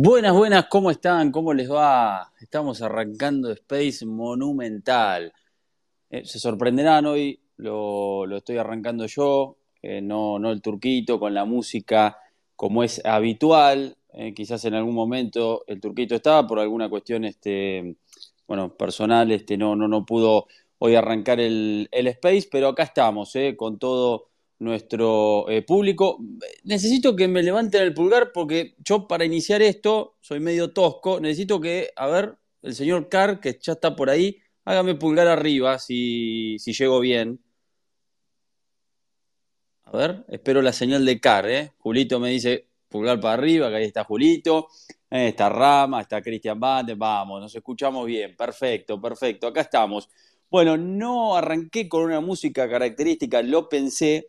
Buenas, buenas, ¿cómo están? ¿Cómo les va? Estamos arrancando Space Monumental. Eh, se sorprenderán hoy, lo, estoy arrancando yo, eh, no, no el turquito, con la música como es habitual. Eh, quizás en algún momento el turquito estaba por alguna cuestión este, bueno, personal, este, no, no, no pudo hoy arrancar el, el Space, pero acá estamos, con todo nuestro eh, público. Necesito que me levanten el pulgar porque yo para iniciar esto soy medio tosco. Necesito que, a ver, el señor Carr, que ya está por ahí, hágame pulgar arriba si, si llego bien. A ver, espero la señal de Carr, ¿eh? Julito me dice pulgar para arriba, que ahí está Julito, eh, está Rama, está Cristian Bande, vamos, nos escuchamos bien, perfecto, perfecto, acá estamos. Bueno, no arranqué con una música característica, lo pensé,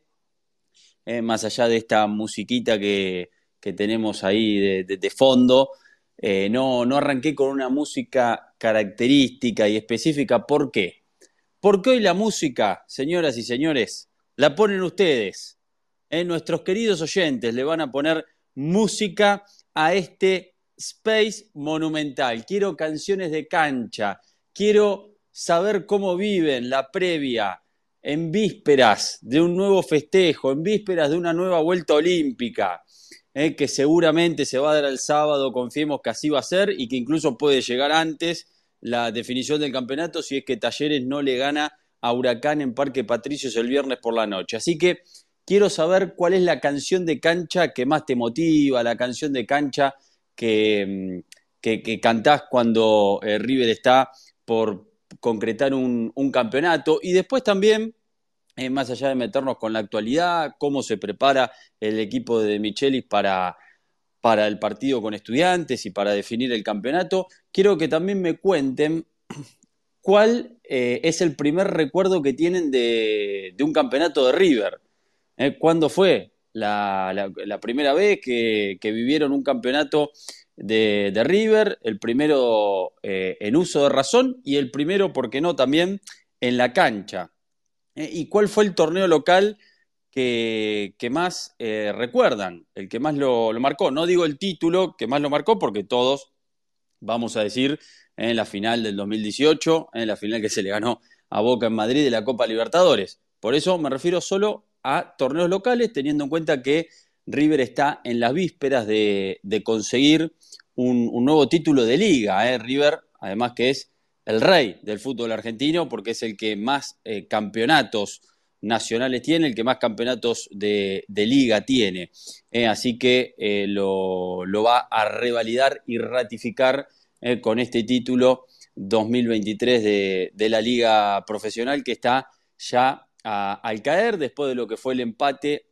eh, más allá de esta musiquita que, tenemos ahí de, fondo. Eh, no, no arranqué con una música característica y específica. ¿Por qué? Porque hoy la música, señoras y señores, la ponen ustedes. Eh, nuestros queridos oyentes le van a poner música a este Space Monumental. Quiero canciones de cancha. Quiero saber cómo viven la previa, en vísperas de un nuevo festejo, en vísperas de una nueva vuelta olímpica, eh, que seguramente se va a dar el sábado, confiemos que así va a ser y que incluso puede llegar antes la definición del campeonato si es que Talleres no le gana a Huracán en Parque Patricios el viernes por la noche. Así que quiero saber cuál es la canción de cancha que más te motiva, la canción de cancha que, mm, que, cantás cuando eh, River está por, concretar un, campeonato y después también, eh, más allá de meternos con la actualidad, cómo se prepara el equipo de Michelis para, para el partido con estudiantes y para definir el campeonato, quiero que también me cuenten cuál eh, es el primer recuerdo que tienen de, un campeonato de River. Eh, ¿Cuándo fue la, primera vez que, vivieron un campeonato de, River, el primero eh, en uso de razón y el primero, ¿por qué no?, también en la cancha. Eh, ¿Y cuál fue el torneo local que, más eh, recuerdan, el que más lo, marcó? No digo el título que más lo marcó porque todos, vamos a decir, en la final del 2018, en la final que se le ganó a Boca en Madrid de la Copa Libertadores. Por eso me refiero solo a torneos locales, teniendo en cuenta que River está en las vísperas de, conseguir un, nuevo título de liga. ¿eh? River, además que es el rey del fútbol argentino, porque es el que más eh, campeonatos nacionales tiene, el que más campeonatos de, liga tiene. ¿eh? así que lo, va a revalidar y ratificar con este título 2023 de, la liga profesional que está ya al caer después de lo que fue el empate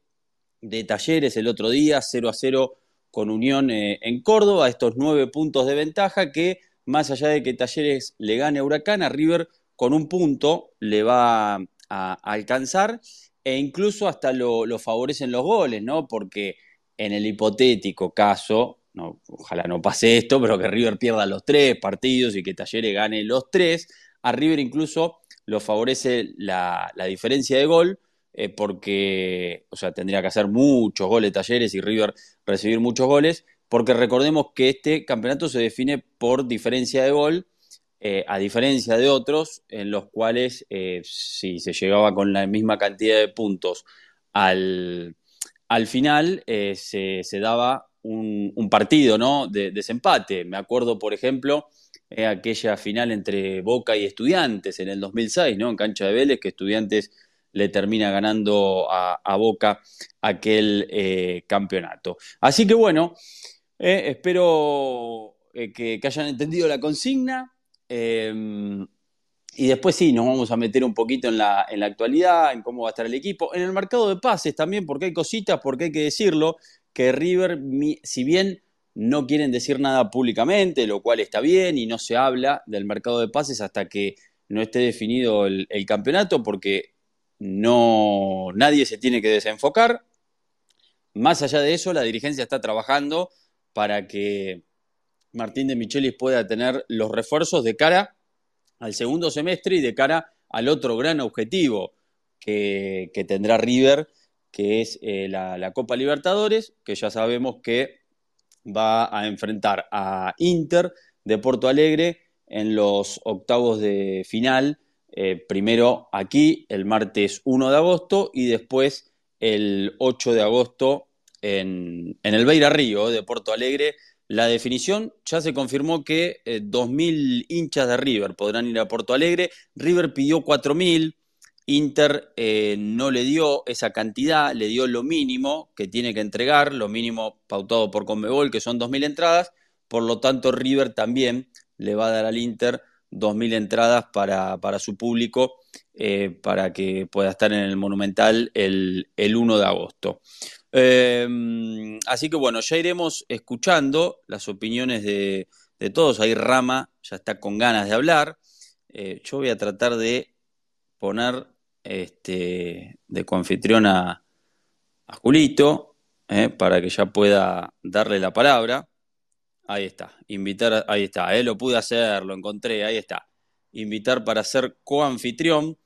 de Talleres el otro día, 0 a 0 con Unión eh, en Córdoba, estos nueve puntos de ventaja que más allá de que Talleres le gane a Huracán, a River con un punto le va a, alcanzar e incluso hasta lo, favorecen los goles, ¿no? Porque en el hipotético caso, no, ojalá no pase esto, pero que River pierda los tres partidos y que Talleres gane los tres, a River incluso lo favorece la, la diferencia de gol, eh, porque, o sea, tendría que hacer muchos goles talleres y River recibir muchos goles, porque recordemos que este campeonato se define por diferencia de gol, eh, a diferencia de otros en los cuales eh, si se llegaba con la misma cantidad de puntos al, final, se, daba un, partido ¿no? de desempate. Me acuerdo, por ejemplo, aquella final entre Boca y Estudiantes en el 2006, ¿no? en cancha de Vélez, que Estudiantes le termina ganando a, Boca aquel eh, campeonato. Así que bueno, eh, espero eh, que, hayan entendido la consigna. Em, y después sí, nos vamos a meter un poquito en la, en la actualidad, en cómo va a estar el equipo, en el mercado de pases también, porque hay cositas, porque hay que decirlo, que River, si bien no quieren decir nada públicamente, lo cual está bien, y no se habla del mercado de pases hasta que no esté definido el campeonato, porque no, nadie se tiene que desenfocar. Más allá de eso, la dirigencia está trabajando para que Martín de Michelis pueda tener los refuerzos de cara al segundo semestre y de cara al otro gran objetivo que, tendrá River, que es eh, la, Copa Libertadores, que ya sabemos que va a enfrentar a Inter de Porto Alegre en los octavos de final. Eh, primero aquí el martes 1 de agosto y después el 8 de agosto en, el Beira Río de Porto Alegre. La definición ya se confirmó que 2.000 eh, hinchas de River podrán ir a Porto Alegre. River pidió 4.000. Inter eh, no le dio esa cantidad, le dio lo mínimo que tiene que entregar, lo mínimo pautado por Conmebol, que son 2.000 entradas. Por lo tanto, River también le va a dar al Inter 2.000 entradas para, su público eh, para que pueda estar en el Monumental el, 1 de agosto. Em, así que bueno, ya iremos escuchando las opiniones de, todos. Ahí Rama ya está con ganas de hablar. Eh, yo voy a tratar de poner este, de coanfitrión a, eh, para que ya pueda darle la palabra. Ahí está, invitar, ahí está, eh, lo pude hacer, lo encontré, ahí está. Invitar para ser coanfitrión.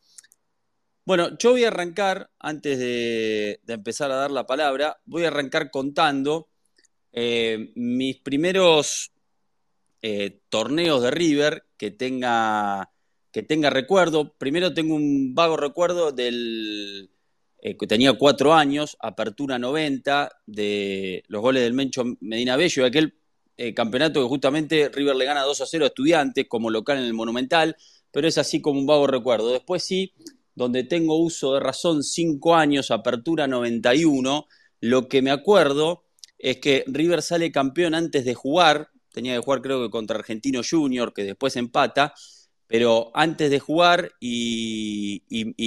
Bueno, yo voy a arrancar, antes de, empezar a dar la palabra, voy a arrancar contando eh, mis primeros torneos de River que tenga que tenga recuerdo. Primero tengo un vago recuerdo del eh, que tenía cuatro años, apertura 90, de los goles del Mencho Medina Bello, aquel eh, campeonato que justamente River le gana 2 a 0 a Estudiantes como local en el Monumental, pero es así como un vago recuerdo. Después sí, donde tengo uso de razón, cinco años, apertura 91, lo que me acuerdo es que River sale campeón antes de jugar, tenía que jugar creo que contra Argentino Junior, que después empata, pero antes de jugar y,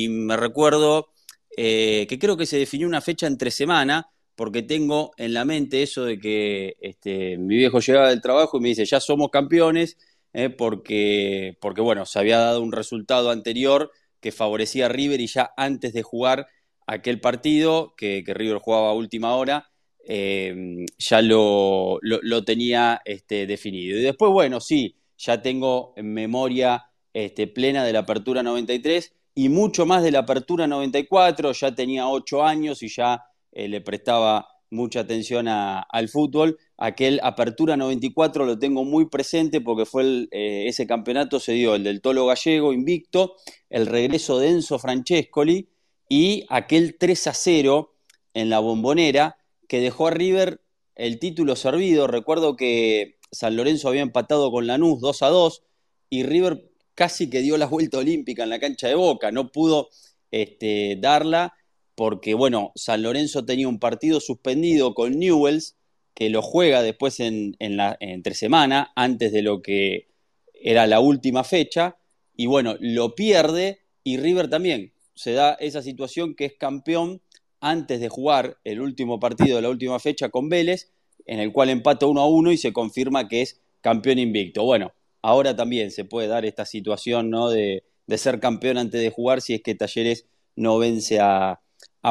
me recuerdo eh, que creo que se definió una fecha entre semana, porque tengo en la mente eso de que este, mi viejo llegaba del trabajo y me dice, ya somos campeones, eh, porque, porque bueno, se había dado un resultado anterior que favorecía a River y ya antes de jugar aquel partido, que, River jugaba a última hora, eh, ya lo, tenía este, definido. Y después, bueno, sí, ya tengo en memoria este, plena de la Apertura 93 y mucho más de la Apertura 94. Ya tenía ocho años y ya eh, le prestaba mucha atención al fútbol. Aquel Apertura 94 lo tengo muy presente porque fue eh, ese campeonato se dio el del Tolo Gallego invicto, el regreso de Enzo Francescoli y aquel 3 a 0 en la bombonera que dejó a River el título servido. Recuerdo que San Lorenzo había empatado con Lanús 2 a 2 y River casi que dio la vuelta olímpica en la cancha de Boca, no pudo este, darla porque, bueno, San Lorenzo tenía un partido suspendido con Newells, que lo juega después en, la, entre semana, antes de lo que era la última fecha, y bueno, lo pierde y River también se da esa situación que es campeón antes de jugar el último partido de la última fecha con Vélez, en el cual empata 1 a 1 y se confirma que es campeón invicto. Bueno, ahora también se puede dar esta situación ¿no? de, ser campeón antes de jugar si es que Talleres no vence a,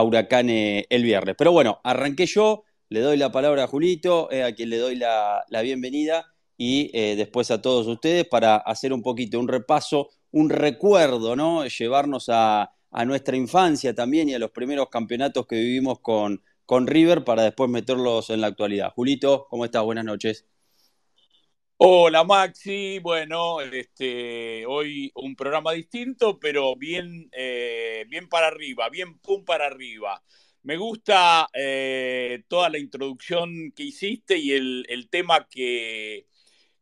Huracán eh, el viernes. Pero bueno, arranqué yo, le doy la palabra a Julito, eh, a quien le doy la, bienvenida, y eh, después a todos ustedes para hacer un poquito un repaso, un recuerdo, ¿no? Llevarnos a, nuestra infancia también y a los primeros campeonatos que vivimos con, con River para después meterlos en la actualidad. Julito, ¿cómo estás? Buenas noches. Hola Maxi, bueno, este, hoy un programa distinto, pero bien, eh, bien para arriba, bien pum para arriba. Me gusta eh, toda la introducción que hiciste y el, tema que,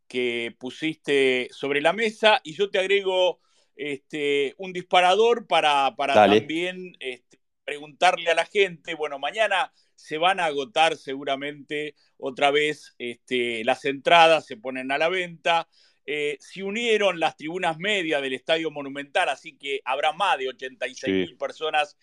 que, pusiste sobre la mesa y yo te agrego este, un disparador para, para también este, preguntarle a la gente, bueno, mañana se van a agotar seguramente otra vez este, las entradas, se ponen a la venta. Eh, se unieron las tribunas medias del Estadio Monumental, así que habrá más de 86 mil personas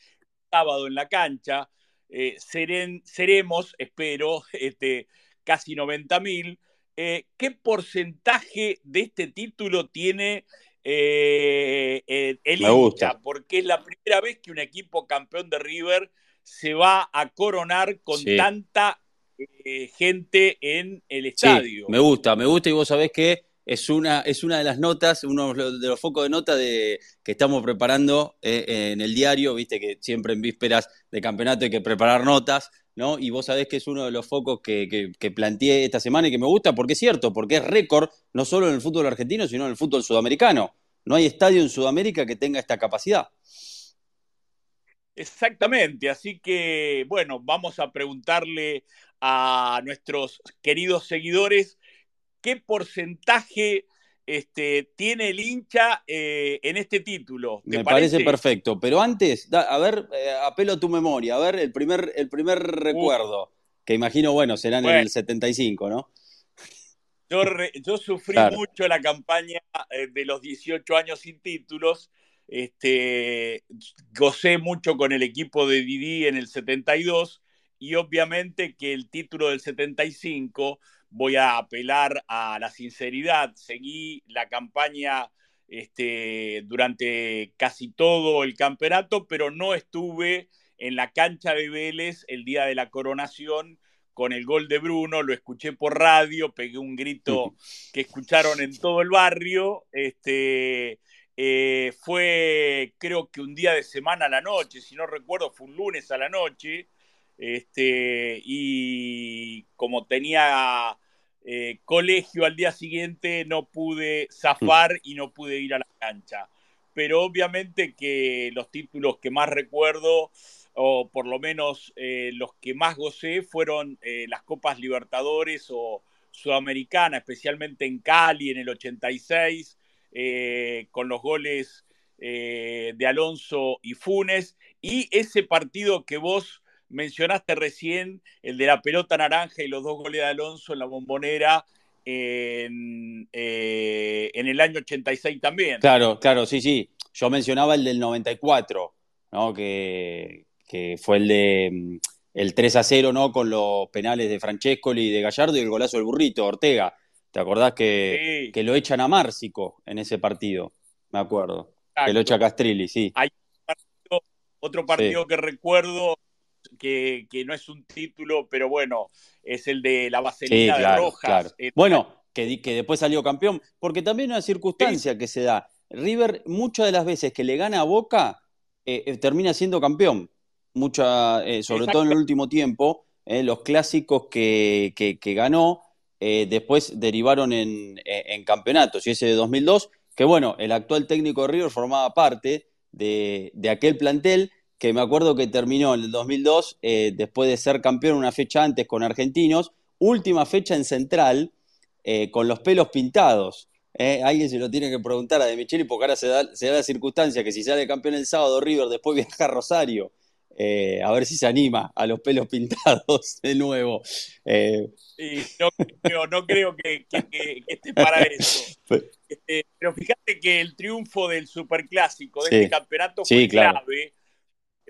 sábado en la cancha. Eh, seremos, espero, este, casi 90 mil. Eh, ¿Qué porcentaje de este título tiene el hincha? Porque es la primera vez que un equipo campeón de River se va a coronar con tanta eh, gente en el estadio. me gusta, me gusta y vos sabés que es una, es una de las notas, uno de los focos de nota de, que estamos preparando eh, en el diario, viste que siempre en vísperas de campeonato hay que preparar notas. ¿no? Y vos sabés que es uno de los focos que, que, planteé esta semana y que me gusta porque es cierto, porque es récord no solo en el fútbol argentino, sino en el fútbol sudamericano. No hay estadio en Sudamérica que tenga esta capacidad. Exactamente, así que bueno, vamos a preguntarle a nuestros queridos seguidores qué porcentaje este, tiene el hincha eh, en este título. Me parece? perfecto, pero antes, a ver, eh, apelo a tu memoria, a ver el primer, el primer recuerdo, que imagino, bueno, será en el 75, ¿no? Yo, yo sufrí mucho la campaña eh, de los 18 años sin títulos. Este, gocé mucho con el equipo de Didi en el 72 y obviamente que el título del 75 voy a apelar a la sinceridad. Seguí la campaña este, durante casi todo el campeonato, pero no estuve en la cancha de Vélez el día de la coronación con el gol de Bruno, lo escuché por radio, pegué un grito que escucharon en todo el barrio. Este, eh, fue creo que un día de semana a la noche, si no recuerdo, fue un lunes a la noche. Este, y como tenía eh, colegio al día siguiente, no pude zafar y no pude ir a la cancha. Pero obviamente que los títulos que más recuerdo, o por lo menos eh, los que más gocé, fueron las Copas Libertadores o Sudamericana, especialmente en Cali en el 86, con los goles de Alonso y Funes, y ese partido que vos mencionaste recién el de la pelota naranja y los dos goles de Alonso en la bombonera en, eh, en el año 86 también. Claro, claro, sí, sí. Yo mencionaba el del 94, ¿no? que, que fue el de el 3 a 0, ¿no? Con los penales de Francescoli y de Gallardo y el golazo del burrito, Ortega. ¿Te acordás que, que lo echan a Márcico en ese partido? Me acuerdo. Que lo echa Castrilli, sí. Hay otro partido que recuerdo que, no es un título, pero bueno, es el de la vaselina de Rojas. Eh, bueno, que, que, después salió campeón, porque también una circunstancia que se da. River, muchas de las veces que le gana a Boca, eh, eh, termina siendo campeón. Mucha, sobre todo en el último tiempo, los clásicos que, que, ganó después derivaron en, campeonatos. Y ese de 2002, que bueno, el actual técnico de River formaba parte de, aquel plantel que me acuerdo que terminó en el 2002, eh, después de ser campeón una fecha antes con Argentinos, última fecha en Central, eh, con los pelos pintados. Eh, alguien se lo tiene que preguntar a De Micheli, porque ahora se da, la circunstancia que si sale campeón el sábado River, después viaja a Rosario. A ver si se anima a los pelos pintados de nuevo. no, creo, que, esté para eso. Este, pero fíjate que el triunfo del Superclásico de este campeonato fue clave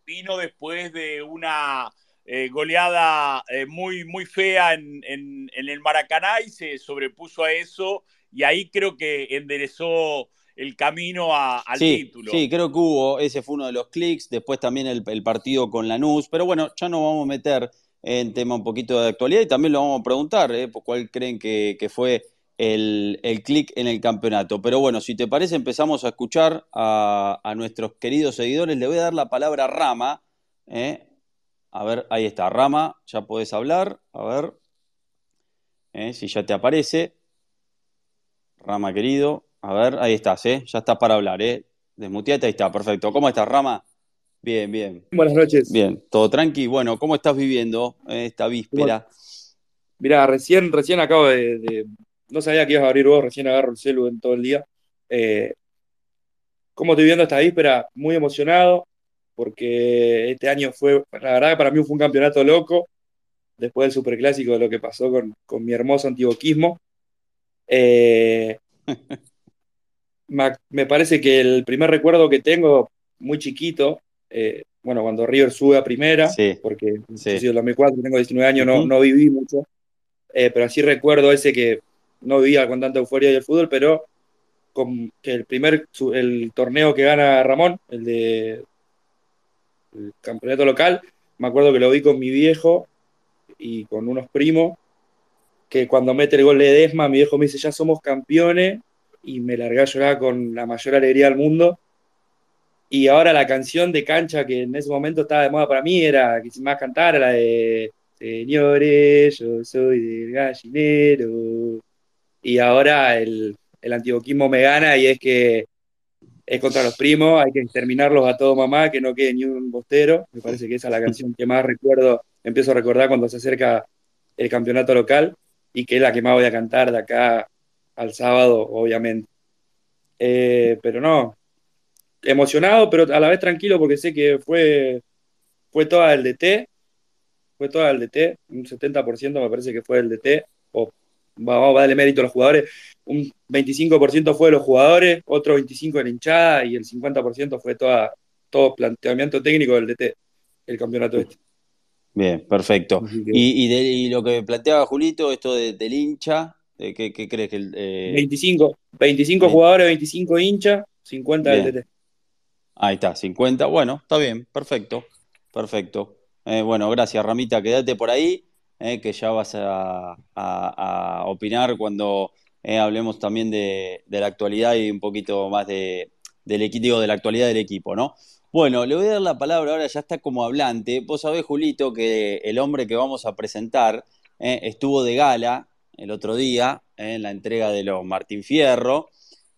vino después de una eh, goleada eh, muy, muy fea en, el Maracaná y se sobrepuso a eso y ahí creo que enderezó el camino al título. Sí, creo que hubo, ese fue uno de los clics, después también el, partido con Lanús, pero bueno, ya nos vamos a meter en tema un poquito de actualidad y también lo vamos a preguntar, ¿eh? ¿cuál creen que, que fue el, el clic en el campeonato. Pero bueno, si te parece, empezamos a escuchar a, nuestros queridos seguidores. Le voy a dar la palabra a Rama. ¿eh? A ver, ahí está, Rama, ya podés hablar. A ver ¿eh? si ya te aparece. Rama querido, a ver, ahí estás, ¿eh? ya estás para hablar. ¿eh? Desmuteate, ahí está, perfecto. ¿Cómo estás, Rama? Bien, bien. Buenas noches. Bien, todo tranqui. Bueno, ¿cómo estás viviendo esta víspera? Mira, recién, recién acabo de, no sabía que ibas a abrir vos, recién agarro el celu en todo el día. Eh, ¿Cómo estoy viendo esta víspera? Muy emocionado, porque este año fue, la verdad que para mí fue un campeonato loco, después del superclásico de lo que pasó con, mi hermoso antiboquismo. Eh, me parece que el primer recuerdo que tengo, muy chiquito, eh, bueno, cuando River sube a primera, porque sí. en 2004, tengo 19 años, no, no viví mucho, pero así recuerdo ese que no vivía con tanta euforia del fútbol, pero con que el primer el torneo que gana Ramón, el de el campeonato local, me acuerdo que lo vi con mi viejo y con unos primos, que cuando mete el gol de Desma, mi viejo me dice, ya somos campeones, y me largué a llorar con la mayor alegría del mundo. Y ahora la canción de cancha que en ese momento estaba de moda para mí era que más cantar, la de señores, yo soy del gallinero. Y ahora el, el antioquismo me gana y es que es contra los primos, hay que exterminarlos a todo mamá, que no quede ni un bostero. Me parece que esa es la canción que más recuerdo, empiezo a recordar cuando se acerca el campeonato local y que es la que más voy a cantar de acá al sábado, obviamente. Eh, pero no, emocionado, pero a la vez tranquilo porque sé que fue, fue toda el DT, fue toda el DT, un 70% me parece que fue el DT, o vamos a darle mérito a los jugadores, un 25% fue de los jugadores, otro 25% de la hinchada y el 50% fue toda, todo planteamiento técnico del DT, el campeonato este. Bien, perfecto. Y, lo que planteaba Julito, esto del hincha, ¿qué, crees que el, 25, 25 jugadores, 25 hinchas, 50 del DT. Ahí está, 50. Bueno, está bien, perfecto, perfecto. Eh, bueno, gracias Ramita, quédate por ahí, eh, que ya vas a, opinar cuando eh, hablemos también de, la actualidad y un poquito más de, del equipo, de la actualidad del equipo, ¿no? Bueno, le voy a dar la palabra ahora, ya está como hablante. Vos sabés, Julito, que el hombre que vamos a presentar estuvo de gala el otro día en la entrega de los Martín Fierro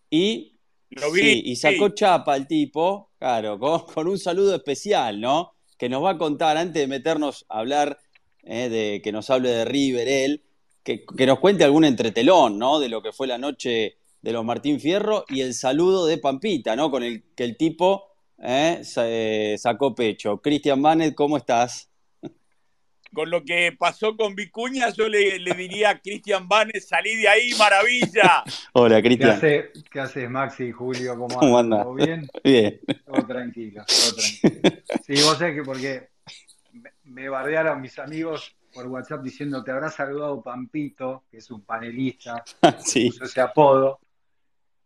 y y sacó chapa el tipo, claro, con, un saludo especial, ¿no? Que nos va a contar, antes de meternos a hablar, eh, de que nos hable de River, él, que, nos cuente algún entretelón, ¿no? De lo que fue la noche de los Martín Fierro y el saludo de Pampita, ¿no? Con el que el tipo eh, eh, sacó pecho. Cristian Manet, ¿cómo estás? Con lo que pasó con Vicuña, yo le, diría a Cristian Vanes, salí de ahí, maravilla. Hola, Cristian. ¿Qué, haces, Maxi y Julio? ¿Cómo, andas? ¿Todo bien? Bien. Todo tranquilo, todo tranquilo. Sí, vos sabés que porque me bardearon mis amigos por WhatsApp diciendo te habrá saludado Pampito, que es un panelista, sí. ese apodo,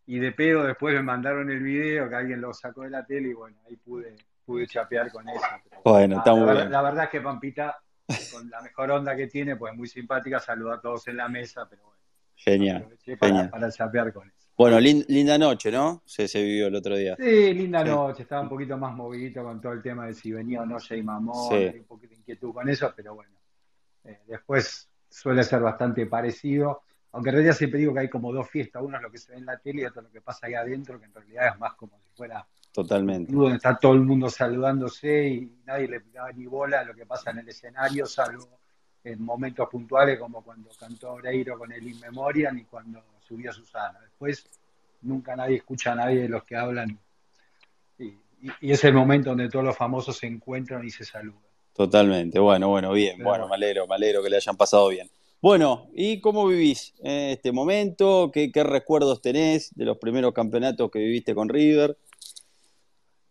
y de pedo después me mandaron el video que alguien lo sacó de la tele y bueno, ahí pude, pude chapear con eso. bueno, está muy bien. La verdad es que Pampita con la mejor onda que tiene, pues muy simpática, saluda a todos en la mesa, pero bueno. Genial. Para, para chapear con eso. Bueno, linda noche, ¿no? Se, se vivió el otro día. Sí, linda noche. Estaba un poquito más movidito con todo el tema de si venía o no Jay Mamón. Hay un poquito de inquietud con eso, pero bueno. Eh, después suele ser bastante parecido. Aunque en realidad siempre digo que hay como dos fiestas. Uno es lo que se ve en la tele y otro es lo que pasa ahí adentro, que en realidad es más como si fuera Totalmente. Donde está todo el mundo saludándose y nadie le da ni bola a lo que pasa en el escenario, salvo en momentos puntuales como cuando cantó Oreiro con el In Memoriam y cuando subió Susana. Después nunca nadie escucha a nadie de los que hablan y, es el momento donde todos los famosos se encuentran y se saludan. Totalmente, bueno, bueno, bien, bueno, me alegro, me alegro que le hayan pasado bien. Bueno, ¿y cómo vivís este momento? ¿Qué, ¿Qué recuerdos tenés de los primeros campeonatos que viviste con River?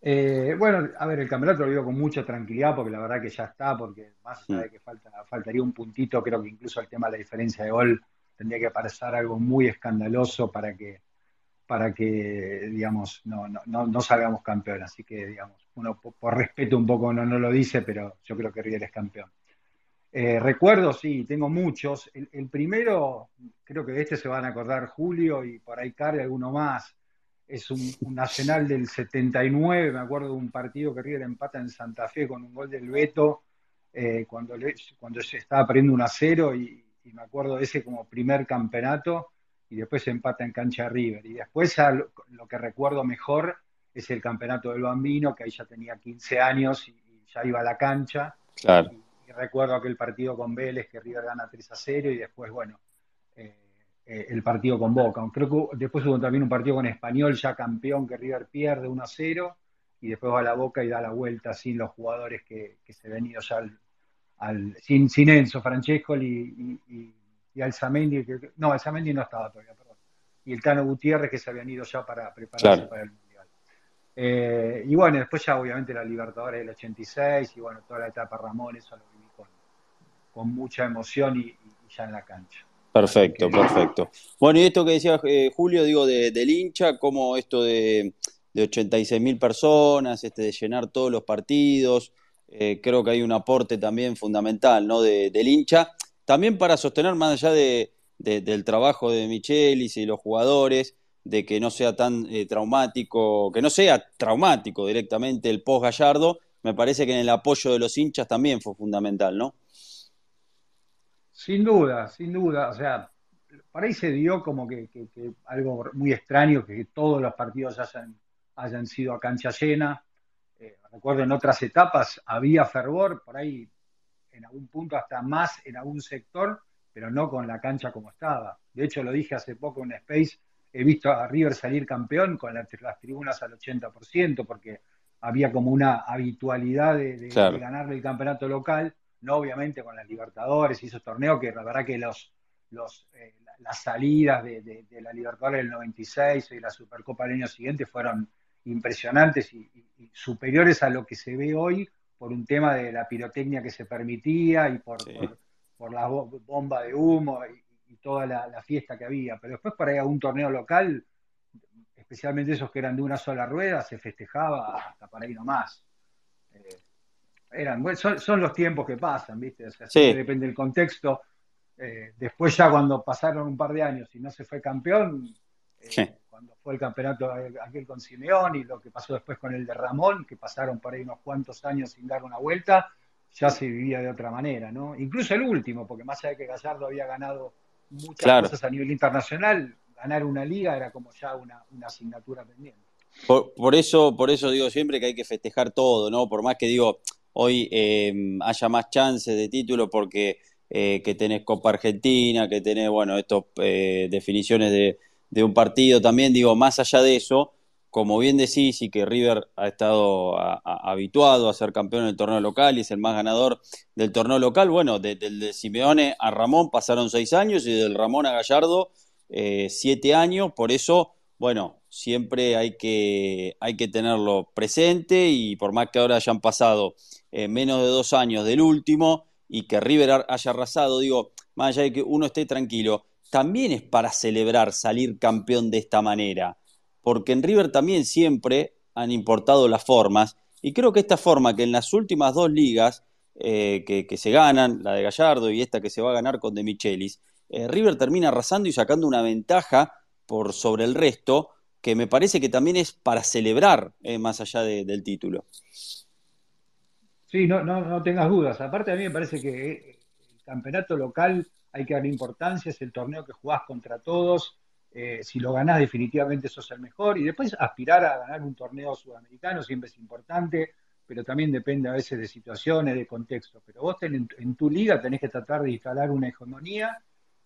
Eh, bueno, a ver, el campeonato lo vivo con mucha tranquilidad porque la verdad que ya está, porque más allá de mm. que falta, faltaría un puntito, creo que incluso el tema de la diferencia de gol tendría que parecer algo muy escandaloso para que, para que digamos, no, no, no, salgamos campeón. Así que, digamos, uno por, respeto un poco no, no lo dice, pero yo creo que River es campeón. Eh, recuerdos, sí, tengo muchos. El, el, primero, creo que de este se van a acordar Julio y por ahí Carly, alguno más es un, nacional del 79, me acuerdo de un partido que River empata en Santa Fe con un gol del Beto, eh, cuando, cuando se estaba perdiendo un a 0 y, me acuerdo de ese como primer campeonato y después se empata en cancha River. Y después lo, que recuerdo mejor es el campeonato del Bambino, que ahí ya tenía 15 años y, ya iba a la cancha. Y, recuerdo aquel partido con Vélez que River gana 3 a 0 y después, bueno, eh, el partido con Boca. Creo que después hubo también un partido con Español, ya campeón, que River pierde 1 a 0 y después va a la Boca y da la vuelta sin los jugadores que, se ven ido ya al, sin, sin, Enzo, Francesco y, y, y Alzamendi, que, no, Alzamendi no estaba todavía, perdón, y el Tano Gutiérrez que se habían ido ya para prepararse para el Mundial. Eh, y bueno, después ya obviamente la Libertadores del 86 y bueno, toda la etapa Ramón, eso lo viví con, con mucha emoción y ya en la cancha. Perfecto, perfecto. Bueno, y esto que decía eh, Julio, digo, de, del hincha, como esto de, de 86 mil personas, este, de llenar todos los partidos, eh, creo que hay un aporte también fundamental, ¿no? De, del hincha, también para sostener más allá de, del trabajo de Michelis y los jugadores, de que no sea tan eh, traumático, que no sea traumático directamente el post Gallardo, me parece que en el apoyo de los hinchas también fue fundamental, ¿no? Sin duda, sin duda. O sea, para ahí se dio como que, algo muy extraño, que todos los partidos hayan, hayan sido a cancha llena. Eh, recuerdo en otras etapas había fervor, por ahí en algún punto hasta más en algún sector, pero no con la cancha como estaba. De hecho, lo dije hace poco en Space, he visto a River salir campeón con las, tribunas al 80%, porque había como una habitualidad de, ganarle el campeonato local, no obviamente con las Libertadores y esos torneos, que la verdad que los, los, eh, las salidas de, la Libertadores del 96 y la Supercopa del año siguiente fueron impresionantes y, superiores a lo que se ve hoy por un tema de la pirotecnia que se permitía y por, por, la bomba de humo y, toda la, fiesta que había. Pero después para ir a un torneo local, especialmente esos que eran de una sola rueda, se festejaba hasta para ir nomás. Eh, eran, son, los tiempos que pasan, ¿viste? O sea, depende del contexto. Eh, después ya cuando pasaron un par de años y no se fue campeón, eh, cuando fue el campeonato aquel con Simeón y lo que pasó después con el de Ramón, que pasaron por ahí unos cuantos años sin dar una vuelta, ya se vivía de otra manera, ¿no? Incluso el último, porque más allá de que Gallardo había ganado muchas cosas a nivel internacional, ganar una liga era como ya una, asignatura pendiente. Por, eso, por eso digo siempre que hay que festejar todo, ¿no? Por más que digo, hoy eh, haya más chances de título porque eh, que tenés Copa Argentina, que tenés, bueno, estas eh, definiciones de, de, un partido también, digo, más allá de eso, como bien decís, y que River ha estado habituado a ser campeón en el torneo local y es el más ganador del torneo local, bueno, del de, Simeone a Ramón pasaron seis años y del Ramón a Gallardo eh, siete años, por eso, bueno, siempre hay que, hay que tenerlo presente y por más que ahora hayan pasado menos de dos años del último, y que River haya arrasado, digo, más allá de que uno esté tranquilo, también es para celebrar salir campeón de esta manera, porque en River también siempre han importado las formas, y creo que esta forma que en las últimas dos ligas eh, que, se ganan, la de Gallardo y esta que se va a ganar con De Michelis, eh, River termina arrasando y sacando una ventaja por sobre el resto, que me parece que también es para celebrar eh, más allá del título. Sí, no, no, no tengas dudas. Aparte a mí me parece que el campeonato local hay que dar importancia, es el torneo que jugás contra todos. Eh, si lo ganás definitivamente sos el mejor. Y después aspirar a ganar un torneo sudamericano siempre es importante, pero también depende a veces de situaciones, de contexto. Pero vos en, tu liga tenés que tratar de instalar una hegemonía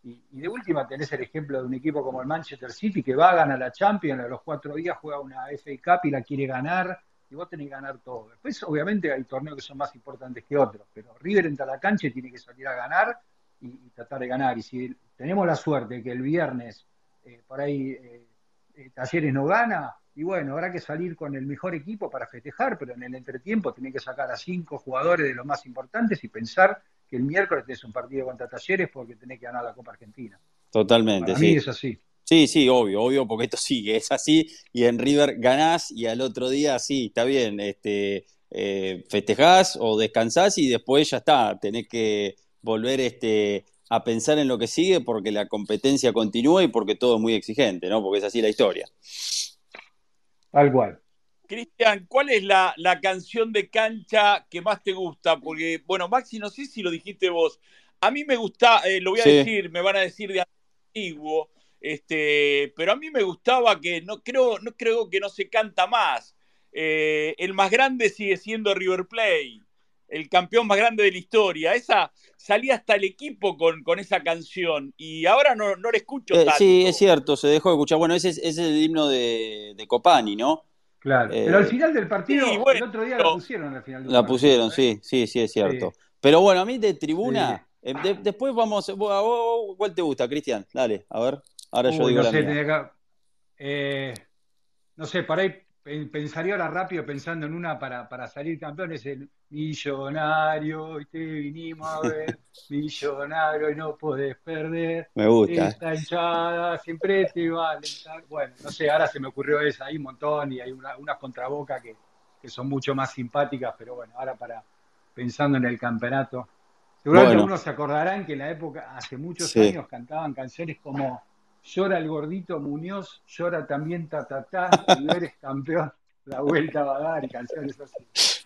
y, de última tenés el ejemplo de un equipo como el Manchester City que va a ganar la Champions, a los cuatro días juega una FA Cup y la quiere ganar y vos tenés que ganar todo. Después, obviamente, hay torneos que son más importantes que otros, pero River entra a la cancha tiene que salir a ganar y, tratar de ganar. Y si tenemos la suerte que el viernes eh, por ahí eh, eh, Talleres no gana, y bueno, habrá que salir con el mejor equipo para festejar, pero en el entretiempo tiene que sacar a cinco jugadores de los más importantes y pensar que el miércoles es un partido contra Talleres porque tenés que ganar la Copa Argentina. Totalmente. Para mí es así. Sí, sí, obvio, obvio, porque esto sigue, es así, y en River ganás y al otro día sí, está bien, este, eh, festejás o descansás y después ya está, tenés que volver este, a pensar en lo que sigue porque la competencia continúa y porque todo es muy exigente, ¿no? Porque es así la historia. Tal cual. Cristian, ¿cuál es la, canción de cancha que más te gusta? Porque, bueno, Maxi, no sé si lo dijiste vos. A mí me gusta, eh, lo voy a decir, me van a decir de antiguo, este, pero a mí me gustaba que no creo, no creo que no se canta más. Eh, el más grande sigue siendo River Plate, el campeón más grande de la historia. Esa salía hasta el equipo con, con esa canción y ahora no, no la escucho eh, tanto. Sí, es cierto, se dejó de escuchar. Bueno, ese es, el himno de, de, Copani, ¿no? Claro, eh, pero al final del partido, el otro día la pusieron al final La pusieron, sí, sí, sí, es cierto. Pero bueno, a mí de tribuna, después vamos, ¿cuál te gusta, Cristian? Dale, a ver. Ahora yo digo no sé, eh, no sé, para ahí pensaría ahora rápido pensando en una para, para salir campeón, es el millonario, y te vinimos a ver, millonario y no podés perder. Me gusta. Esta hinchada siempre te va a alentar. Bueno, no sé, ahora se me ocurrió esa, hay un montón y hay unas una contrabocas que, que son mucho más simpáticas, pero bueno, ahora para pensando en el campeonato. Seguramente algunos se acordarán que en la época, hace muchos años, cantaban canciones como llora el gordito Muñoz, llora también Tatatá, y no eres campeón, la vuelta va a dar y canciones así.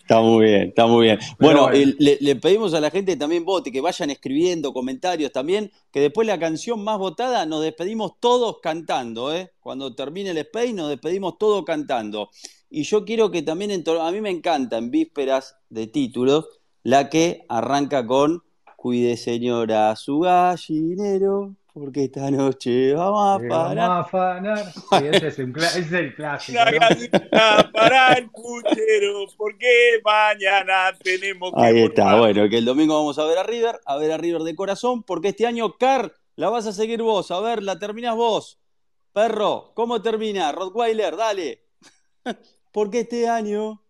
Está muy bien, está muy bien. Bueno, le, pedimos a la gente que también vote, que vayan escribiendo comentarios también, que después la canción más votada nos despedimos todos cantando, ¿eh? Cuando termine el space nos despedimos todos cantando. Y yo quiero que también, a mí me encanta en vísperas de títulos, la que arranca con Cuide señora su gallinero, porque esta noche vamos a parar. Vamos a afanar. Sí, ese, es ese, es el clásico. La gallina para el puchero, porque mañana tenemos que. Ahí está, bueno, que el domingo vamos a ver a River, a ver a River de corazón, porque este año, Car, la vas a seguir vos, a ver, la terminás vos. Perro, ¿cómo termina? Rottweiler, dale. porque este año.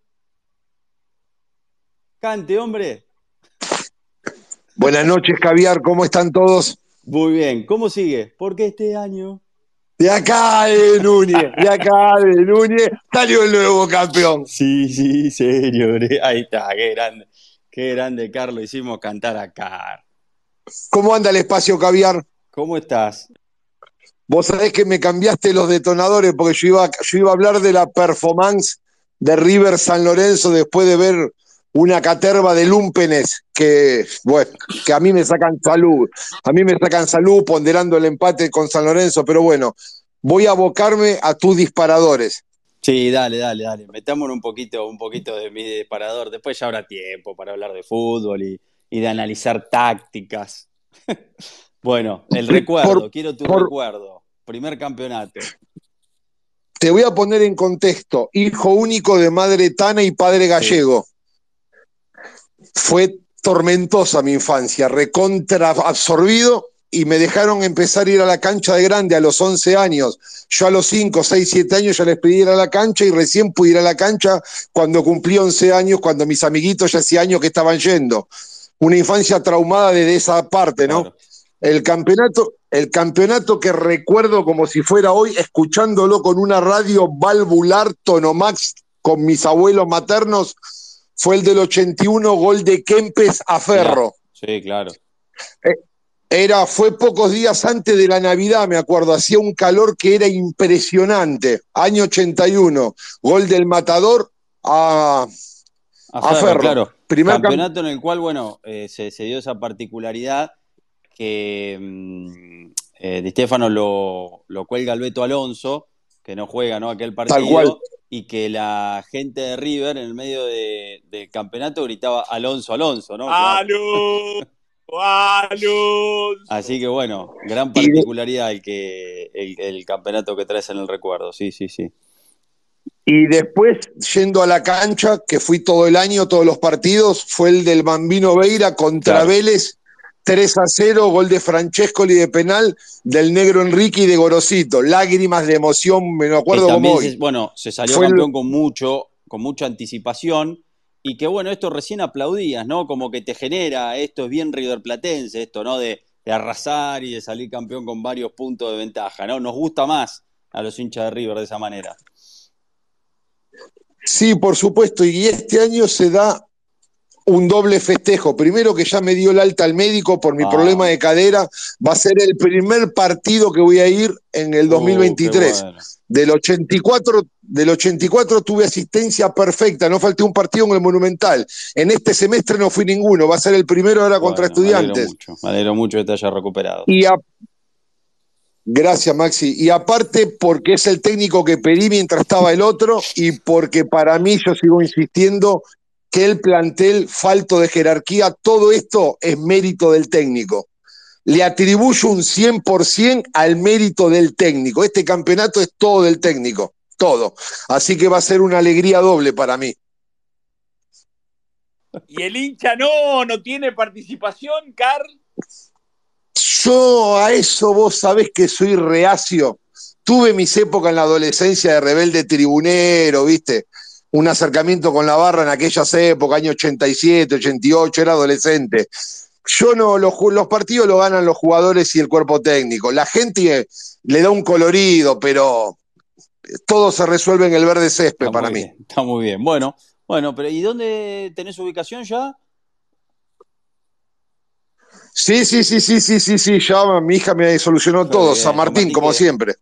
Cante, hombre. Buenas noches, Caviar, ¿cómo están todos? Muy bien, ¿cómo sigue? Porque este año. De acá de Núñez, de acá de Núñez, salió el nuevo campeón. Sí, sí, señores. Ahí está, qué grande. Qué grande, Carlos. Hicimos cantar acá. ¿Cómo anda el espacio, Caviar? ¿Cómo estás? Vos sabés que me cambiaste los detonadores porque yo iba, yo iba a hablar de la performance de River San Lorenzo después de ver una caterva de lumpenes que, bueno, que a mí me sacan salud, a mí me sacan salud ponderando el empate con San Lorenzo, pero bueno, voy a abocarme a tus disparadores. Sí, dale, dale, dale. Metámonos un poquito, un poquito de mi disparador. Después ya habrá tiempo para hablar de fútbol y, de analizar tácticas. bueno, el recuerdo, quiero tu recuerdo. Primer campeonato. Te voy a poner en contexto. Hijo único de madre tana y padre gallego fue tormentosa mi infancia, recontra absorbido y me dejaron empezar a ir a la cancha de grande a los 11 años. Yo a los 5, 6, 7 años ya les pedí ir a la cancha y recién pude ir a la cancha cuando cumplí 11 años, cuando mis amiguitos ya hacía años que estaban yendo. Una infancia traumada desde esa parte, ¿no? El campeonato, el campeonato que recuerdo como si fuera hoy, escuchándolo con una radio valvular Tonomax con mis abuelos maternos, fue el del 81, gol de Kempes a Ferro. Sí, claro. Eh, era, fue pocos días antes de la Navidad, me acuerdo, hacía un calor que era impresionante. Año 81, gol del Matador a, a, Ferro, Claro. Primer campeonato en el cual, bueno, eh, se, dio esa particularidad que mm, eh, Di Stefano lo, lo cuelga al Beto Alonso, que no juega ¿no? aquel partido. Tal cual y que la gente de River en el medio del campeonato gritaba Alonso, Alonso, ¿no? ¡Alonso! ¡Alonso! Así que bueno, gran particularidad el, que, el, campeonato que traes en el recuerdo, sí, sí, sí. Y después, yendo a la cancha, que fui todo el año, todos los partidos, fue el del Bambino Veira contra Vélez 3 a 0, gol de Francescoli de penal, del negro Enrique y de Gorosito. Lágrimas de emoción, me lo acuerdo como hoy. bueno, se salió campeón con mucho, con mucha anticipación. Y que bueno, esto recién aplaudías, ¿no? Como que te genera, esto es bien riverplatense, esto, ¿no? De, de arrasar y de salir campeón con varios puntos de ventaja, ¿no? Nos gusta más a los hinchas de River de esa manera. Sí, por supuesto, y este año se da un doble festejo. Primero que ya me dio el alta al médico por mi ah. problema de cadera. Va a ser el primer partido que voy a ir en el 2023. Uh, del, 84, del 84 tuve asistencia perfecta, no falté un partido en el Monumental. En este semestre no fui ninguno, va a ser el primero ahora contra estudiantes. Me alegro, mucho, que te haya recuperado. Y Gracias, Maxi. Y aparte, porque es el técnico que pedí mientras estaba el otro y porque para mí, yo sigo insistiendo, que el plantel falto de jerarquía, todo esto es mérito del técnico. Le atribuyo un 100% al mérito del técnico. Este campeonato es todo del técnico, todo. Así que va a ser una alegría doble para mí. ¿Y el hincha no, no tiene participación, Carl? Yo a eso vos sabés que soy reacio. Tuve mis épocas en la adolescencia de rebelde tribunero, ¿viste? Un acercamiento con la barra en aquellas épocas, año 87, 88, era adolescente. Yo no, los, los partidos lo ganan los jugadores y el cuerpo técnico. La gente le da un colorido, pero todo se resuelve en el verde césped para mí. está muy bien. Bueno, bueno, pero ¿y dónde tenés ubicación ya? Sí, sí, sí, sí, sí, sí, sí, ya mi hija me solucionó todo. San Martín, como siempre.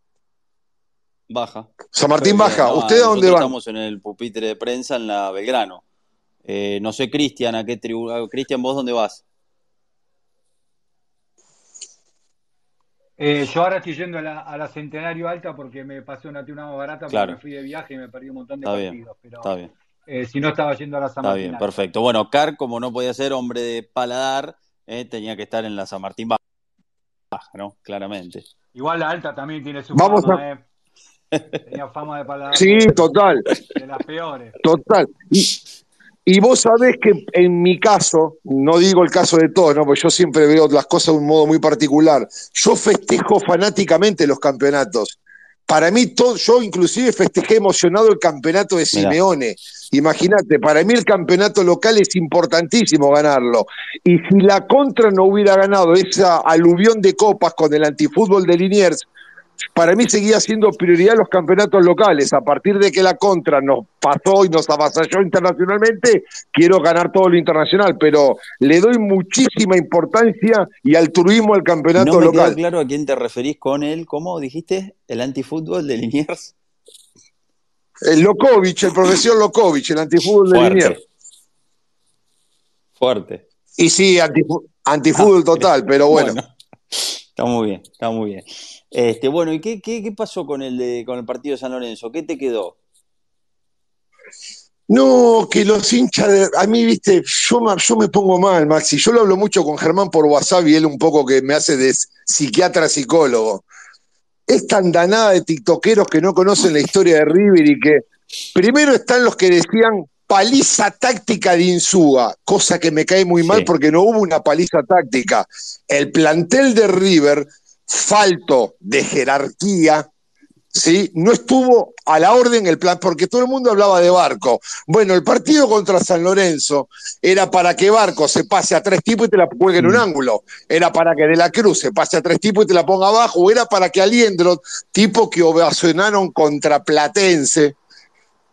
Baja. San Martín baja. ¿Usted a dónde va? Estamos en el pupitre de prensa en la Belgrano. Eh, no sé, Cristian, ¿a qué tribu? Cristian, ¿vos dónde vas? Eh, yo ahora estoy yendo a la, Centenario Alta porque me pasé una tuna barata porque me fui de viaje y me perdí un montón de partidos. pero está bien. Eh, si no estaba yendo a la San Martín. Está bien, perfecto. Bueno, Car, como no podía ser hombre de paladar, eh, tenía que estar en la San Martín Baja, ¿no? Claramente. Igual la alta también tiene su Vamos fama, Tenía fama de paladar. Sí, total. De las peores. Total. Y vos sabés que en mi caso, no digo el caso de todos, ¿no? porque yo siempre veo las cosas de un modo muy particular. Yo festejo fanáticamente los campeonatos. Para mí, todo, yo inclusive festejé emocionado el campeonato de Simeone. Imagínate, para mí el campeonato local es importantísimo ganarlo. Y si la contra no hubiera ganado esa aluvión de copas con el antifútbol de Liniers, para mí seguía siendo prioridad los campeonatos locales. A partir de que la contra nos pasó y nos avasalló internacionalmente, quiero ganar todo lo internacional, pero le doy muchísima importancia y altruismo al campeonato no me local. claro a quién te referís con él, ¿cómo dijiste? ¿El antifútbol de Liniers? El Lokovic, el profesor Lokovic, el antifútbol de Liniers. Fuerte. Y sí, antifútbol total, pero bueno. Está muy bien, está muy bien. Este, bueno, ¿y qué, qué, pasó con el, de, con el partido de San Lorenzo? ¿Qué te quedó? No, que los hinchas de. A mí, viste, yo, yo me pongo mal, Maxi. Yo lo hablo mucho con Germán por WhatsApp y él un poco que me hace de psiquiatra psicólogo. Es tan danada de tiktokeros que no conocen la historia de River y que. Primero están los que decían paliza táctica de Insúa, cosa que me cae muy mal porque no hubo una paliza táctica. El plantel de River falto de jerarquía, ¿sí? no estuvo a la orden el plan, porque todo el mundo hablaba de Barco. Bueno, el partido contra San Lorenzo era para que Barco se pase a tres tipos y te la juegue en un mm. ángulo. Era para que De la Cruz se pase a tres tipos y te la ponga abajo. O era para que Aliendro, tipo que ovacionaron contra Platense,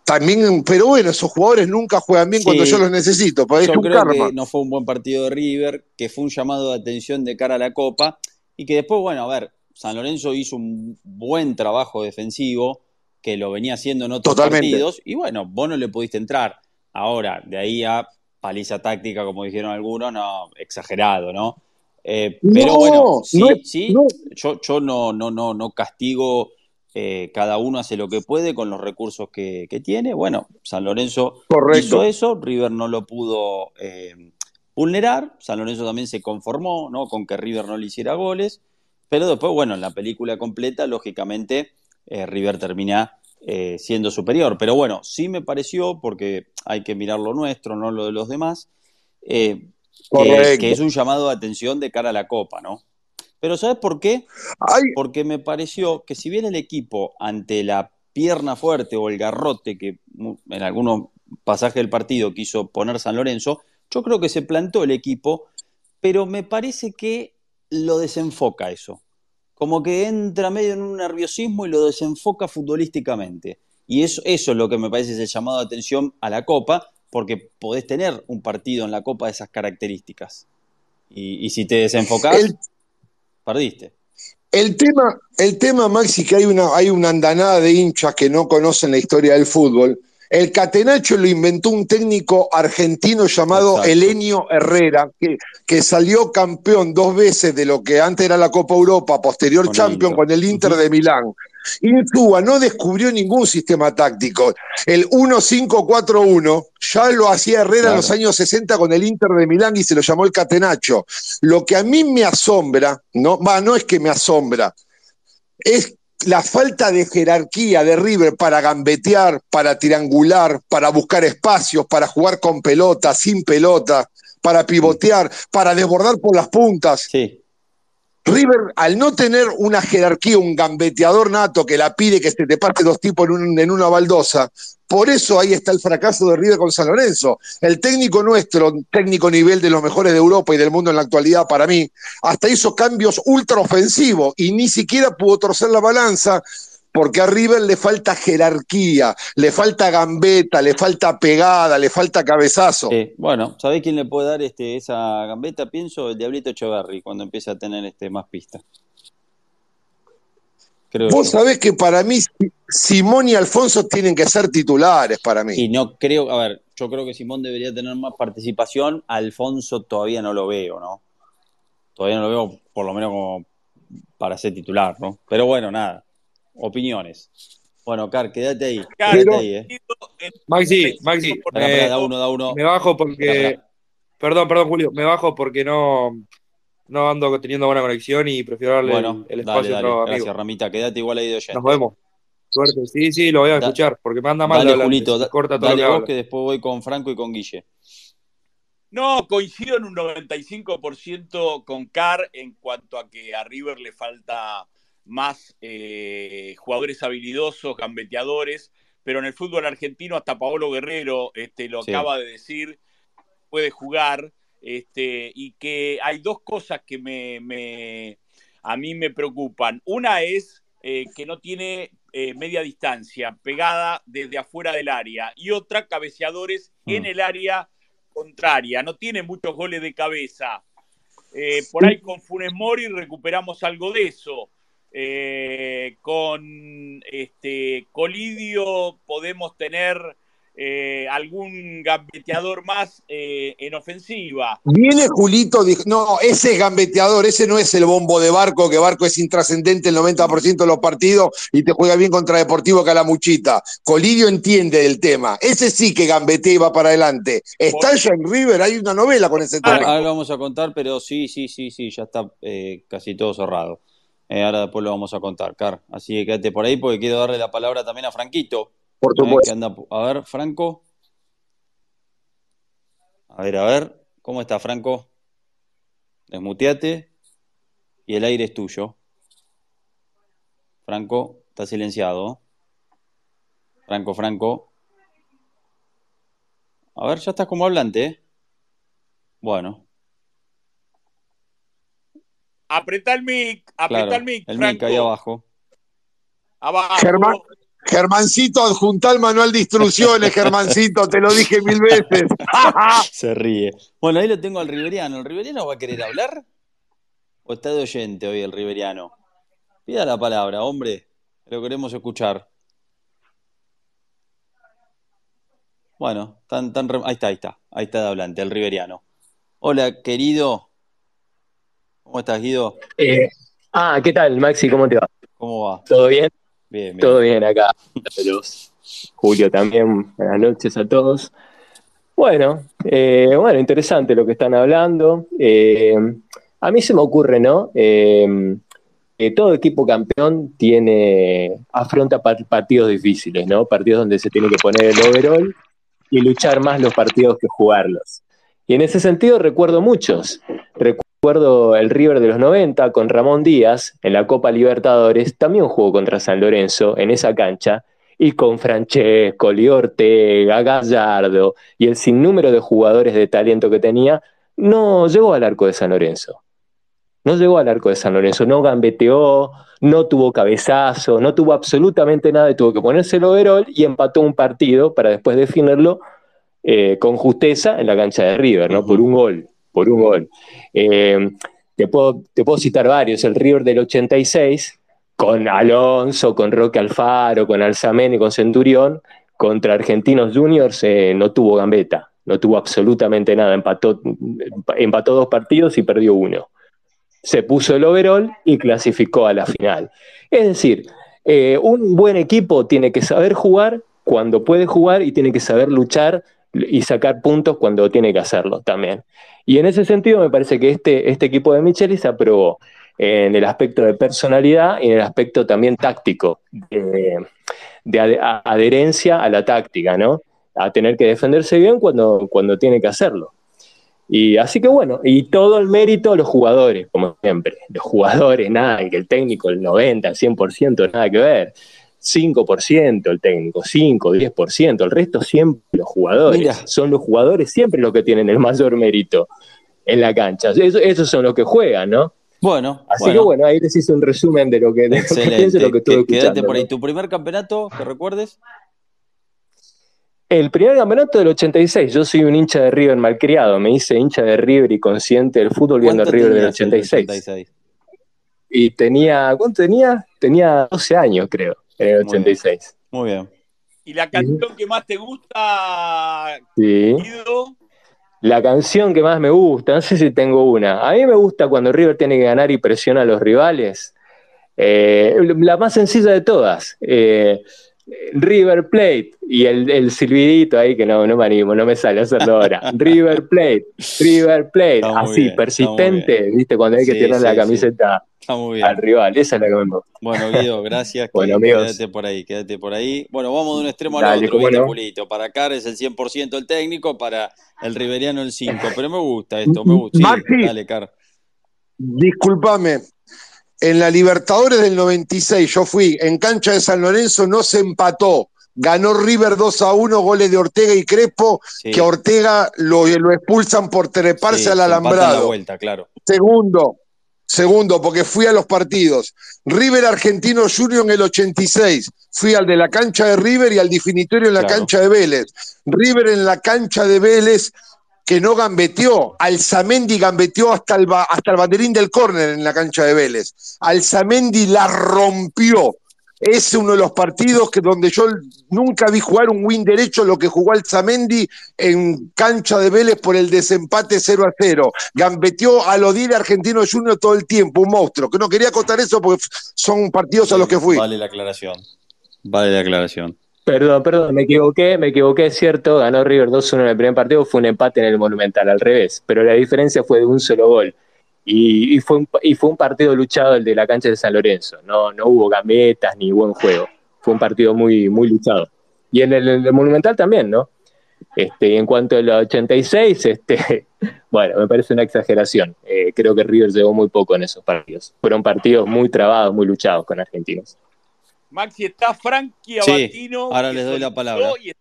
también, pero bueno, esos jugadores nunca juegan bien cuando yo los necesito. Yo creo que no fue un buen partido de River, que fue un llamado de atención de cara a la Copa y que después, bueno, a ver, San Lorenzo hizo un buen trabajo defensivo que lo venía haciendo en otros partidos y bueno, vos no le pudiste entrar. Ahora, de ahí a paliza táctica, como dijeron algunos, no, exagerado, ¿no? Eh, pero bueno, sí, sí, yo, yo no, no, no, no castigo, eh, cada uno hace lo que puede con los recursos que, tiene. Bueno, San Lorenzo hizo eso, River no lo pudo eh, vulnerar. San Lorenzo también se conformó ¿no? con que River no le hiciera goles, pero después, bueno, en la película completa, lógicamente, eh, River termina eh, siendo superior. Pero bueno, sí me pareció, porque hay que mirar lo nuestro, no lo de los demás, eh, que, es un llamado de atención de cara a la Copa, ¿no? Pero ¿sabes por qué? Porque me pareció que si bien el equipo ante la pierna fuerte o el garrote que en algunos pasajes del partido quiso poner San Lorenzo, yo creo que se plantó el equipo, pero me parece que lo desenfoca eso. Como que entra medio en un nerviosismo y lo desenfoca futbolísticamente. Y eso, eso es lo que me parece es el llamado de atención a la Copa, porque podés tener un partido en la Copa de esas características. Y, si te desenfocás, perdiste. El tema, el tema, Maxi, que hay una, hay una andanada de hinchas que no conocen la historia del fútbol el catenacho lo inventó un técnico argentino llamado Elenio Herrera, que, que, salió campeón dos veces de lo que antes era la Copa Europa, posterior champion con el Inter de Milán. Insúa no descubrió ningún sistema táctico. El 1-5-4-1 ya lo hacía Herrera en los años 60 con el Inter de Milán y se lo llamó el catenacho. Lo que a mí me asombra, no, no es que me asombra, es la falta de jerarquía de River para gambetear, para triangular, para buscar espacios, para jugar con pelota, sin pelota, para pivotear, para desbordar por las puntas. Sí. River, al no tener una jerarquía, un gambeteador nato que la pide que se te pase dos tipos en, en, una baldosa, por eso ahí está el fracaso de River con San Lorenzo. El técnico nuestro, técnico nivel de los mejores de Europa y del mundo en la actualidad para mí, hasta hizo cambios ultra ofensivos y ni siquiera pudo torcer la balanza porque a River le falta jerarquía, le falta gambeta, le falta pegada, le falta cabezazo. bueno, ¿sabés quién le puede dar este, esa gambeta? Pienso el Diablito Echeverry cuando empiece a tener este, más pistas. Vos sabés que para mí, Simón y Alfonso tienen que ser titulares para mí. Y no creo, a ver, yo creo que Simón debería tener más participación. Alfonso todavía no lo veo, ¿no? Todavía no lo veo, por lo menos como para ser titular, ¿no? Pero bueno, nada. Opiniones. Bueno, Car, quédate ahí. quédate ahí, ¿eh? Maxi, Maxi. da uno, da uno. Me bajo porque. Perdón, perdón, Julio. Me bajo porque no, no ando teniendo buena conexión y prefiero darle el, espacio dale, dale. Gracias, Ramita. Quédate igual ahí de oyente. Nos vemos. Suerte. Sí, sí, lo voy a escuchar porque me anda mal. Dale, Julito, corta todo dale vos que después voy con Franco y con Guille. No, coincido en un 95% con Car en cuanto a que a River le falta más eh, jugadores habilidosos, gambeteadores, pero en el fútbol argentino hasta Paolo Guerrero este, lo acaba de decir, puede jugar, este, y que hay dos cosas que me, a mí me preocupan. Una es eh, que no tiene eh, media distancia, pegada desde afuera del área, y otra, cabeceadores en mm. el área contraria, no tiene muchos goles de cabeza. por ahí con Funes Mori recuperamos algo de eso. Eh, con este Colidio podemos tener eh, algún gambeteador más eh, en ofensiva. Viene Julito, no, ese es gambeteador, ese no es el bombo de Barco, que Barco es intrascendente el 90% de los partidos y te juega bien contra Deportivo Calamuchita. Colidio entiende del tema, ese sí que gambetea y va para adelante. Está ya en River, hay una novela con ese tema. Ahora, vamos a contar, pero sí, sí, sí, sí, ya está casi todo cerrado. Eh, ahora después lo vamos a contar, Car. Así que quédate por ahí porque quiero darle la palabra también a Franquito. Por eh, supuesto. a ver, Franco. A ver, a ver. ¿Cómo está, Franco? Desmuteate. Y el aire es tuyo. Franco, está silenciado. Franco, Franco. A ver, ya estás como hablante. ¿eh? Bueno, Apretá el mic, apretá el mic. El mic ahí abajo. Abajo. Germancito, adjunta el manual de instrucciones, Germancito, te lo dije mil veces. Se ríe. Bueno, ahí lo tengo al Riveriano. ¿El Riveriano va a querer hablar? ¿O está de oyente hoy el Riveriano? Pida la palabra, hombre. Lo queremos escuchar. Bueno, tan, tan, ahí está, ahí está. Ahí está de hablante, el Riveriano. Hola, querido. ¿Cómo estás, Guido? Eh, ah, ¿qué tal, Maxi? ¿Cómo te va? ¿Cómo va? ¿Todo bien? Bien, bien. Todo bien acá. Julio también, buenas noches a todos. Bueno, eh, bueno, interesante lo que están hablando. Eh, a mí se me ocurre, ¿no? que todo equipo campeón tiene afronta partidos difíciles, ¿no? Partidos donde se tiene que poner el overall y luchar más los partidos que jugarlos. Y en ese sentido recuerdo muchos. Recuerdo el River de los 90 con Ramón Díaz en la Copa Libertadores, también jugó contra San Lorenzo en esa cancha, y con Francesco, Ortega, Gallardo y el sinnúmero de jugadores de talento que tenía, no llegó al arco de San Lorenzo. No llegó al arco de San Lorenzo, no gambeteó, no tuvo cabezazo, no tuvo absolutamente nada, tuvo que ponerse el overall y empató un partido para después definirlo eh, con justeza en la cancha de River, ¿no? Por un gol por un gol. Eh, te, puedo, te puedo citar varios, el River del 86, con Alonso, con Roque Alfaro, con Alzamen y con Centurión, contra Argentinos Juniors eh, no tuvo gambeta, no tuvo absolutamente nada, empató, empató dos partidos y perdió uno. Se puso el overall y clasificó a la final. Es decir, eh, un buen equipo tiene que saber jugar cuando puede jugar y tiene que saber luchar y sacar puntos cuando tiene que hacerlo también. Y en ese sentido me parece que este, este equipo de Micheli se aprobó en el aspecto de personalidad y en el aspecto también táctico, de, adherencia a la táctica, ¿no? A tener que defenderse bien cuando, cuando tiene que hacerlo. Y así que bueno, y todo el mérito a los jugadores, como siempre. Los jugadores, nada, que el técnico, el 90, el 100%, nada que ver. 5% el técnico, 5, 10%, el resto siempre los jugadores. Son los jugadores siempre los que tienen el mayor mérito en la cancha. esos son los que juegan, ¿no? Bueno. Así que bueno, ahí les hice un resumen de lo que, de lo que, estuve Quédate por ahí. ¿Tu primer campeonato que recuerdes? El primer campeonato del 86, yo soy un hincha de River malcriado, me hice hincha de River y consciente del fútbol viendo River del 86. Y tenía, ¿cuánto tenía? Tenía 12 años, creo. En el 86. Muy bien. ¿Y la canción que más te gusta, sí. La canción que más me gusta, no sé si tengo una. A mí me gusta cuando River tiene que ganar y presiona a los rivales. Eh, la más sencilla de todas. Eh, River Plate y el, el, silbidito ahí que no, no me animo, no me sale a hacerlo ahora. River Plate, River Plate, así, persistente, ¿viste? Cuando hay que tirar la camiseta al rival, esa es la que me gusta. Bueno, Guido, gracias. bueno, Quédate por ahí, quédate por ahí. Bueno, vamos de un extremo al otro, ¿viste, Julito? Para Car es el 100% el técnico, para el Riveriano el 5, pero me gusta esto, me gusta. dale, Car. Disculpame, en la Libertadores del 96, yo fui en cancha de San Lorenzo, no se empató. Ganó River 2 a 1, goles de Ortega y Crespo, que Ortega lo, lo, expulsan por treparse al alambrado. vuelta, claro. Segundo, segundo, porque fui a los partidos. River Argentino Junior en el 86. Fui al de la cancha de River y al definitorio en la cancha de Vélez. River en la cancha de Vélez que no gambeteó. Alzamendi gambeteó hasta el, hasta el banderín del córner en la cancha de Vélez. Alzamendi la rompió. Es uno de los partidos que donde yo nunca vi jugar un win derecho lo que jugó Alzamendi en cancha de Vélez por el desempate 0 a 0. Gambeteó a Lodire Argentino Junior todo el tiempo, un monstruo. Que no quería acotar eso porque son partidos a los que fui. Vale la aclaración. Vale la aclaración. Perdón, perdón, me equivoqué, me equivoqué, es cierto, ganó River 2-1 en el primer partido, fue un empate en el Monumental, al revés, pero la diferencia fue de un solo gol. Y, fue, un, y partido luchado el de la cancha de San Lorenzo, no, no hubo gametas ni buen juego, fue un partido muy, muy luchado. Y en el, Monumental también, ¿no? Este, en cuanto al 86, este, bueno, me parece una exageración. Eh, creo que River llegó muy poco en esos partidos. Fueron partidos muy trabados, muy luchados con argentinos. Maxi, está Frankie Abatino. ahora les doy la palabra. Y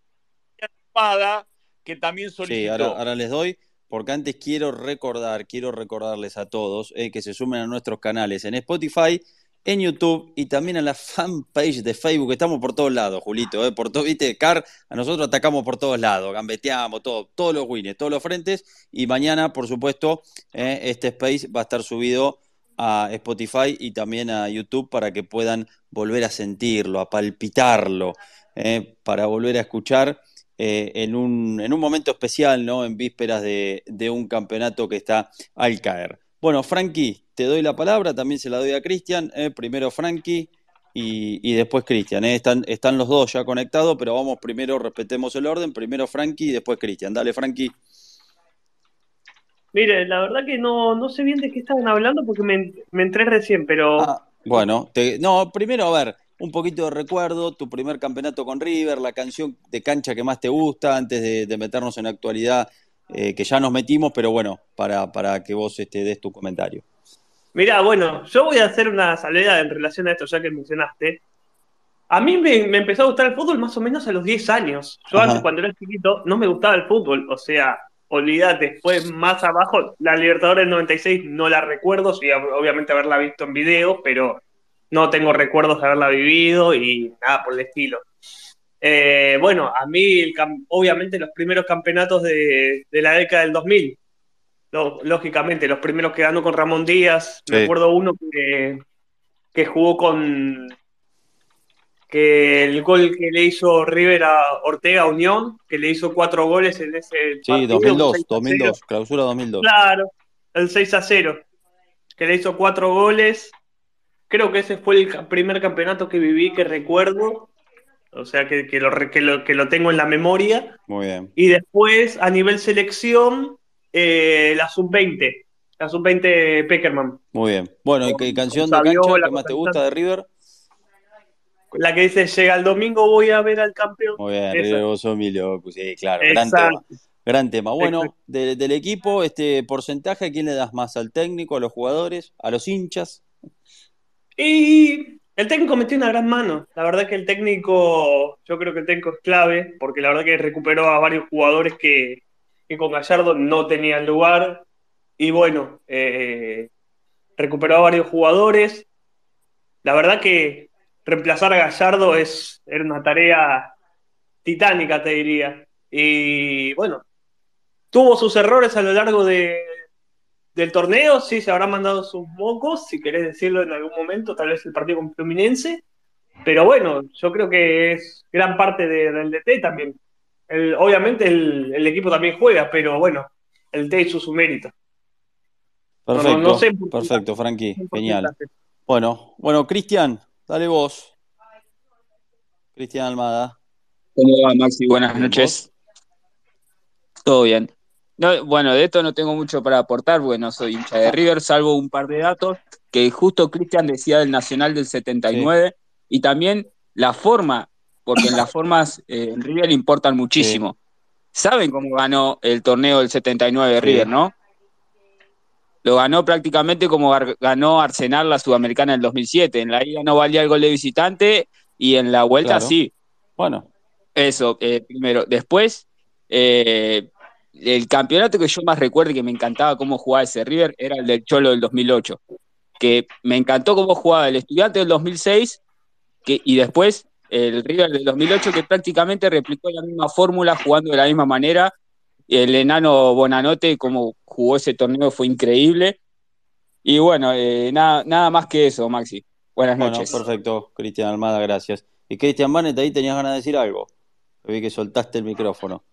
Espada, que también solicitó. Sí, ahora, les doy, porque antes quiero recordar, quiero recordarles a todos eh, que se sumen a nuestros canales en Spotify, en YouTube y también a la fanpage de Facebook. Estamos por todos lados, Julito, eh, por todo, viste, Car, a nosotros atacamos por todos lados, gambeteamos, todo, todos los wins, todos los frentes. Y mañana, por supuesto, eh, este space va a estar subido a Spotify y también a YouTube para que puedan volver a sentirlo, a palpitarlo, eh, para volver a escuchar eh, en, un, en, un, momento especial, ¿no? En vísperas de, un campeonato que está al caer. Bueno, Frankie, te doy la palabra, también se la doy a Cristian. Eh, primero Frankie y, después Cristian. Están, están los dos ya conectados, pero vamos primero, respetemos el orden. Primero Frankie y después Cristian. Dale, Frankie. Mire, la verdad que no, no sé bien de qué estaban hablando porque me, entré recién, pero... Ah, bueno, no, primero a ver, un poquito de recuerdo, tu primer campeonato con River, la canción de cancha que más te gusta, antes de, meternos en la actualidad, eh, que ya nos metimos, pero bueno, para, para que vos este, des tu comentario. Mira, bueno, yo voy a hacer una salida en relación a esto ya que mencionaste. A mí me, empezó a gustar el fútbol más o menos a los 10 años. Yo antes, cuando era chiquito, no me gustaba el fútbol. O sea, olvídate, después más abajo, la Libertadores del 96 no la recuerdo, sí, obviamente haberla visto en video, pero no tengo recuerdos de haberla vivido y nada por el estilo. Eh, bueno, a mí, obviamente, los primeros campeonatos de, la década del 2000, lógicamente, los primeros que ganó con Ramón Díaz, me acuerdo uno que, que jugó con, que el gol que le hizo River a Ortega Unión, que le hizo cuatro goles en ese. Sí, 2002, 2002, clausura 2002. Claro, el 6 a 0, que le hizo cuatro goles. Creo que ese fue el primer campeonato que viví que recuerdo. O sea, que, que, lo, que, lo, que lo tengo en la memoria. Muy bien. Y después, a nivel selección, eh, la sub-20. La sub-20 Peckerman. Muy bien. Bueno, ¿y qué canción de cancha que más te gusta de River? La que dice, llega el domingo, voy a ver al campeón. Muy bien, vos sos mi loco, sí, claro, gran tema. Gran tema. Bueno, del equipo, este porcentaje, ¿a quién le das más? ¿Al técnico, a los jugadores, a los hinchas? Y el técnico metió una gran mano. La verdad que el técnico, yo creo que el técnico es clave, porque la verdad que recuperó a varios jugadores que, con Gallardo no tenían lugar. Y bueno, eh, recuperó a varios jugadores. La verdad que reemplazar a Gallardo es, era una tarea titánica, te diría. Y bueno, tuvo sus errores a lo largo de, del torneo, sí, se habrá mandado sus mocos, si querés decirlo en algún momento, tal vez el partido con Fluminense. Pero bueno, yo creo que es gran parte del DT también. obviamente el, equipo también juega, pero bueno, el DT hizo su mérito. Perfecto, perfecto, Frankie, genial. Bueno, bueno, Cristian, dale vos. Cristian Almada. ¿Cómo va, Maxi? Buenas noches. Todo bien. No, bueno, de esto no tengo mucho para aportar, porque no soy hincha de River, salvo un par de datos que justo Cristian decía del Nacional del 79 y también la forma, porque en las formas eh, en River importan muchísimo. Saben cómo ganó el torneo del 79 River, ¿no? Lo ganó prácticamente como ganó Arsenal la Sudamericana en el 2007. En la ida no valía el gol de visitante y en la vuelta sí. Bueno. Eso, eh, primero. Después, eh, el campeonato que yo más recuerdo y que me encantaba cómo jugaba ese River era el del Cholo del 2008. Que me encantó cómo jugaba el Estudiante del 2006 que, y después el River del 2008 que prácticamente replicó la misma fórmula jugando de la misma manera. El enano Bonanote, como jugó ese torneo, fue increíble. Y bueno, eh, nada, nada más que eso, Maxi. Buenas noches. Bueno, perfecto, Cristian Almada, gracias. Y Cristian Manet, ahí tenías ganas de decir algo. Vi que soltaste el micrófono.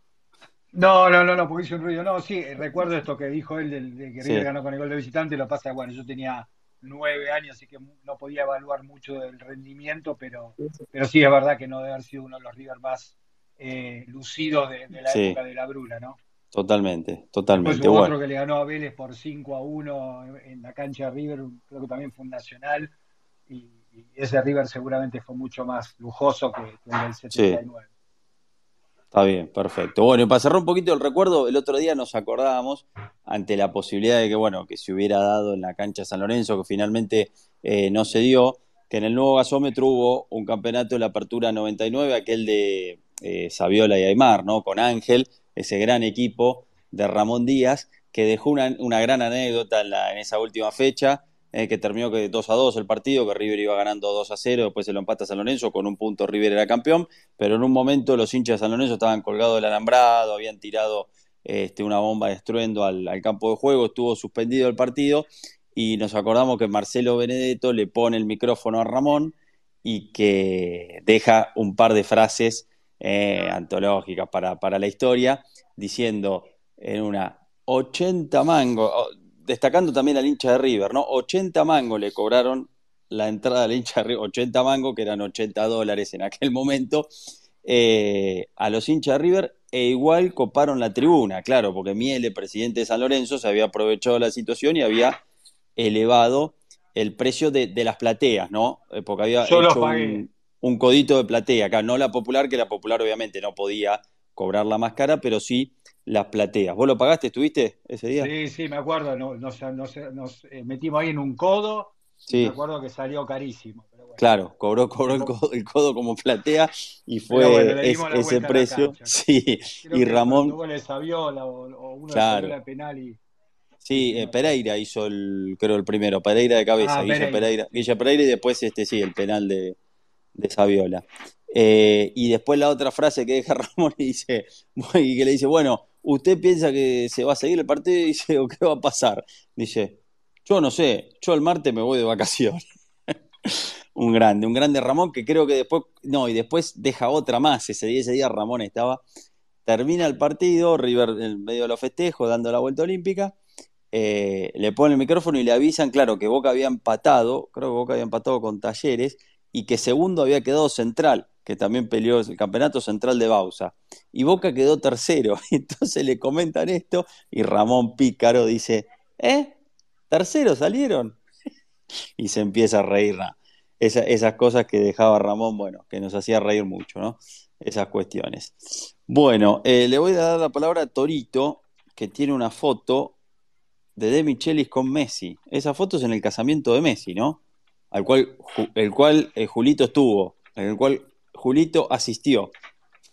No, no, no, no, porque hizo un ruido. No, sí, recuerdo esto que dijo él de, que River ganó con el gol de visitante. Lo pasa, bueno, yo tenía nueve años, así que no podía evaluar mucho del rendimiento, pero, pero sí es verdad que no debe haber sido uno de los River más eh, lucidos de, la época de la Bruna, ¿no? Totalmente, totalmente. Después hubo otro que le ganó a Vélez por 5 a 1 en la cancha de River, creo que también fue un nacional, y, ese River seguramente fue mucho más lujoso que, el del 79. Está bien, perfecto. Bueno, y para cerrar un poquito el recuerdo, el otro día nos acordábamos ante la posibilidad de que, bueno, que se hubiera dado en la cancha San Lorenzo, que finalmente eh, no se dio, que en el nuevo gasómetro hubo un campeonato de la Apertura 99, aquel de eh, Saviola y Aymar, ¿no? Con Ángel, ese gran equipo de Ramón Díaz, que dejó una, gran anécdota en esa última fecha, eh, que terminó que 2 a 2 el partido, que River iba ganando 2 a 0, después se lo empata San Lorenzo, con un punto River era campeón, pero en un momento los hinchas de San Lorenzo estaban colgados del alambrado, habían tirado este, una bomba de estruendo al, campo de juego, estuvo suspendido el partido y nos acordamos que Marcelo Benedetto le pone el micrófono a Ramón y que deja un par de frases eh, antológicas para, para la historia, diciendo en una 80 mangos, destacando también al hincha de River, ¿no? 80 mangos le cobraron la entrada al hincha de River, 80 mangos, que eran 80 dólares en aquel momento, eh, a los hinchas de River, e igual coparon la tribuna, claro, porque Miele, presidente de San Lorenzo, se había aprovechado la situación y había elevado el precio de, las plateas, ¿no? Eh, porque había hecho un, un, codito de platea, acá no la popular, que la popular obviamente no podía cobrar la más cara, pero sí las plateas. ¿Vos lo pagaste? ¿Estuviste ese día? Sí, sí, me acuerdo. Nos, eh, metimos ahí en un codo. Sí. Me acuerdo que salió carísimo. Claro, cobró, cobró el, codo, como platea y fue ese precio. Sí, y Ramón. o, uno claro. penal y. Sí, eh, Pereira hizo el, creo el primero, Pereira de cabeza, ah, Pereira. Pereira, Pereira y después este sí, el penal de, de Saviola. Eh, y después la otra frase que deja Ramón y dice, y que le dice, bueno, ¿usted piensa que se va a seguir el partido? Y dice, ¿o qué va a pasar? Dice, yo no sé, yo el martes me voy de vacaciones. un grande, un grande Ramón que creo que después, no, y después deja otra más. Ese día, ese día Ramón estaba, termina el partido, River en medio de los festejos, dando la vuelta olímpica. Eh, le pone el micrófono y le avisan, claro, que Boca había empatado, creo que Boca había empatado con Talleres, y que segundo había quedado central que también peleó el campeonato central de Bausa. Y Boca quedó tercero. Entonces le comentan esto y Ramón Pícaro dice, ¿eh? ¿Tercero salieron? y se empieza a reír. esas cosas que dejaba Ramón, bueno, que nos hacía reír mucho, ¿no? Esas cuestiones. Bueno, eh, le voy a dar la palabra a Torito, que tiene una foto de De Michelis con Messi. Esa foto es en el casamiento de Messi, ¿no? Al cual, el cual eh, Julito estuvo, en el cual Julito asistió.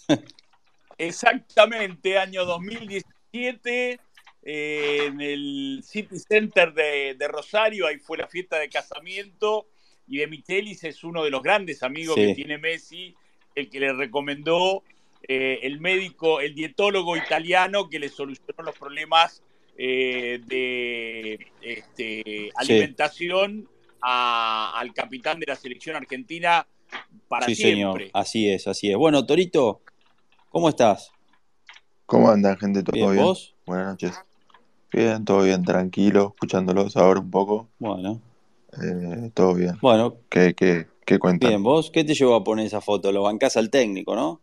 Exactamente, año 2017, eh, en el City Center de, Rosario, ahí fue la fiesta de casamiento, y de Michelis es uno de los grandes amigos que tiene Messi, el que le recomendó eh, el médico, el dietólogo italiano que le solucionó los problemas eh, de este, alimentación al capitán de la selección argentina, para sí, siempre. Señor. Así es, así es. Bueno, Torito, ¿cómo estás? ¿Cómo andan, gente? ¿Todo bien? bien? ¿Vos? Buenas noches. Bien, todo bien, tranquilo, escuchándolos ahora un poco. Bueno. Eh, todo bien. Bueno. ¿Qué, qué, qué cuentan? Bien, ¿vos qué te llevó a poner esa foto? Lo bancás al técnico, ¿no?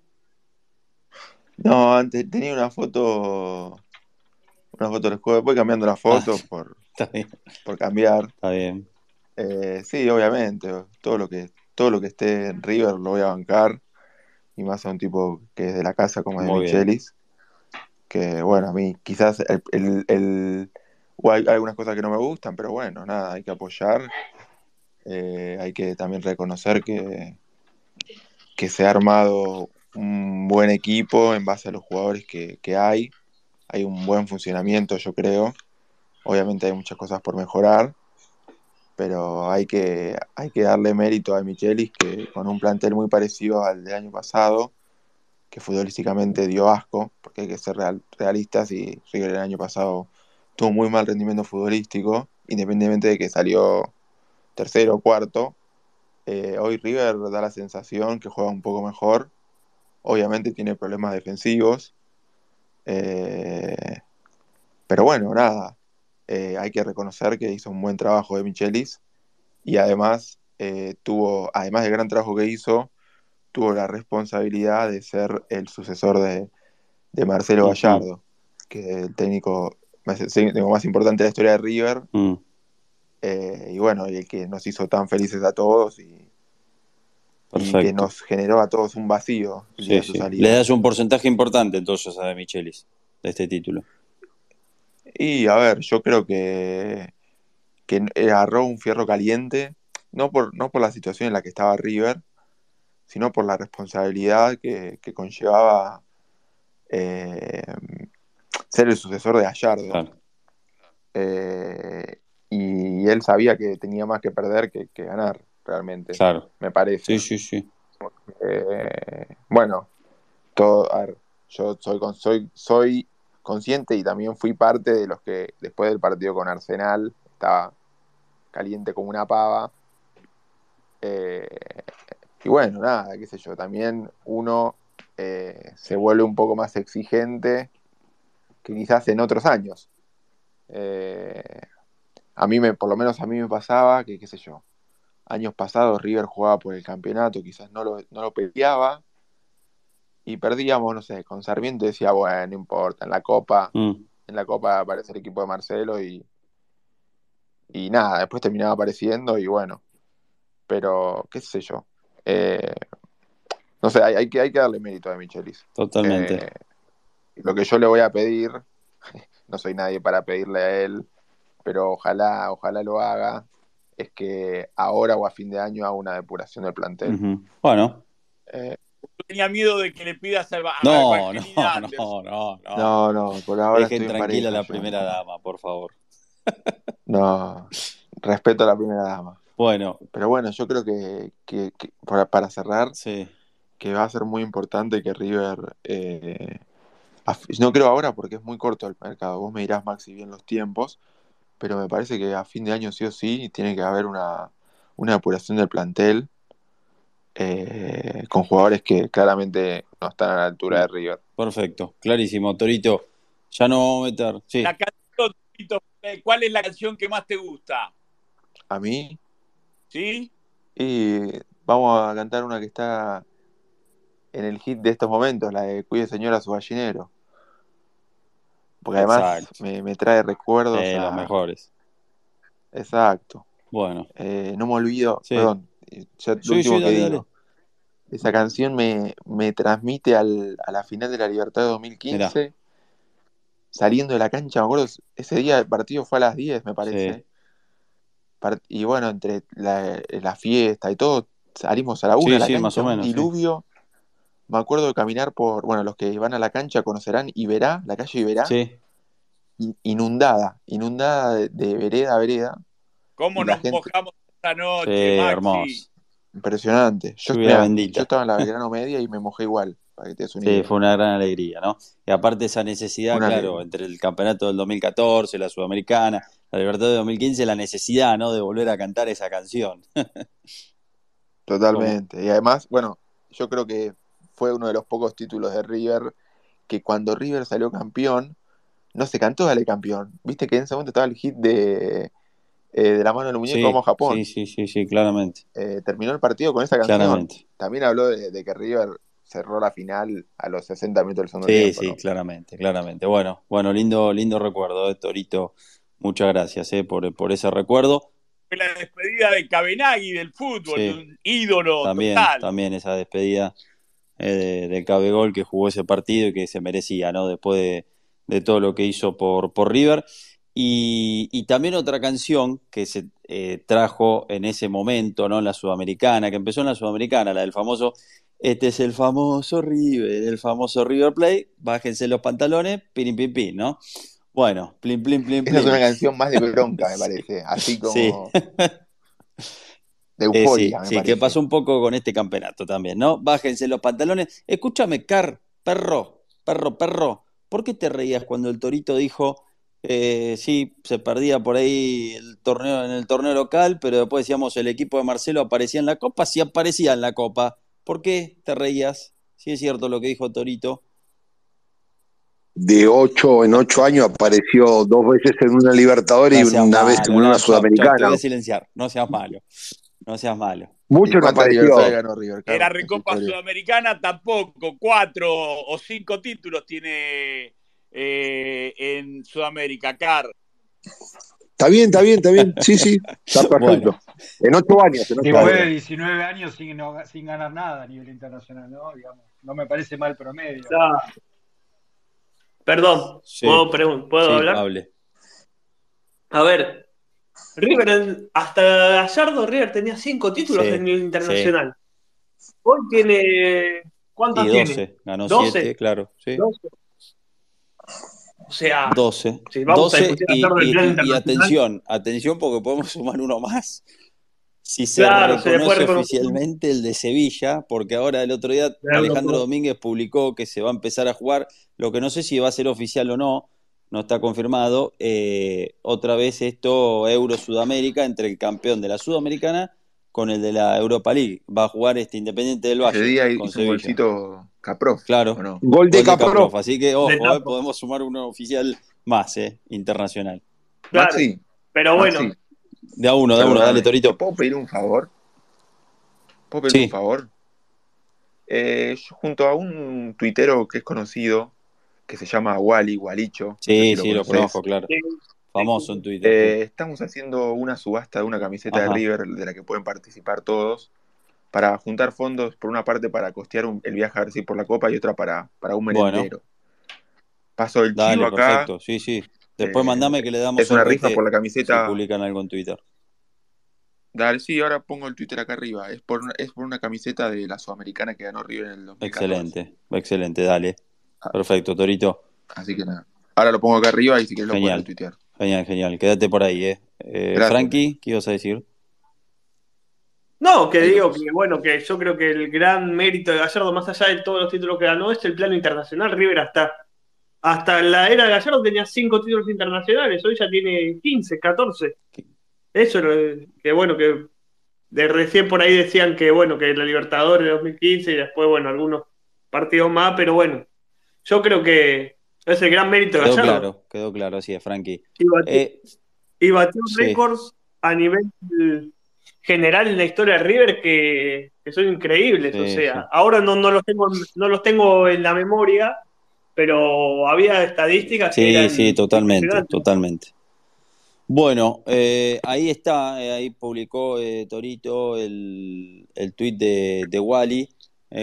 No, antes tenía una foto. Una foto del juego. Voy cambiando la foto Ah, por, Está bien. por cambiar. Está bien. Eh, sí, obviamente. Todo lo que, todo lo que esté en River lo voy a bancar. Y más a un tipo que es de la casa como es de. Michelis. Que bueno, a mí quizás el, el- hay algunas cosas que no me gustan, pero bueno, nada, hay que apoyar. Eh, hay que también reconocer que, que se ha armado un buen equipo en base a los jugadores que, que hay. Hay un buen funcionamiento, yo creo. Obviamente hay muchas cosas por mejorar, pero hay que, hay que darle mérito a Michelis que con un plantel muy parecido al del año pasado, que futbolísticamente dio asco, porque hay que ser real- realistas y River el año pasado tuvo muy mal rendimiento futbolístico, independientemente de que salió tercero o cuarto. Eh, hoy River da la sensación que juega un poco mejor. Obviamente tiene problemas defensivos. Eh, pero bueno, nada. Eh, hay que reconocer que hizo un buen trabajo de Michelis. Y además eh, tuvo, además del gran trabajo que hizo, tuvo la responsabilidad de ser el sucesor de, de Marcelo. Gallardo, que es el técnico más, técnico más importante de la historia de River. Mm. Eh, y bueno, y el que nos hizo tan felices a todos y, y que nos generó a todos un vacío Sí, sí. Le das un porcentaje importante entonces a Michelis de este título. Y a ver, yo creo que, que agarró un fierro caliente, no por, no por la situación en la que estaba River, sino por la responsabilidad que, que conllevaba eh, ser el sucesor de Gallardo. Claro. Eh, y él sabía que tenía más que perder que, que ganar, realmente, Claro. me parece. Sí, sí, sí. Eh, bueno, todo, a ver, yo soy, soy, soy consciente y también fui parte de los que después del partido con Arsenal estaba caliente como una pava. Eh, y bueno, nada, qué sé yo, también uno eh, se vuelve un poco más exigente que quizás en otros años. Eh, a mí me, por lo menos a mí me pasaba que, qué sé yo, años pasados River jugaba por el campeonato, quizás no lo, no lo peleaba y perdíamos, no sé, con Sarmiento decía, bueno, no importa, en la Copa, Mm. en la Copa aparece el equipo de Marcelo y, y nada, después terminaba apareciendo y bueno, pero qué sé yo, eh, no sé, hay, hay que, hay que darle mérito a Michelis. Totalmente. Eh, lo que yo le voy a pedir, no soy nadie para pedirle a él, pero ojalá, ojalá lo haga, es que ahora o a fin de año haga una depuración del plantel. Bueno. Eh, Tenía miedo de que le pidas a, a No, no, no, no, no. no, no, por ahora Dejen estoy tranquila la yo. primera dama, por favor. No, respeto a la primera dama. Bueno, Pero bueno, yo creo que, que- que para, para cerrar, sí. que va a ser muy importante que River, eh, no creo ahora porque es muy corto el mercado, vos me dirás Maxi bien los tiempos, pero me parece que a fin de año sí o sí tiene que haber una, una depuración del plantel eh, con jugadores que claramente no están a la altura de River. Perfecto, clarísimo. Torito, ya no vamos a meter. Sí, La canción, eh, ¿cuál es la canción que más te gusta? A mí, ¿Sí? y vamos a cantar una que está en el hit de estos momentos, la de Cuide Señora su gallinero. Porque además me, me trae recuerdos eh, a- los mejores. Exacto. Bueno, Eh, no me olvido, Sí. perdón, ya lo Sí, último sí, que dale, digo. Esa canción me, me transmite al, a la final de la Libertad de 2015, saliendo de la cancha, me acuerdo, ese día el partido fue a las 10, me parece. Sí. Y bueno, entre la, la fiesta y todo, salimos a la una Sí, de la sí, cancha, más o un menos, sí. diluvio. Me acuerdo de caminar por, bueno, los que van a la cancha conocerán Iberá, la calle Iberá, sí. inundada, inundada de, de vereda a vereda. ¿Cómo nos gente- mojamos esta Sí, noche, Maxi? hermoso. Impresionante. Yo, bendita. yo estaba en la Belgrano Media y me mojé igual, para que te des una Sí, idea. fue una gran alegría, ¿no? Y aparte esa necesidad, Una claro, alegría. entre el campeonato del 2014, la Sudamericana, la Libertad de 2015, la necesidad, ¿no? De volver a cantar esa canción. Totalmente. Y además, bueno, yo creo que fue uno de los pocos títulos de River que cuando River salió campeón, no se cantó Dale campeón. Viste que en ese momento estaba el hit de, eh, de la mano del muñeco como Japón. Sí, sí, sí, sí, claramente. Eh, terminó el partido con esa canción. También habló de, que River cerró la final a los 60 minutos del segundo tiempo. Sí, sí, claramente, claramente. Bueno, bueno, lindo, lindo recuerdo, de Torito. Muchas gracias eh, por, por ese recuerdo. La despedida de Cabenagui del fútbol, un ídolo también, total. También esa despedida eh, del Cabegol que jugó ese partido y que se merecía, ¿no? Después de, todo lo que hizo por, por River. Y, también otra canción que se eh, trajo en ese momento, ¿no? En la Sudamericana, que empezó en la Sudamericana, la del famoso este es el famoso River, el famoso River Play, bájense los pantalones, pin, pin, pin, ¿no? Bueno, plin, plin, plin, plin. Esa es una canción más de bronca, me parece, así como... Sí. De eh, euforia, sí, que pasó un poco con este campeonato también, ¿no? Bájense los pantalones. Escúchame, Car, perro, perro, perro, ¿por qué te reías cuando el Torito dijo, eh, sí, se perdía por ahí el torneo en el torneo local, pero después decíamos el equipo de Marcelo aparecía en la Copa, sí aparecía en la Copa. ¿Por qué te reías? Si es cierto lo que dijo Torito. De ocho en ocho años apareció dos veces en una Libertadores y una vez en una Sudamericana. te voy a silenciar, no seas malo. No seas malo. Mucho no apareció. Era Recopa Sudamericana tampoco. Cuatro o cinco títulos tiene eh, en Sudamérica, Car. Está bien, está bien, está bien. Sí, sí, está perfecto. En ocho años. En Después de 19 años sin, sin, ganar nada a nivel internacional, ¿no? Digamos, no me parece mal promedio. Perdón, ¿puedo, ¿puedo hablar? Hable. A ver, River, hasta Gallardo River tenía cinco títulos en nivel internacional. Hoy tiene. ¿Cuántos y 12, tiene? Ganó 7, claro. Sí. 12. O sea, 12. 12 y, atención, atención porque podemos sumar uno más. Si se reconoce oficialmente el de Sevilla, porque ahora el otro día Alejandro Domínguez publicó que se va a empezar a jugar, lo que no sé si va a ser oficial o no, no está confirmado, eh, otra vez esto Euro Sudamérica entre el campeón de la Sudamericana con el de la Europa League. Va a jugar este Independiente del Valle. Ese día hizo un golcito Caprof. Claro. Gol de, Caprof. Así que, ojo, eh, podemos sumar uno oficial más, eh, internacional. Claro. Pero bueno. De a uno, de a uno, dale, Torito. ¿Puedo pedir un favor? ¿Puedo pedir un favor? Eh, yo junto a un tuitero que es conocido, que se llama Wally, Walicho. Sí, sí, lo, conozco, claro. Famoso en Twitter. Eh, estamos haciendo una subasta de una camiseta de River de la que pueden participar todos para juntar fondos, por una parte para costear el viaje a ver si por la Copa y otra para, para un merendero. Paso el chivo acá. Perfecto, sí, sí. Después eh, mandame que le damos Es una rifa por la camiseta. Si publican algo en Twitter. Dale, sí, ahora pongo el Twitter acá arriba. Es por, es por una camiseta de la Sudamericana que ganó River en el 2014. Excelente, excelente, dale. Ah. Perfecto, Torito. Así que nada. Ahora lo pongo acá arriba y si quieres lo en Twitter. Genial, genial. Quédate por ahí, ¿eh? eh Frankie, ¿qué ibas a decir? No, que digo que bueno, que yo creo que el gran mérito de Gallardo, más allá de todos los títulos que ganó, es el plano internacional. River hasta, hasta la era de Gallardo tenía cinco títulos internacionales, hoy ya tiene 15, 14. Eso que bueno, que de recién por ahí decían que bueno, que la Libertadores de 2015 y después, bueno, algunos partidos más, pero bueno, yo creo que es el gran mérito de quedó Gallardo. Claro, quedó claro, así es, Frankie. Y batió, eh, récords a nivel general en la historia de River que, son increíbles. o sea, ahora no, no, los tengo, no los tengo en la memoria, pero había estadísticas sí, que Sí, totalmente, totalmente. Bueno, eh, ahí está, eh, ahí publicó Torito el, el tweet de, de Wally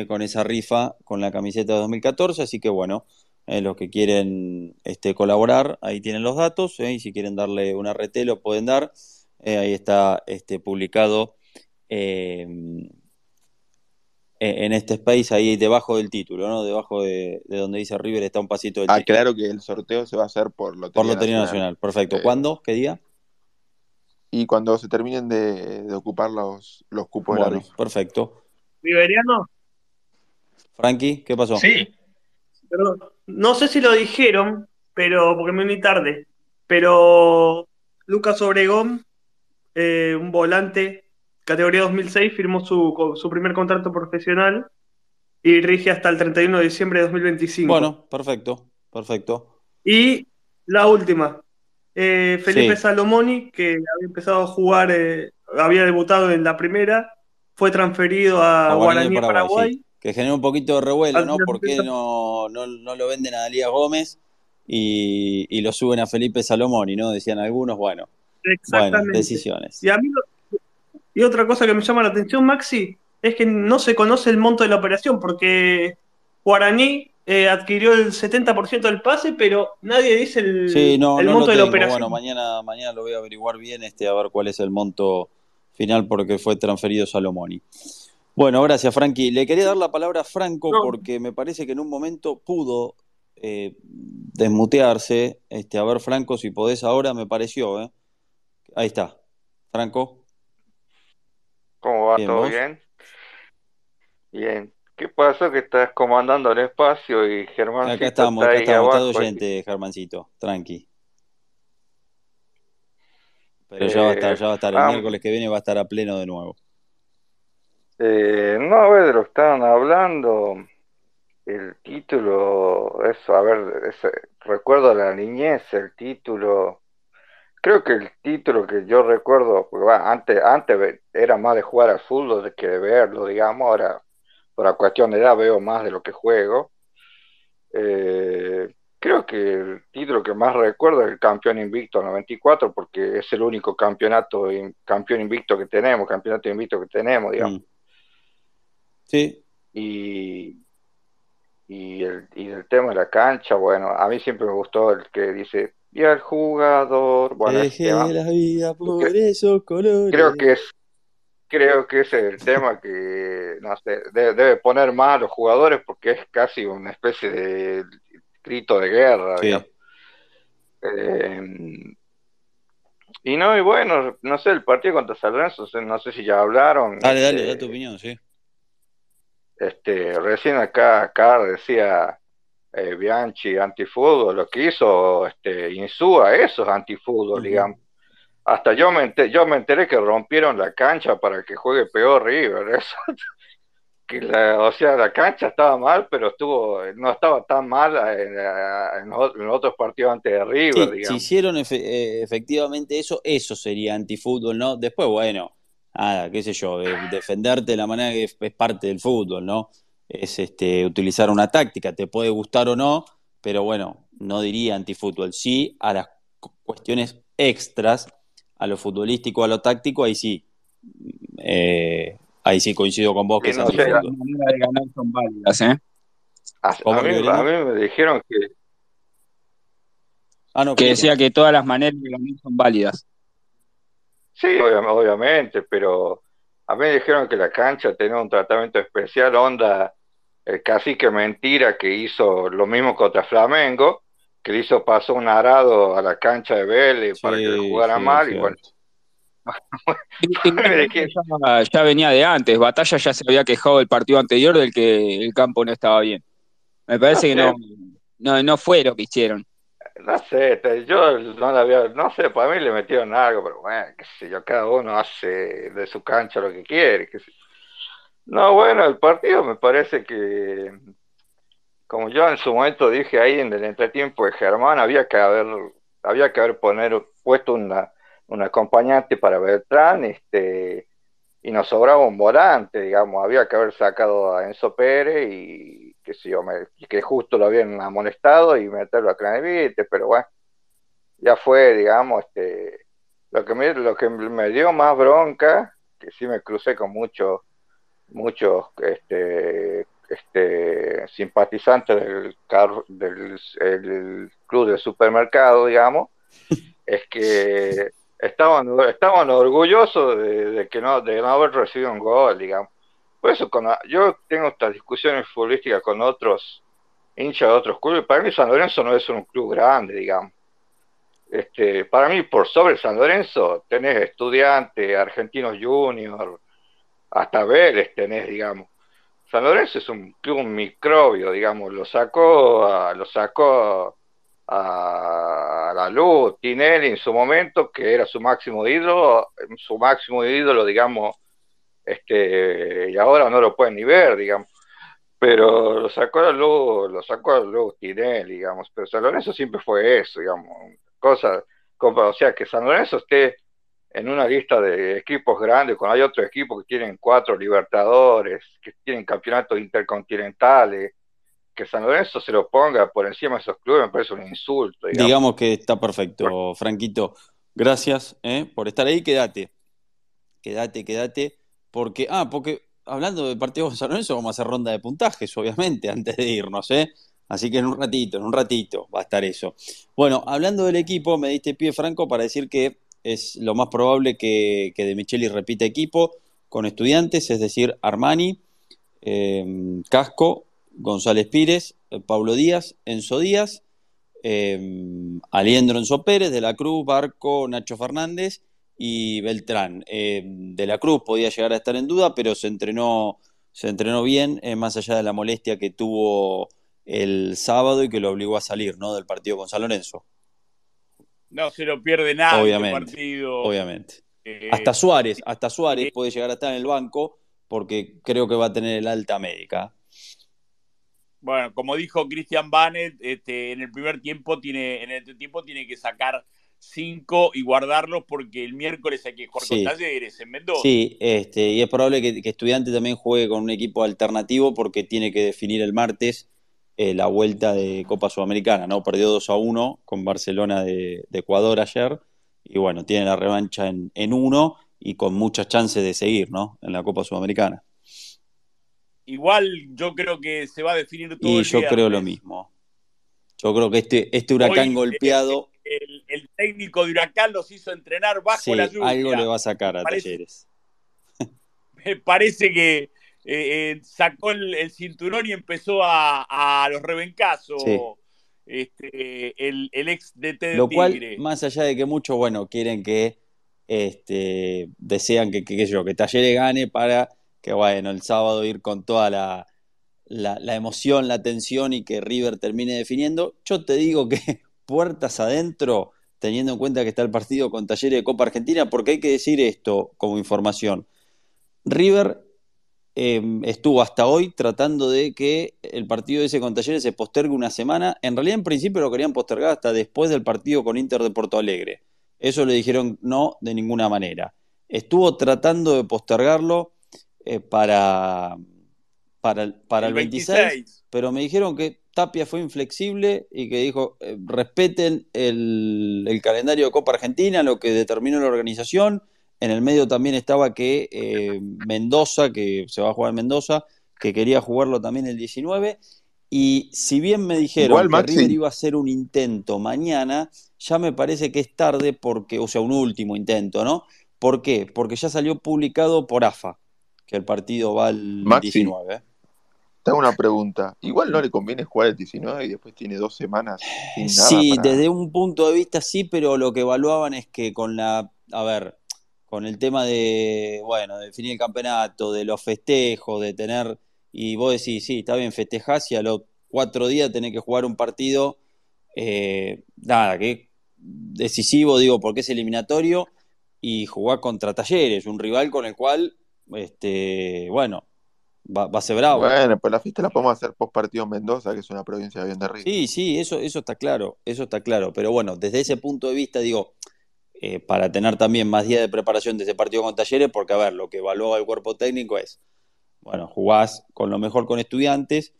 con esa rifa con la camiseta de 2014, así que bueno, eh, los que quieren este, colaborar, ahí tienen los datos, eh, y si quieren darle una RT lo pueden dar. Eh, ahí está este, publicado en este space, ahí debajo del título, ¿no? Debajo de, donde dice River está un pasito del ah, claro que el sorteo se va a hacer por Lotería, por Lotería Nacional. Perfecto. ¿Cuándo? ¿Qué día? Y cuando se terminen de, ocupar los, los cupos de la. Perfecto. ¿Riveriano? Frankie, ¿qué pasó? Sí. Perdón no sé si lo dijeron, pero porque me uní tarde, pero Lucas Obregón, eh, un volante categoría 2006, firmó su, su primer contrato profesional y rige hasta el 31 de diciembre de 2025. Bueno, perfecto, perfecto. Y la última, eh, Felipe Salomoni, que había empezado a jugar, eh, había debutado en la primera, fue transferido a, Guaraní, Paraguay. Que generó un poquito de revuelo, ¿no? ¿Por qué no, no, lo venden a Dalía Gómez y, lo suben a Felipe Salomoni, ¿no? Decían algunos, bueno. Exactamente. decisiones. Y, a mí, y otra cosa que me llama la atención, Maxi, es que no se conoce el monto de la operación, porque Guaraní eh, adquirió el 70% del pase, pero nadie dice el, monto de la operación. Bueno, mañana, mañana lo voy a averiguar bien, este, a ver cuál es el monto final, porque fue transferido Salomoni. Bueno, gracias, Frankie. Le quería dar la palabra a Franco porque me parece que en un momento pudo eh, desmutearse. Este, a ver, Franco, si podés ahora, me pareció. ¿eh? Ahí está. Franco. ¿Cómo va? ¿Todo bien? Bien. ¿Qué pasó que estás comandando el espacio y Germán Acá estamos, acá estamos, está oyente, Germancito, tranqui. Pero ya va a estar, eh, ya va a estar, el miércoles que viene va a estar a pleno de nuevo. Eh, no, a ver, de lo que estaban hablando, el título, eso, a ver, ese, recuerdo la niñez, el título, creo que el título que yo recuerdo, porque antes, antes era más de jugar al fútbol que de verlo, digamos, ahora por la cuestión de edad veo más de lo que juego. Eh, creo que el título que más recuerdo es el campeón invicto 94, porque es el único campeonato, campeón invicto que tenemos, campeonato invicto que tenemos, digamos. Mm. Sí. Y, y, el, y el tema de la cancha, bueno, a mí siempre me gustó el que dice, y al jugador, bueno, la vida por esos colores. Creo que es creo que ese es el tema que no sé, debe, poner más a los jugadores porque es casi una especie de grito de guerra. Eh, y no, y bueno, no sé, el partido contra San Lorenzo, no sé si ya hablaron. Dale, dale, este, da tu opinión, sí. Este, recién acá, acá decía eh, Bianchi antifútbol, lo que hizo este, Insúa, eso es antifútbol, digamos hasta yo me, enteré, yo me enteré que rompieron la cancha para que juegue peor River. Eso. que la, o sea, la cancha estaba mal, pero estuvo no estaba tan mal en, en, otros partidos antes de River. Si hicieron eh, efectivamente eso, eso sería antifútbol, ¿no? Después, bueno, nada, qué sé yo, defenderte de la manera que es, parte del fútbol, ¿no? Es este, utilizar una táctica, te puede gustar o no, pero bueno, no diría antifútbol. Sí a las cuestiones extras a lo futbolístico, a lo táctico, ahí sí. Eh, ahí sí coincido con vos que, no, sé, las maneras de ganar son válidas, ¿eh? A, mí, me dijeron que. Ah, no, que decía que todas las maneras de ganar son válidas. Sí, obviamente, pero a mí me dijeron que la cancha tenía un tratamiento especial, onda el cacique mentira que hizo lo mismo contra Flamengo, que le hizo paso un arado a la cancha de Vélez para que jugara mal y bueno. ya, venía de antes, Batalla ya se había quejado del partido anterior del que el campo no estaba bien. Me parece que no, no, no fue lo que hicieron. No sé, yo no la había, no sé, para mí le metieron algo, pero bueno, qué sé yo, cada uno hace de su cancha lo que quiere. No, bueno, el partido me parece que como yo en su momento dije ahí en el entretiempo de Germán, había que haber, había que haber poner, puesto una, un acompañante para Beltrán, este, y nos sobraba un volante, digamos, había que haber sacado a Enzo Pérez y que sé yo, que justo lo habían amonestado y meterlo a Cranevite, pero bueno, ya fue, digamos, este, lo que me, lo que me dio más bronca, que sí me crucé con muchos, muchos, este, este, simpatizante del, del club de supermercado, digamos, es que estaban, estaban orgullosos de, que no, de no haber recibido un gol, digamos. Por eso yo tengo estas discusiones futbolísticas con otros hinchas de otros clubes. Para mí San Lorenzo no es un club grande, digamos. Este, para mí, por sobre San Lorenzo, tenés estudiantes, argentinos juniors, hasta Vélez tenés, digamos. San Lorenzo es un club microbio, digamos, lo sacó, a, lo sacó a, la luz Tinelli en su momento, que era su máximo ídolo, su máximo ídolo, digamos, este, y ahora no lo pueden ni ver, digamos. Pero lo sacó luego, lo sacó luego Tinel, digamos. Pero San Lorenzo siempre fue eso, digamos. Cosa, o sea, que San Lorenzo esté en una lista de equipos grandes, cuando hay otros equipos que tienen cuatro Libertadores, que tienen campeonatos intercontinentales, que San Lorenzo se lo ponga por encima de esos clubes me parece un insulto. Digamos, que está perfecto, Franquito. Gracias ¿eh? por estar ahí, quédate. Quédate, quédate. Porque, ah, porque hablando de partidos de San Lorenzo, vamos a hacer ronda de puntajes, obviamente, antes de irnos, ¿eh? Así que en un ratito, en un ratito va a estar eso. Bueno, hablando del equipo, me diste pie, Franco, para decir que es lo más probable que, que De Micheli repita equipo con estudiantes, es decir, Armani, eh, Casco, González Pires, eh, Pablo Díaz, Enzo Díaz, eh, Aliendro Enzo Pérez, De la Cruz, Barco, Nacho Fernández y Beltrán. Eh, de la Cruz podía llegar a estar en duda, pero se entrenó, se entrenó bien, más allá de la molestia que tuvo el sábado y que lo obligó a salir ¿no? del partido con San Lorenzo. No se lo pierde nada obviamente, partido. Obviamente. hasta Suárez, hasta Suárez puede llegar a estar en el banco porque creo que va a tener el alta médica bueno, como dijo Christian Banet, este, en el primer tiempo tiene, en el tiempo tiene que sacar cinco y guardarlos porque el miércoles hay que jugar con Talleres en Mendoza. Sí, este, y es probable que, que, Estudiante también juegue con un equipo alternativo porque tiene que definir el martes eh, la vuelta de Copa Sudamericana, ¿no? Perdió 2 a 1 con Barcelona de, Ecuador ayer y bueno, tiene la revancha en, en uno y con muchas chances de seguir, ¿no? En la Copa Sudamericana. Igual yo creo que se va a definir todo. Y yo creo lo mismo. Yo creo que este, este huracán eh, golpeado. Técnico de huracán los hizo entrenar bajo la lluvia. Algo le va a sacar a Talleres. Me parece que eh, eh, sacó el, cinturón y empezó a, los rebencazos. Este, el, ex DT de Lo cual, más allá de que muchos, bueno, quieren que este, desean que, que, que, yo, que Talleres gane para que bueno, el sábado ir con toda la, la, emoción, la tensión y que River termine definiendo. Yo te digo que puertas adentro, teniendo en cuenta que está el partido con Talleres de Copa Argentina, porque hay que decir esto como información. River em, estuvo hasta hoy tratando de que el partido ese con Talleres se postergue una semana. En realidad, en principio lo querían postergar hasta después del partido con Inter de Porto Alegre. Eso le dijeron no de ninguna manera. Estuvo tratando de postergarlo eh, para, para, para el, 26, pero me dijeron que Tapia fue inflexible y que dijo eh, respeten el, calendario de Copa Argentina, lo que determinó la organización. En el medio también estaba que eh, Mendoza, que se va a jugar en Mendoza, que quería jugarlo también el 19. Y si bien me dijeron que River iba a hacer un intento mañana, ya me parece que es tarde porque, o sea, un último intento, ¿no? ¿Por qué? Porque ya salió publicado por AFA que el partido va al 19. Tengo una pregunta. Igual no le conviene jugar el 19 y después tiene dos semanas sin nada. Sí, desde un punto de vista sí, pero lo que evaluaban es que con la. A ver, con el tema de. Bueno, de definir el campeonato, de los festejos, de tener. Y vos decís, sí, está bien, festejás y a los cuatro días tenés que jugar un partido. Eh, nada, que decisivo, digo, porque es eliminatorio y jugar contra Talleres, un rival con el cual este, bueno, va, a ser bravo. Bueno, pues la fiesta la podemos hacer post partido en Mendoza, que es una provincia bien de río. Sí, sí, eso, eso está claro, eso está claro. Pero bueno, desde ese punto de vista, digo, eh, para tener también más días de preparación de ese partido con Talleres, porque a ver, lo que evalúa el cuerpo técnico es, bueno, jugás con lo mejor con estudiantes,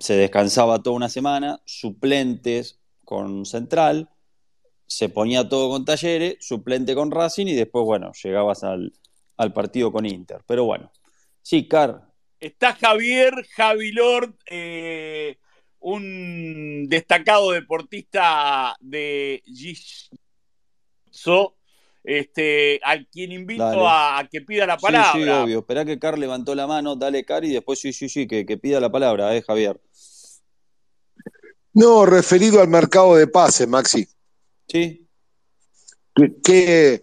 se descansaba toda una semana, suplentes con Central, se ponía todo con Talleres, suplente con Racing y después, bueno, llegabas al, al partido con Inter. Pero bueno, sí, Car. Está Javier Javilord, eh, un destacado deportista de Jiu-Jitsu, este, al quien invito a, que pida la palabra. Sí, sí, obvio. Esperá que Car levantó la mano, dale Car y después sí, sí, sí, que, que pida la palabra, ¿eh, Javier? No, referido al mercado de pases, Maxi. Sí. ¿Qué,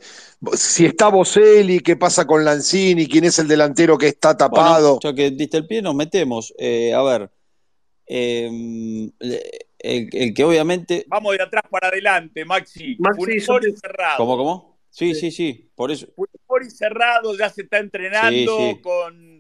si está Boselli, qué pasa con Lanzini, quién es el delantero que está tapado. ya que diste el pie, nos metemos. Eh, a ver, em, el, que obviamente. Vamos de atrás para adelante, Maxi. Maxi cerrado. ¿Cómo, cómo? Sí, sí, sí, por eso. Mori cerrado, ya se está entrenando con,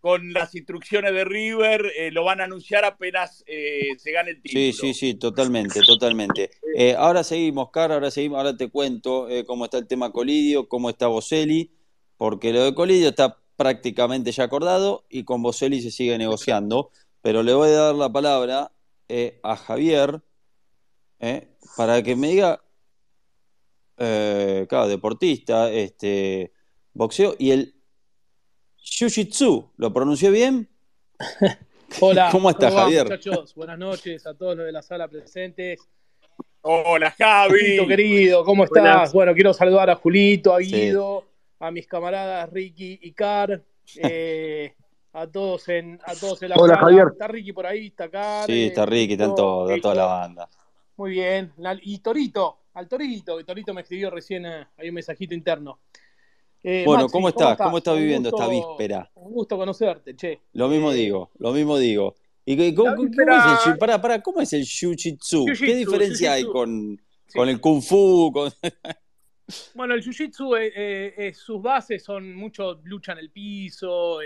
con las instrucciones de River, eh, lo van a anunciar apenas eh, se gane el título. Sí, sí, sí, totalmente, totalmente. ahora seguimos, Cara, ahora seguimos, ahora te cuento cómo está el tema Colidio, cómo está Boselli, porque lo de Colidio está prácticamente ya acordado y con Boselli se sigue negociando, pero le voy a dar la palabra a Javier para que me diga eh, claro, deportista, este, boxeo, y el Jiu-Jitsu, ¿lo pronunció bien? Hola, ¿cómo estás, Javier? Muchachos, buenas noches a todos los de la sala presentes. Hola, Javi. Julito, querido, ¿cómo estás? Bueno, quiero saludar a Julito, a Guido, a mis camaradas Ricky y Car. Eh, a todos en a todos en la Hola, Javier. Está Ricky por ahí, está Car. Sí, está Ricky, está, todo, toda la banda. Muy bien. Y Torito, al Torito, que Torito me escribió recién, eh, hay un mensajito interno. Eh, bueno, ¿cómo, estás? ¿cómo estás? viviendo esta víspera? Un gusto conocerte, che. Lo mismo eh, digo, lo mismo digo. ¿Y cómo, es el, para, para, ¿cómo es el jiu-jitsu? ¿Qué diferencia hay con, con, el kung fu? Bueno, el jiu-jitsu, sus bases son mucho lucha en el piso,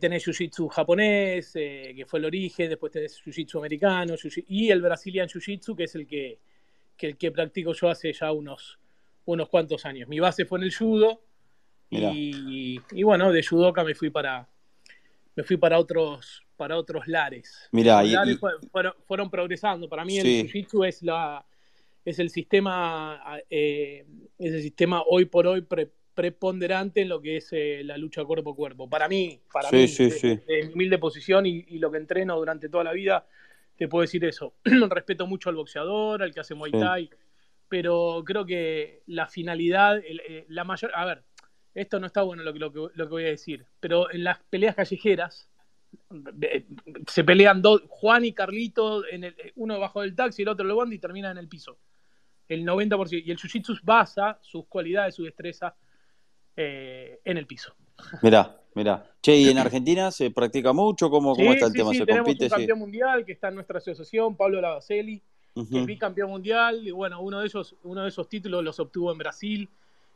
tenés jiu-jitsu japonés, que fue el origen, después tenés jiu-jitsu americano, y el Brazilian jiu-jitsu, que es el que que el que practico yo hace ya unos, unos cuantos años. Mi base fue en el judo y, bueno, de judoka me fui para me fui para otros para otros lares. Mira, fueron, progresando. Para mí el jiu-jitsu es la es el sistema eh, es el sistema hoy por hoy preponderante en lo que es eh, la lucha cuerpo a cuerpo. Para mí, para mí, de, mi humilde posición y, lo que entreno durante toda la vida, te puedo decir eso. Respeto mucho al boxeador, al que hace Muay Thai, pero creo que la finalidad, eh, la mayor. A ver, esto no está bueno lo que, lo, que, voy a decir, pero en las peleas callejeras eh, se pelean dos, Juan y Carlito, en el, uno bajo del taxi el otro lo bondi y termina en el piso. El 90%. Y el jiu-jitsu basa sus cualidades, su destreza eh, en el piso. Mirá, Mira, che, ¿y en Argentina se practica mucho? ¿Cómo, cómo está el tema? ¿Se tenemos un campeón mundial que está en nuestra asociación, Pablo Lavacelli, que es bicampeón mundial. Y bueno, uno de, esos, uno de esos títulos los obtuvo en Brasil.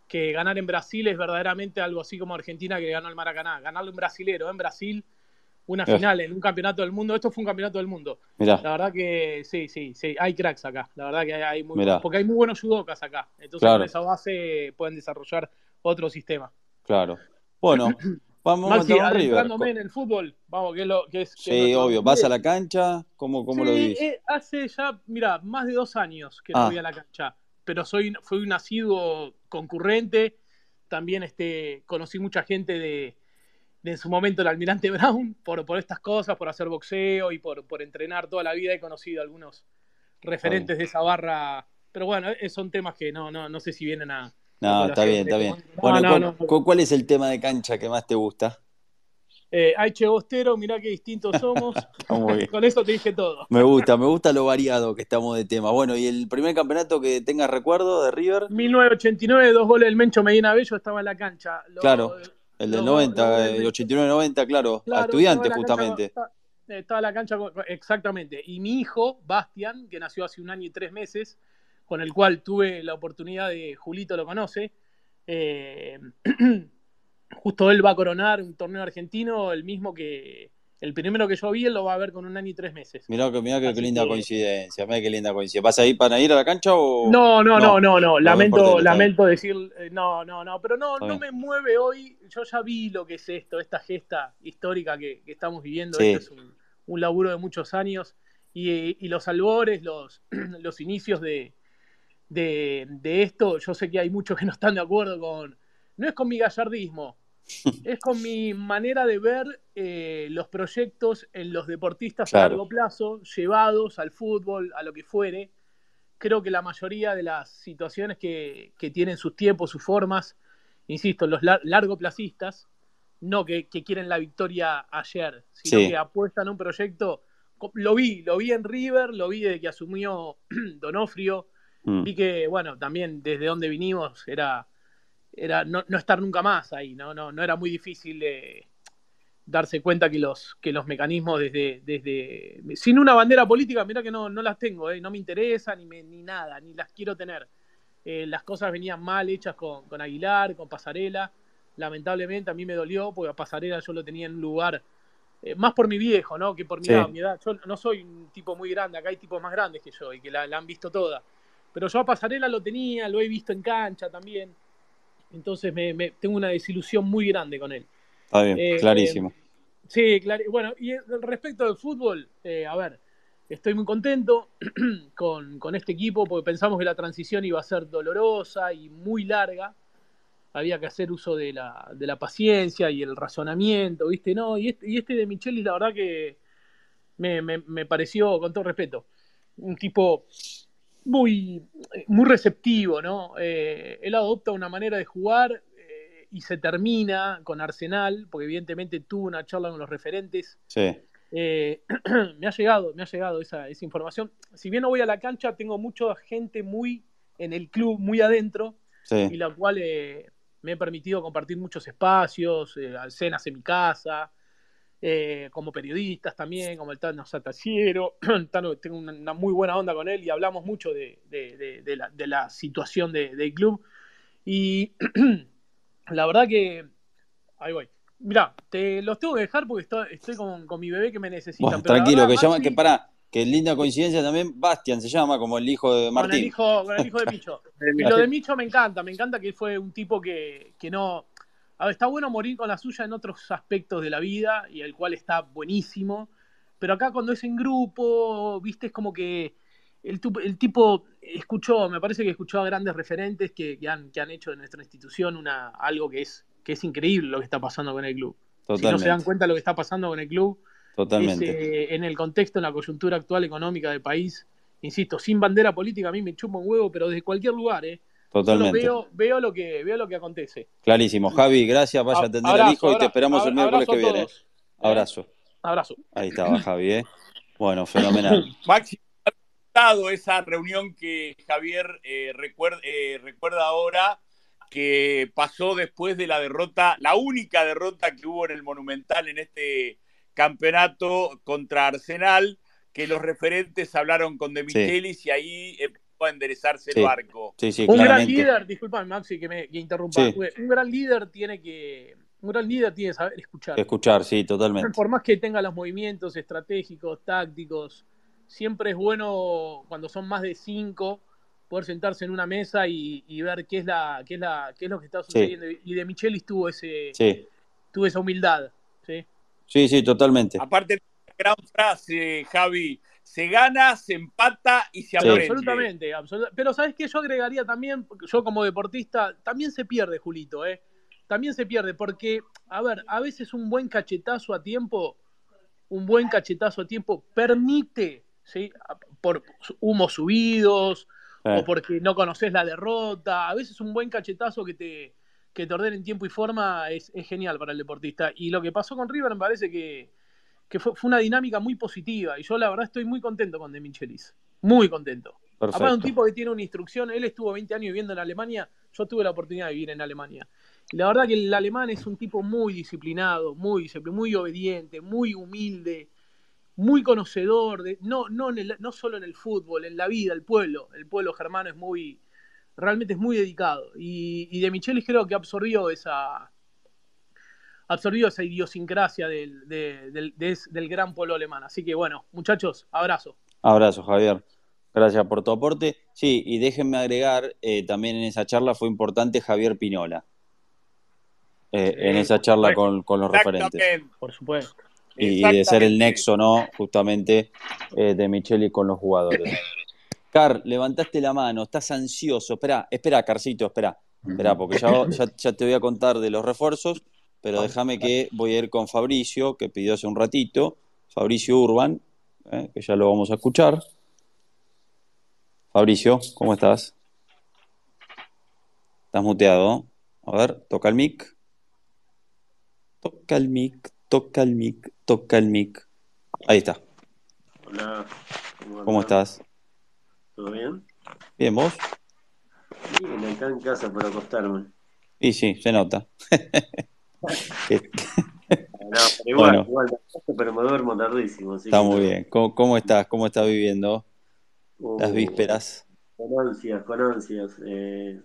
Que ganar en Brasil es verdaderamente algo así como Argentina que ganó el Maracaná. Ganarle un brasilero en Brasil, una final en un campeonato del mundo. Esto fue un campeonato del mundo. La verdad que sí, sí, sí. Hay cracks acá. La verdad que hay, muy Porque hay muy buenos judokas acá. Entonces con esa base pueden desarrollar otro sistema. Claro. Bueno, Vamos Maxi, a adentrándome en el fútbol, vamos, que es lo que es. Sí, obvio. ¿Vas a la cancha? ¿Cómo, cómo lo vivís? Eh, hace ya, mira, más de dos años que no ah. voy a la cancha, pero soy, fui un nacido concurrente. También este, conocí mucha gente de, en su momento el almirante Brown por, por estas cosas, por hacer boxeo y por, por entrenar toda la vida. He conocido algunos referentes de esa barra, pero bueno, eh, son temas que no, no, no sé si vienen a no, está bien, está bien. Bueno, ¿cuál, es el tema de cancha que más te gusta? Eh, Aiche Bostero, mirá qué distintos somos. Con eso te dije todo. Me gusta, me gusta lo variado que estamos de tema. Bueno, ¿y el primer campeonato que tengas recuerdo de River? 1989, dos goles del Mencho Medina Bello, estaba en la cancha. claro, el del 90, el 89-90, claro, a estudiantes justamente. estaba en la cancha, exactamente. Y mi hijo, Bastian, que nació hace un año y tres meses, con el cual tuve la oportunidad de, Julito lo conoce, eh, justo él va a coronar un torneo argentino, el mismo que el primero que yo vi, él lo va a ver con un año y tres meses. Mirá, que, mirá qué linda coincidencia, mirá qué linda coincidencia. ¿Vas a ir para ir a la cancha o...? No, no, no, no, no, lamento, lamento decir, eh, no, no, no, pero no, no me mueve hoy, yo ya vi lo que es esto, esta gesta histórica que, estamos viviendo, esto es un, laburo de muchos años, y, y los albores, los, los inicios de, de, esto, yo sé que hay muchos que no están de acuerdo con, no es con mi gallardismo, es con mi manera de ver eh, los proyectos en los deportistas a largo plazo, llevados al fútbol, a lo que fuere. Creo que la mayoría de las situaciones que, tienen sus tiempos, sus formas, insisto, los largoplacistas, no que, quieren la victoria ayer, sino que apuestan a un proyecto. Lo vi, lo vi en River, lo vi desde que asumió Donofrio, Mm. Vi que, bueno, también desde donde vinimos era, era no, estar nunca más ahí, ¿no? No, no era muy difícil de darse cuenta que los, que los mecanismos desde, desde... Sin una bandera política, mira que no, no las tengo, ¿eh? no me interesa ni, ni nada, ni las quiero tener. eh, las cosas venían mal hechas con, Aguilar, con Pasarela. Lamentablemente a mí me dolió porque a Pasarela yo lo tenía en un lugar, eh, más por mi viejo, ¿no? Que por mi, edad, Yo no soy un tipo muy grande, acá hay tipos más grandes que yo y que la, han visto toda. Pero yo a Pasarela lo tenía, lo he visto en cancha también. Entonces me, tengo una desilusión muy grande con él. Está bien, eh, clarísimo. sí, claro. Bueno, y respecto del fútbol, a ver, Estoy muy contento con, este equipo porque pensamos que la transición iba a ser dolorosa y muy larga. Había que hacer uso de la, de la paciencia y el razonamiento, ¿viste? No, y este, y este de Micheli, la verdad que me, me, pareció, con todo respeto, un tipo muy, muy receptivo, ¿no? Eh, él adopta una manera de jugar eh, y se termina con Arsenal, porque evidentemente tuvo una charla con los referentes. Sí. Eh, me ha llegado, me ha llegado esa, información. Si bien no voy a la cancha, tengo mucha gente muy en el club, muy adentro, y la cual eh, me he permitido compartir muchos espacios, eh, cenas en mi casa, como periodistas también, como el Tano Sataciero, tengo una, muy buena onda con él y hablamos mucho de, la, situación del club. Y la verdad que, ahí voy, Mira, te los tengo que dejar porque estoy, con, mi bebé que me necesita. tranquilo, que llama, que para, que linda coincidencia también, Bastian se llama, como el hijo de Martín. Con el hijo, con el hijo de Micho. y lo de Micho me encanta, me encanta que fue un tipo que, que no. A ver, está bueno morir con la suya en otros aspectos de la vida, y el cual está buenísimo. Pero acá cuando es en grupo, viste, es como que el, el tipo escuchó, me parece que escuchó a grandes referentes que, que, han, que han hecho de nuestra institución una, algo que es que es increíble lo que está pasando con el club. Si no se dan cuenta de lo que está pasando con el club, Totalmente. en el contexto, en la coyuntura actual económica del país, insisto, sin bandera política a mí me chupa un huevo, pero desde cualquier lugar, ¿eh? Totalmente. Veo, veo, lo que, veo lo que acontece. Clarísimo. Javi, gracias, vaya a atender al hijo y te esperamos el miércoles que viene. Abrazo. Abrazo. Ahí estaba Javi, ¿eh? Bueno, fenomenal. Maxi, esa reunión que Javier eh, recuerda, eh, recuerda ahora que pasó después de la derrota, la única derrota que hubo en el Monumental en este campeonato contra Arsenal, que los referentes hablaron con De Michelis y ahí a enderezarse el barco. un gran líder, disculpa Maxi que me interrumpa, un gran líder tiene que un gran líder tiene que saber escuchar. Escuchar, sí, totalmente. Por más que tenga los movimientos estratégicos, tácticos, siempre es bueno cuando son más de cinco poder sentarse en una mesa y, ver qué es la qué es la qué es lo que está sucediendo. Y de Michelis tuvo ese tuvo esa humildad sí sí sí totalmente. Aparte gran frase Javi se gana se empata y se aprende absolutamente pero sabes qué yo agregaría también yo como deportista también se pierde Julito eh también se pierde porque a ver a veces un buen cachetazo a tiempo un buen cachetazo a tiempo permite ¿sí? por humos subidos o porque no conoces la derrota. A veces un buen cachetazo que te, que te ordene en tiempo y forma es, genial para el deportista. Y lo que pasó con River me parece que, fue, una dinámica muy positiva. Y yo la verdad estoy muy contento con De Michelis. Muy contento. Aparte un tipo que tiene una instrucción, él estuvo 20 años viviendo en Alemania, yo tuve la oportunidad de vivir en Alemania. Y la verdad que el alemán es un tipo muy disciplinado, muy, muy obediente, muy humilde, muy conocedor, de, no, no, no solo en el fútbol, en la vida, el pueblo. El pueblo germano es muy, realmente es muy dedicado. Y, de Michelis creo que absorbió esa, absorbió esa idiosincrasia del, del, gran pueblo alemán. Así que bueno, muchachos, abrazo. Abrazo, Javier. Gracias por tu aporte. Sí, y déjenme agregar, eh, también en esa charla fue importante Javier Pinola. Eh, en esa charla con, con los referentes. Por supuesto y, de ser el nexo, ¿no? Justamente eh, de Micheli con los jugadores. Car, levantaste la mano, estás ansioso. Espera, espera, Carcito, espera. Espera, porque ya, ya, te voy a contar de los refuerzos, pero déjame que voy a ir con Fabricio, que pidió hace un ratito. Fabricio Urban, eh, que ya lo vamos a escuchar. Fabricio, ¿cómo estás? Estás muteado. A ver, toca el mic. Toca el mic, toca el mic, toca el mic. Ahí está. Hola. ¿Cómo, estás? ¿Todo bien? Bien, ¿vos? Bien, acá en casa para acostarme. Y sí, se nota. no, pero igual, igual, pero me duermo tardísimo. está muy bien. ¿Cómo, estás? ¿Cómo estás viviendo las vísperas? con ansias, con ansias. Eh,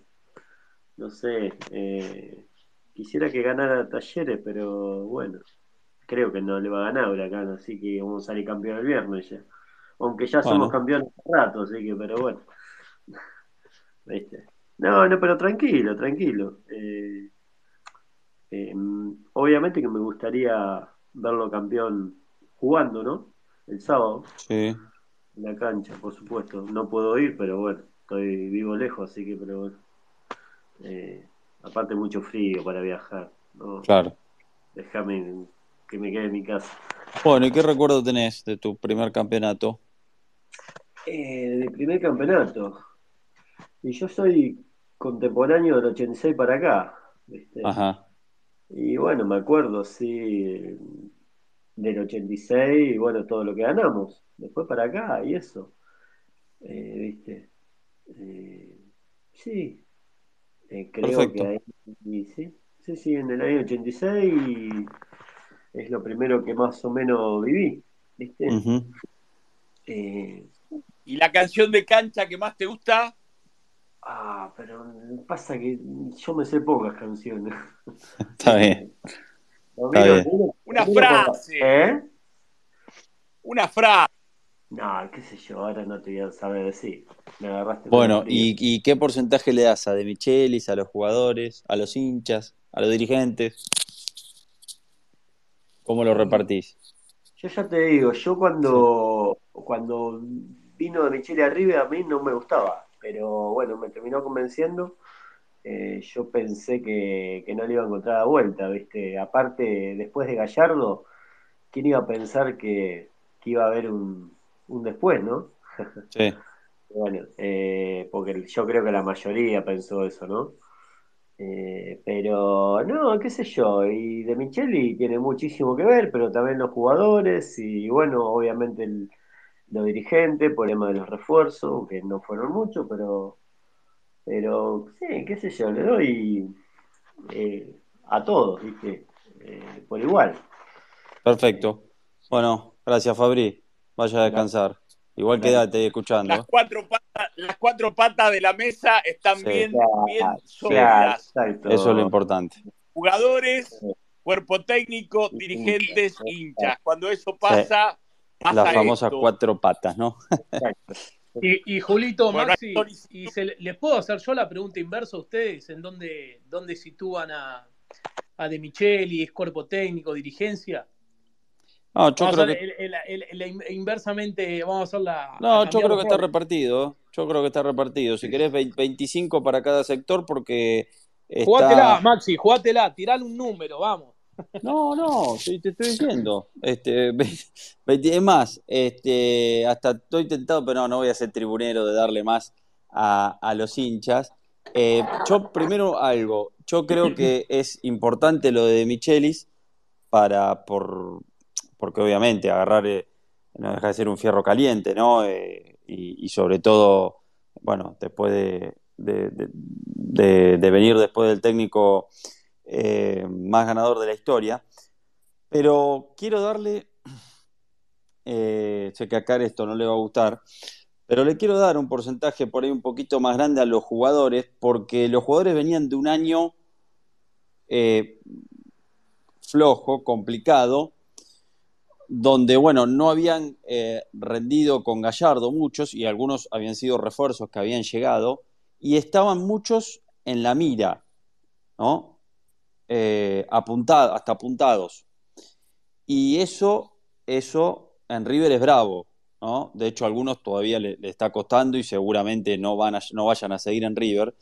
no sé, eh, quisiera que ganara Talleres, pero bueno, creo que no le va a ganar Huracán, así que vamos a salir campeón el viernes ya. Aunque ya somos campeones hace rato, así que, pero bueno. ¿Viste? No, no, pero tranquilo, tranquilo. Eh, obviamente que me gustaría verlo campeón jugando, ¿no? El sábado. Sí. En la cancha, por supuesto. No puedo ir, pero bueno, estoy vivo lejos, así que, pero bueno. Eh, aparte, mucho frío para viajar. ¿no? Claro. Déjame que me quede en mi casa. Bueno, ¿y qué recuerdo tenés de tu primer campeonato? Eh, de primer campeonato. Y yo soy contemporáneo del 86 para acá. ¿viste? Ajá. Y bueno, me acuerdo, sí, del 86 y bueno, todo lo que ganamos. Después para acá y eso. Eh, ¿Viste? Eh, sí, eh, creo que ahí, sí, sí, sí, en el año 86 es lo primero que más o menos viví. ¿Viste? ¿Y la canción de cancha que más te gusta? Ah, pero pasa que yo me sé pocas canciones. Está bien. Una frase. ¿Eh? Una frase. No, qué sé yo, ahora no te voy a saber decir. Me agarraste. Bueno, ¿y, ¿y, qué porcentaje le das a De Michelis, a los jugadores, a los hinchas, a los dirigentes? ¿Cómo lo repartís? Yo ya te digo, yo cuando, cuando vino De Michelis arriba a mí no me gustaba pero bueno, me terminó convenciendo. Eh, yo pensé que, no le iba a encontrar a vuelta, ¿viste? Aparte, después de Gallardo, ¿quién iba a pensar que, iba a haber un, después, no? Sí. bueno, eh, porque yo creo que la mayoría pensó eso, ¿no? Eh, pero no, qué sé yo, y de Micheli tiene muchísimo que ver, pero también los jugadores, y bueno, obviamente el, los dirigentes, tema de los refuerzos, que no fueron muchos, pero, pero sí, qué sé yo, le doy eh, a todos, ¿viste? Eh, por igual. Perfecto. Bueno, gracias Fabri. Vaya a descansar. Igual quédate escuchando. Las cuatro patas, las cuatro patas de la mesa están bien, bien sólidas. Eso es lo importante. Jugadores, cuerpo técnico, dirigentes, hinchas. Cuando eso pasa, las famosas cuatro patas, ¿no? Y, Julito, Maxi, y ¿les puedo hacer yo la pregunta inversa a ustedes? ¿En dónde, dónde sitúan a, a De Micheli, es cuerpo técnico, dirigencia? No, yo creo que... inversamente, vamos a hacer la... No, yo creo que está repartido. Yo creo que está repartido. Si querés, 25 para cada sector porque... Está... Jugátela, Maxi, jugátela, tirale un número, vamos. No, no, te estoy diciendo. Este, es más, este, hasta estoy tentado, pero no, no voy a ser tribunero de darle más a, los hinchas. Eh, yo primero algo, yo creo que es importante lo de Michelis para, por, porque obviamente agarrar eh, no deja de ser un fierro caliente, ¿no? Eh, y, sobre todo, bueno, después de, de venir después del técnico eh, más ganador de la historia. Pero quiero darle, eh, sé que a esto no le va a gustar, pero le quiero dar un porcentaje por ahí un poquito más grande a los jugadores, porque los jugadores venían de un año eh, flojo, complicado, donde, bueno, no habían rendido con Gallardo muchos y algunos habían sido refuerzos que habían llegado y estaban muchos en la mira, ¿no? Eh, hasta apuntados. Y eso, eso en River es bravo, ¿no? De hecho, a algunos todavía le, está costando y seguramente no, van a, no vayan a seguir en River.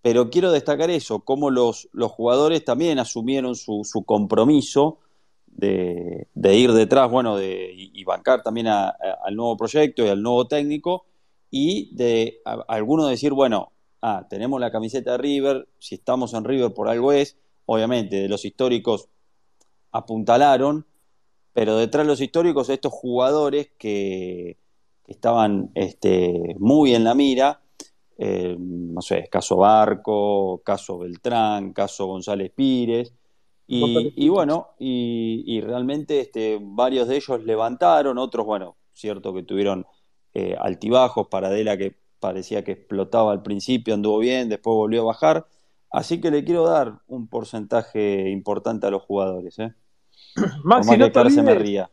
Pero quiero destacar eso, cómo los, los jugadores también asumieron su, compromiso de, ir detrás, bueno, de, y, bancar también al nuevo proyecto y al nuevo técnico, y de algunos decir, bueno, ah, tenemos la camiseta de River, si estamos en River por algo es, obviamente, de los históricos apuntalaron, pero detrás de los históricos estos jugadores que, estaban este, muy en la mira, eh, no sé, caso Barco, caso Beltrán, caso González Pires, y, bueno, y, realmente este, varios de ellos levantaron, otros, bueno, cierto que tuvieron eh, altibajos, Paradela que parecía que explotaba al principio, anduvo bien, después volvió a bajar. Así que le quiero dar un porcentaje importante a los jugadores. ¿eh? Maxi, no te olvides,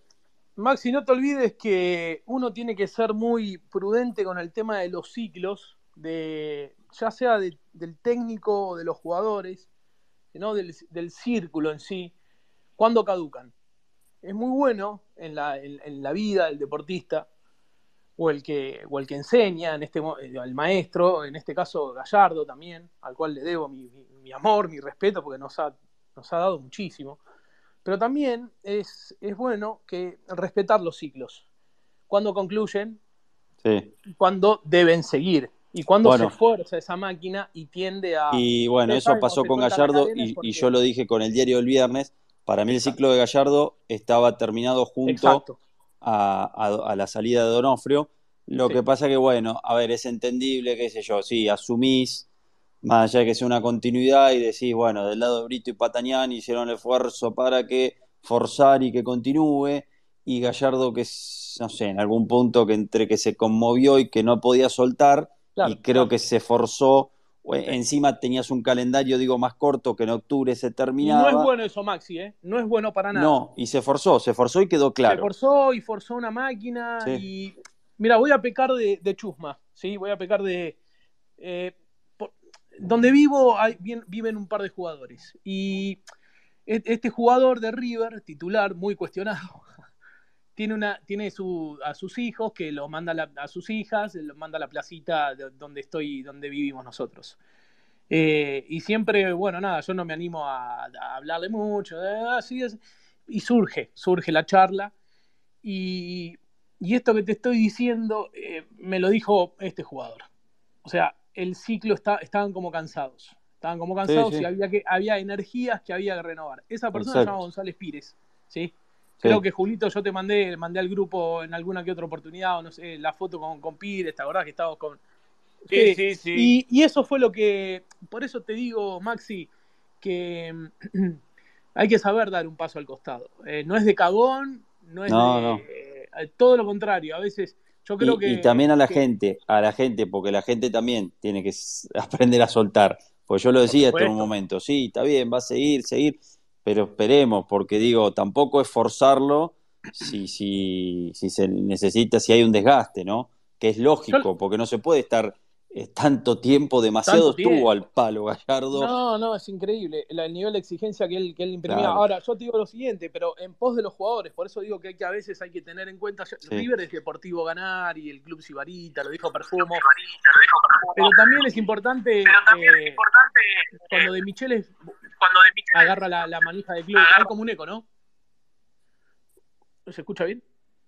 Maxi, no te olvides que uno tiene que ser muy prudente con el tema de los ciclos, de, ya sea del técnico o de los jugadores, ¿no? del, círculo en sí, cuando caducan. Es muy bueno en la, en la vida del deportista o el que, o el que enseña, en este, el maestro, en este caso Gallardo también, al cual le debo mi, amor, mi respeto, porque nos ha, nos ha dado muchísimo. Pero también es, es bueno que respetar los ciclos. Cuando concluyen, sí. cuando deben seguir. Y cuando se esfuerza esa máquina y tiende a... Y bueno, eso pasó con Gallardo y, yo lo dije con el diario el viernes. Para mí el ciclo de Gallardo estaba terminado junto a, la salida de Donofrio. Lo que pasa que, bueno, a ver, es entendible, qué sé yo, sí, asumís, más allá de que sea una continuidad y decís, bueno, del lado de Brito y Patañán hicieron el esfuerzo para que forzar y que continúe, y Gallardo que, no sé, en algún punto que entre que se conmovió y que no podía soltar, y creo que se forzó Encima tenías un calendario, digo, más corto que en octubre se terminaba. Y no es bueno eso, Maxi, ¿eh? No es bueno para nada. No, y se forzó, se forzó y quedó claro. Se forzó y forzó una máquina y... Mira, voy a pecar de, chusma, ¿sí? Voy a pecar de... Eh, donde vivo hay, viven un par de jugadores y e, este jugador de River, titular, muy cuestionado, tiene, una, tiene su, a sus hijos que los manda a sus hijas, los manda a la placita donde estoy, donde vivimos nosotros. Eh, y siempre, bueno, nada, yo no me animo a, hablarle mucho, así es, y surge, surge la charla. Y, y esto que te estoy diciendo eh, me lo dijo este jugador. O sea, el ciclo está, estaban como cansados. Estaban como cansados y había, que, había energías que había que renovar. Esa persona se llama González Pires, ¿sí? Creo que Julito, yo te mandé, mandé al grupo en alguna que otra oportunidad, o no sé, la foto con, con Pires, ¿te acordás que estábamos con. Sí, sí, sí. Y, eso fue lo que. Por eso te digo, Maxi, que hay que saber dar un paso al costado. Eh, no es de cagón, no es de. Eh, todo lo contrario, a veces. Yo creo y, que. Y también a la gente, a la gente, porque la gente también tiene que aprender a soltar. Pues yo lo decía hasta un momento, sí, está bien, va a seguir, seguir pero esperemos, porque digo, tampoco es forzarlo si, si, si se necesita, si hay un desgaste, ¿no? Que es lógico, porque no se puede estar eh, tanto tiempo, demasiado estuvo al palo Gallardo. No, no, es increíble el, nivel de exigencia que él, que él imprimía. Ahora, yo te digo lo siguiente, pero en pos de los jugadores, por eso digo que, hay que a veces hay que tener en cuenta, River es deportivo ganar y el club Sibarita, lo dijo Perfumo. Pero también es importante, eh, cuando de Micheles cuando de agarra la, la, manija del club, hay como un eco, ¿no? ¿Se escucha bien?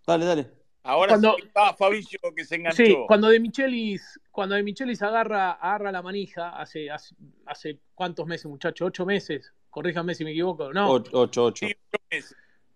Dale, dale. Ahora cuando, sí está Fabricio que se enganchó. Sí, cuando de Michelis, cuando de Michelis agarra, agarra la manija, hace, hace, cuántos meses, muchacho, ocho meses, corríjame si me equivoco, ¿no? Ocho, ocho.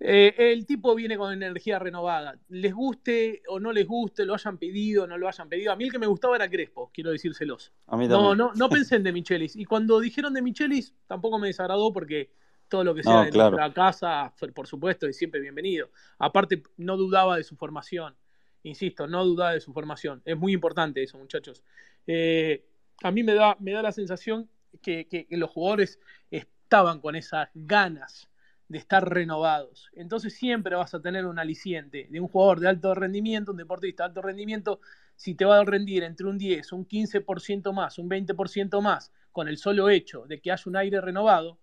Eh, el tipo viene con energía renovada. Les guste o no les guste, lo hayan pedido o no lo hayan pedido. A mí el que me gustaba era Crespo, quiero decírselos. A mí no, no, no pensé en de Michelis. Y cuando dijeron de Michelis, tampoco me desagradó porque todo lo que sea de nuestra casa, por supuesto, es siempre bienvenido. Aparte, no dudaba de su formación. Insisto, no dudaba de su formación. Es muy importante eso, muchachos. Eh, a mí me da, me da la sensación que, que, los jugadores estaban con esas ganas de estar renovados. Entonces siempre vas a tener un aliciente de un jugador de alto rendimiento, un deportista de alto rendimiento, si te va a rendir entre un 10, un 15% más, un 20% más, con el solo hecho de que haya un aire renovado,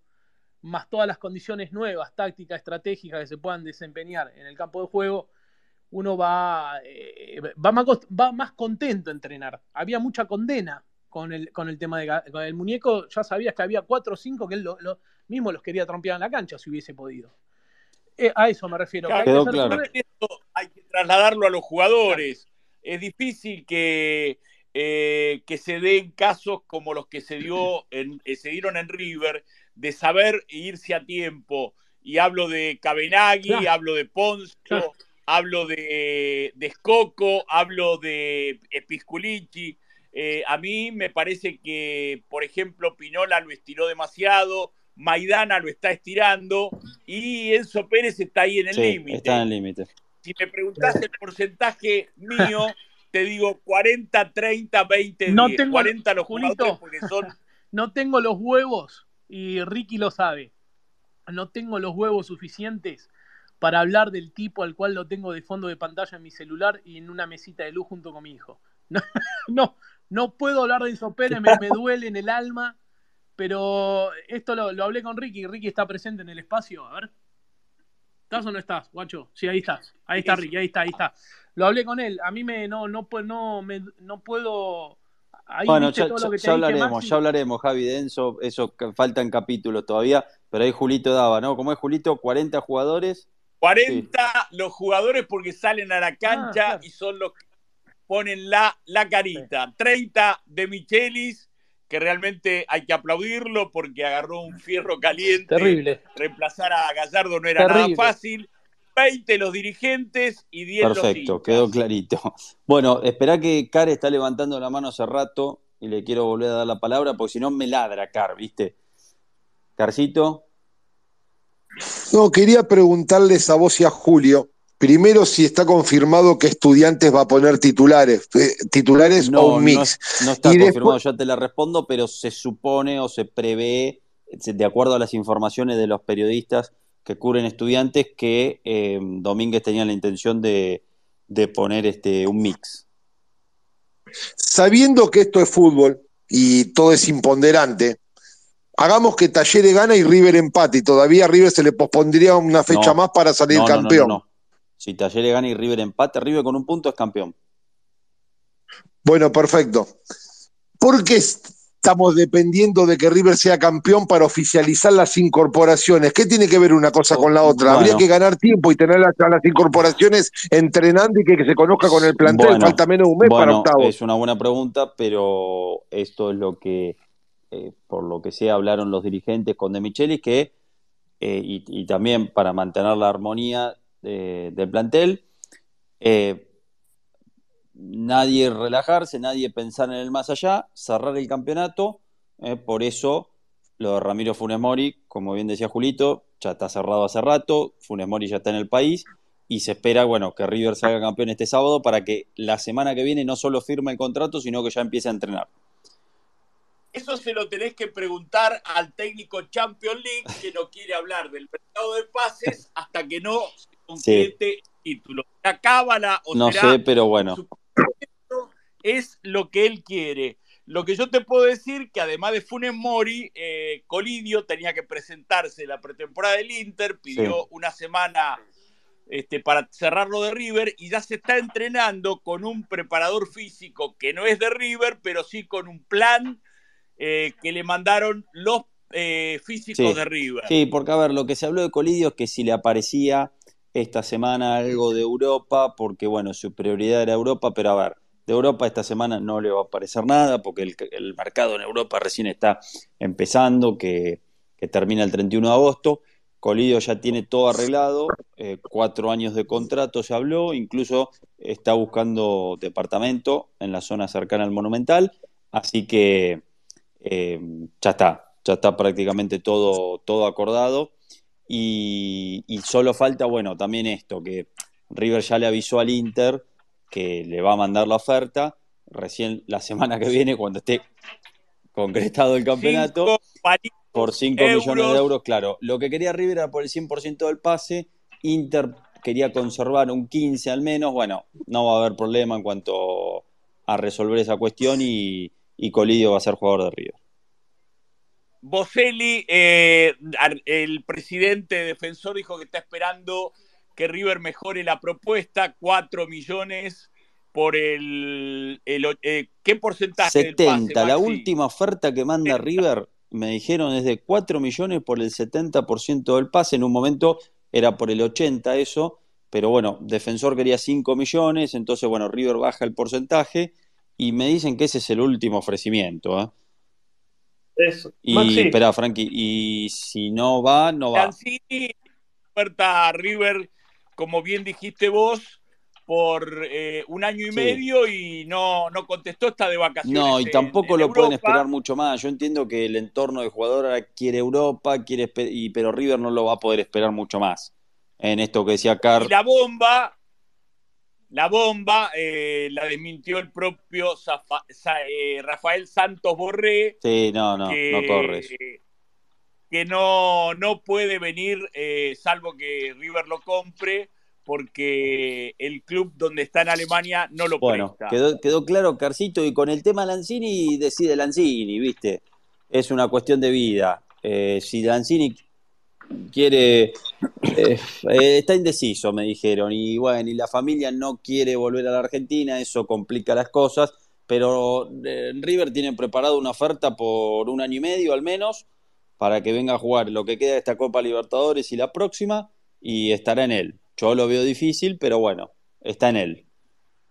más todas las condiciones nuevas, tácticas, estratégicas que se puedan desempeñar en el campo de juego, uno va, eh, va, más, va más contento a entrenar. Había mucha condena con el, con el tema de con el muñeco, ya sabías que había cuatro o cinco que él lo, mismo los quería trompear en la cancha si hubiese podido. Eh, a eso me refiero. hay, que trasladarlo a los jugadores. Es difícil que, eh, que se den casos como los que se, dio en, se dieron en River, de saber irse a tiempo. Y hablo de Cabenagui, hablo de Poncio, hablo de, de Scocco, hablo de Pisculici. Eh, a mí me parece que, por ejemplo, Pinola lo estiró demasiado, Maidana lo está estirando y Enzo Pérez está ahí en el límite. está en el límite. Si me preguntás el porcentaje mío, te digo 40, 30, 20, no 10. Tengo, 40 los Julito, porque son... no tengo los huevos, y Ricky lo sabe, no tengo los huevos suficientes para hablar del tipo al cual lo tengo de fondo de pantalla en mi celular y en una mesita de luz junto con mi hijo. No, no, no puedo hablar de Enzo Pérez, me, me duele en el alma, pero esto lo, lo, hablé con Ricky. Ricky está presente en el espacio. A ver. ¿Estás o no estás, guacho? Sí, ahí estás. Ahí está Ricky, ahí está, ahí está. Lo hablé con él. A mí me no, no, no, me, no puedo. Ahí bueno, ya, ya, ya hablaremos, ya hablaremos, Javi, de Enzo. Eso faltan capítulos todavía. Pero ahí Julito daba, ¿no? ¿Cómo es Julito? 40 jugadores. 40 sí. los jugadores porque salen a la cancha ah, claro. y son los que ponen la, la carita. 30 de Michelis, que realmente hay que aplaudirlo porque agarró un fierro caliente. Terrible. Reemplazar a Gallardo no era Terrible. nada fácil. 20 los dirigentes y 10 Perfecto, los quedó clarito. Bueno, espera que Car está levantando la mano hace rato y le quiero volver a dar la palabra porque si no me ladra Car, ¿viste? Carcito. No, quería preguntarles a vos y a Julio, primero si está confirmado que Estudiantes va a poner titulares, eh, titulares no, o un mix. No, no está y confirmado, después... ya te la respondo, pero se supone o se prevé, de acuerdo a las informaciones de los periodistas que cubren estudiantes, que eh, Domínguez tenía la intención de, de poner este, un mix. Sabiendo que esto es fútbol y todo es imponderante, hagamos que Talleres gana y River empate y todavía a River se le pospondría una fecha No, más para salir no, campeón. no. Si Talleres gana y River empate, River con un punto es campeón. Bueno, perfecto. ¿Por qué estamos dependiendo de que River sea campeón para oficializar las incorporaciones? ¿Qué tiene que ver una cosa con la otra? Habría que ganar tiempo y tener las, a las incorporaciones entrenando y que, que se conozca con el plantel. Bueno, Falta menos un mes para octavos. es una buena pregunta, pero esto es lo que, eh, por lo que sé, hablaron los dirigentes con De Michelis, que, eh, y, y también para mantener la armonía eh, del plantel, eh, nadie relajarse, nadie pensar en el más allá, cerrar el campeonato, eh, por eso lo de Ramiro Funes Mori, como bien decía Julito, ya está cerrado hace rato, Funes Mori ya está en el país y se espera, bueno, que River salga campeón este sábado para que la semana que viene no solo firme el contrato, sino que ya empiece a entrenar. Eso se lo tenés que preguntar al técnico Champions League que no quiere hablar del mercado de pases hasta que no se concrete el título. La cábala o No será sé, pero bueno. Es lo que él quiere. Lo que yo te puedo decir que además de Funes Mori, eh, Colidio tenía que presentarse en la pretemporada del Inter, pidió Sí. una semana este, para cerrarlo de River y ya se está entrenando con un preparador físico que no es de River, pero sí con un plan eh, que le mandaron los eh, físicos Sí. de River. Sí, porque a ver, lo que se habló de Colidio es que si le aparecía esta semana algo de Europa, porque bueno, su prioridad era Europa, pero a ver, de Europa esta semana no le va a aparecer nada, porque el, mercado en Europa recién está empezando, que, que termina el 31 de agosto. Colidio ya tiene todo arreglado, eh, cuatro años de contrato se habló, incluso está buscando departamento en la zona cercana al Monumental, así que eh, ya está, ya está prácticamente todo, todo acordado. Y, y solo falta, bueno, también esto, que River ya le avisó al Inter que le va a mandar la oferta recién la semana que viene, cuando esté concretado el campeonato, Cinco por 5 euros. millones de euros, claro. Lo que quería River era por el 100% del pase, Inter quería conservar un 15 al menos, bueno, no va a haber problema en cuanto a resolver esa cuestión y, y Colidio va a ser jugador de River. Boselli, eh, el presidente defensor, dijo que está esperando que River mejore la propuesta, 4 millones por el... eh, ¿Qué porcentaje del 70, pase, la última oferta que manda River, me dijeron, es de 4 millones por el 70% del pase. En un momento era por el 80 eso, pero bueno, Defensor quería 5 millones, entonces bueno, River baja el porcentaje y me dicen que ese es el último ofrecimiento. ¿eh? Eso. Y, Maxi, espera, Frankie, y si no va, no va. Lanzini oferta a River, como bien dijiste vos, por eh, un año y Sí. medio y no, no contestó, está de vacaciones. No, y tampoco en lo pueden esperar mucho más. Yo entiendo que el entorno del jugador quiere Europa, quiere y, pero River no lo va a poder esperar mucho más. En esto que decía Carl. Y la bomba, la bomba la desmintió el propio Rafael Santos Borré. Sí, no, no, no corres. Que no, no puede venir, salvo que River lo compre, porque el club donde está en Alemania no lo bueno, presta. Quedó, quedó claro, Carcito, y con el tema Lanzini decide Lanzini, ¿viste? Es una cuestión de vida. Eh, si Lanzini quiere, eh, eh, está indeciso, me dijeron, y bueno, y la familia no quiere volver a la Argentina, eso complica las cosas, pero River tiene preparado una oferta por un año y medio al menos para que venga a jugar lo que queda de esta Copa Libertadores y la próxima, y estará en él. Yo lo veo difícil, pero bueno, está en él.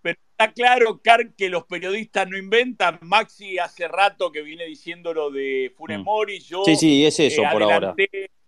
Pero está claro, Car, que los periodistas no inventan. Maxi hace rato que viene diciendo lo de Funes mm. Mori. Yo, sí, sí, es eso por ahora.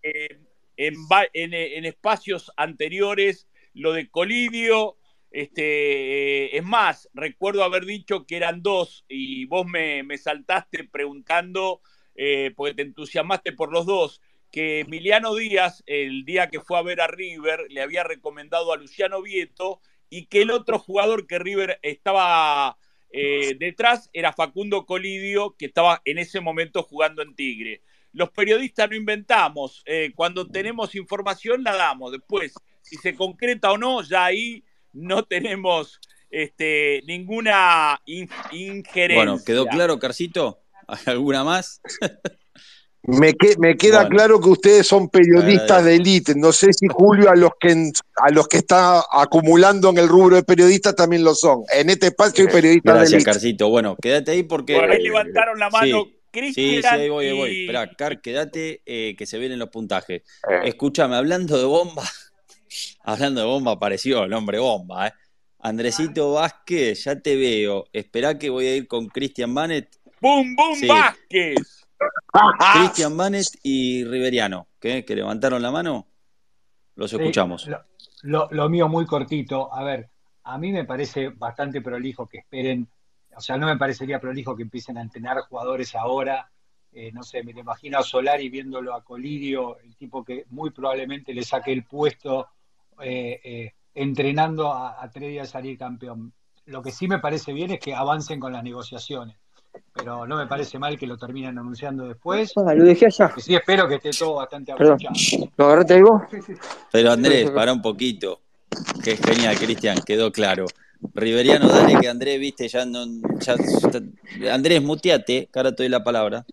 en, en, espacios anteriores lo de Colidio. Este, eh, es más, recuerdo haber dicho que eran dos y vos me, me saltaste preguntando, eh, porque te entusiasmaste por los dos que Emiliano Díaz, el día que fue a ver a River, le había recomendado a Luciano Vieto y que el otro jugador que River estaba eh, detrás era Facundo Colidio, que estaba en ese momento jugando en Tigre. Los periodistas no inventamos, eh, cuando tenemos información la damos, después, si se concreta o no, ya ahí no tenemos este, ninguna injerencia. Bueno, ¿quedó claro, Carcito? ¿Alguna más? Me, me queda claro que ustedes son periodistas de élite. No sé si Julio a los que a los que está acumulando en el rubro de periodistas también lo son. En este espacio hay periodistas de élite. Gracias, Carcito. Bueno, quédate ahí porque. Por ahí levantaron la mano. Sí, sí, ahí voy, ahí voy. Espera, Car, quédate eh, que se ven los puntajes. Eh. Escúchame, hablando de bomba, hablando de bomba, apareció el hombre bomba, ¿eh? Andresito Vázquez, ya te veo. Esperá que voy a ir con Cristian Manet. ¡Bum, bum, Vázquez! Cristian Manet y Riveriano, ¿qué? ¿Que levantaron la mano? Los escuchamos. lo, mío muy cortito. A ver, a mí me parece bastante prolijo que esperen, o sea, no me parecería prolijo que empiecen a entrenar jugadores ahora. Eh, no sé, me lo imagino a Solari viéndolo a Colidio, el tipo que muy probablemente le saque el puesto eh, eh, entrenando a, a Trevi a salir campeón. Lo que sí me parece bien es que avancen con las negociaciones pero no me parece mal que lo terminen anunciando después. Ah, lo dejé allá. sí espero que esté todo bastante aprovechado. ¿Lo agarraste vos? Pero Andrés, para un poquito. Que es genial, Cristian, quedó claro. Riveriano, dale que Andrés, viste, ya no. Andrés, muteate, que ahora te doy la palabra.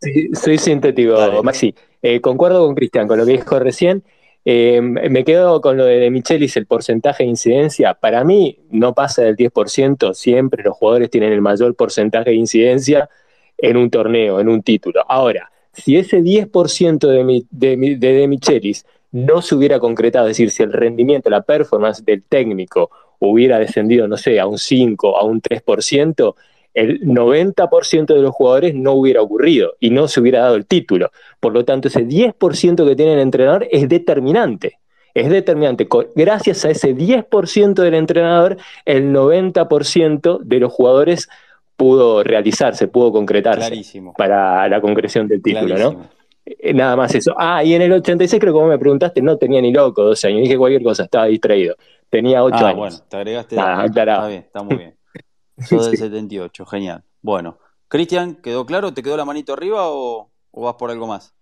Sí, soy sintético, Maxi. Eh, concuerdo con Cristian, con lo que dijo recién. Eh, me quedo con lo de Michelis, el porcentaje de incidencia. Para mí no pasa del 10%, siempre los jugadores tienen el mayor porcentaje de incidencia en un torneo, en un título. Ahora, si ese 10% de, de, de, Michelis no se hubiera concretado, es decir, si el rendimiento, la performance del técnico hubiera descendido, no sé, a un 5, a un 3%, el 90% de los jugadores no hubiera ocurrido y no se hubiera dado el título. Por lo tanto, ese 10% que tiene el entrenador es determinante. Es determinante. Gracias a ese 10% del entrenador, el 90% de los jugadores pudo realizarse, pudo concretarse para la concreción del título, ¿no? Eh, nada más eso. Ah, y en el 86, creo que como me preguntaste, no tenía ni loco 12 años. Dije cualquier cosa, estaba distraído. Tenía 8 ah, años. bueno, te agregaste. Ah, está bien, está muy bien. Sos del 78, genial. Bueno, Cristian, ¿quedó claro? ¿Te quedó la manito arriba o, vas por algo más?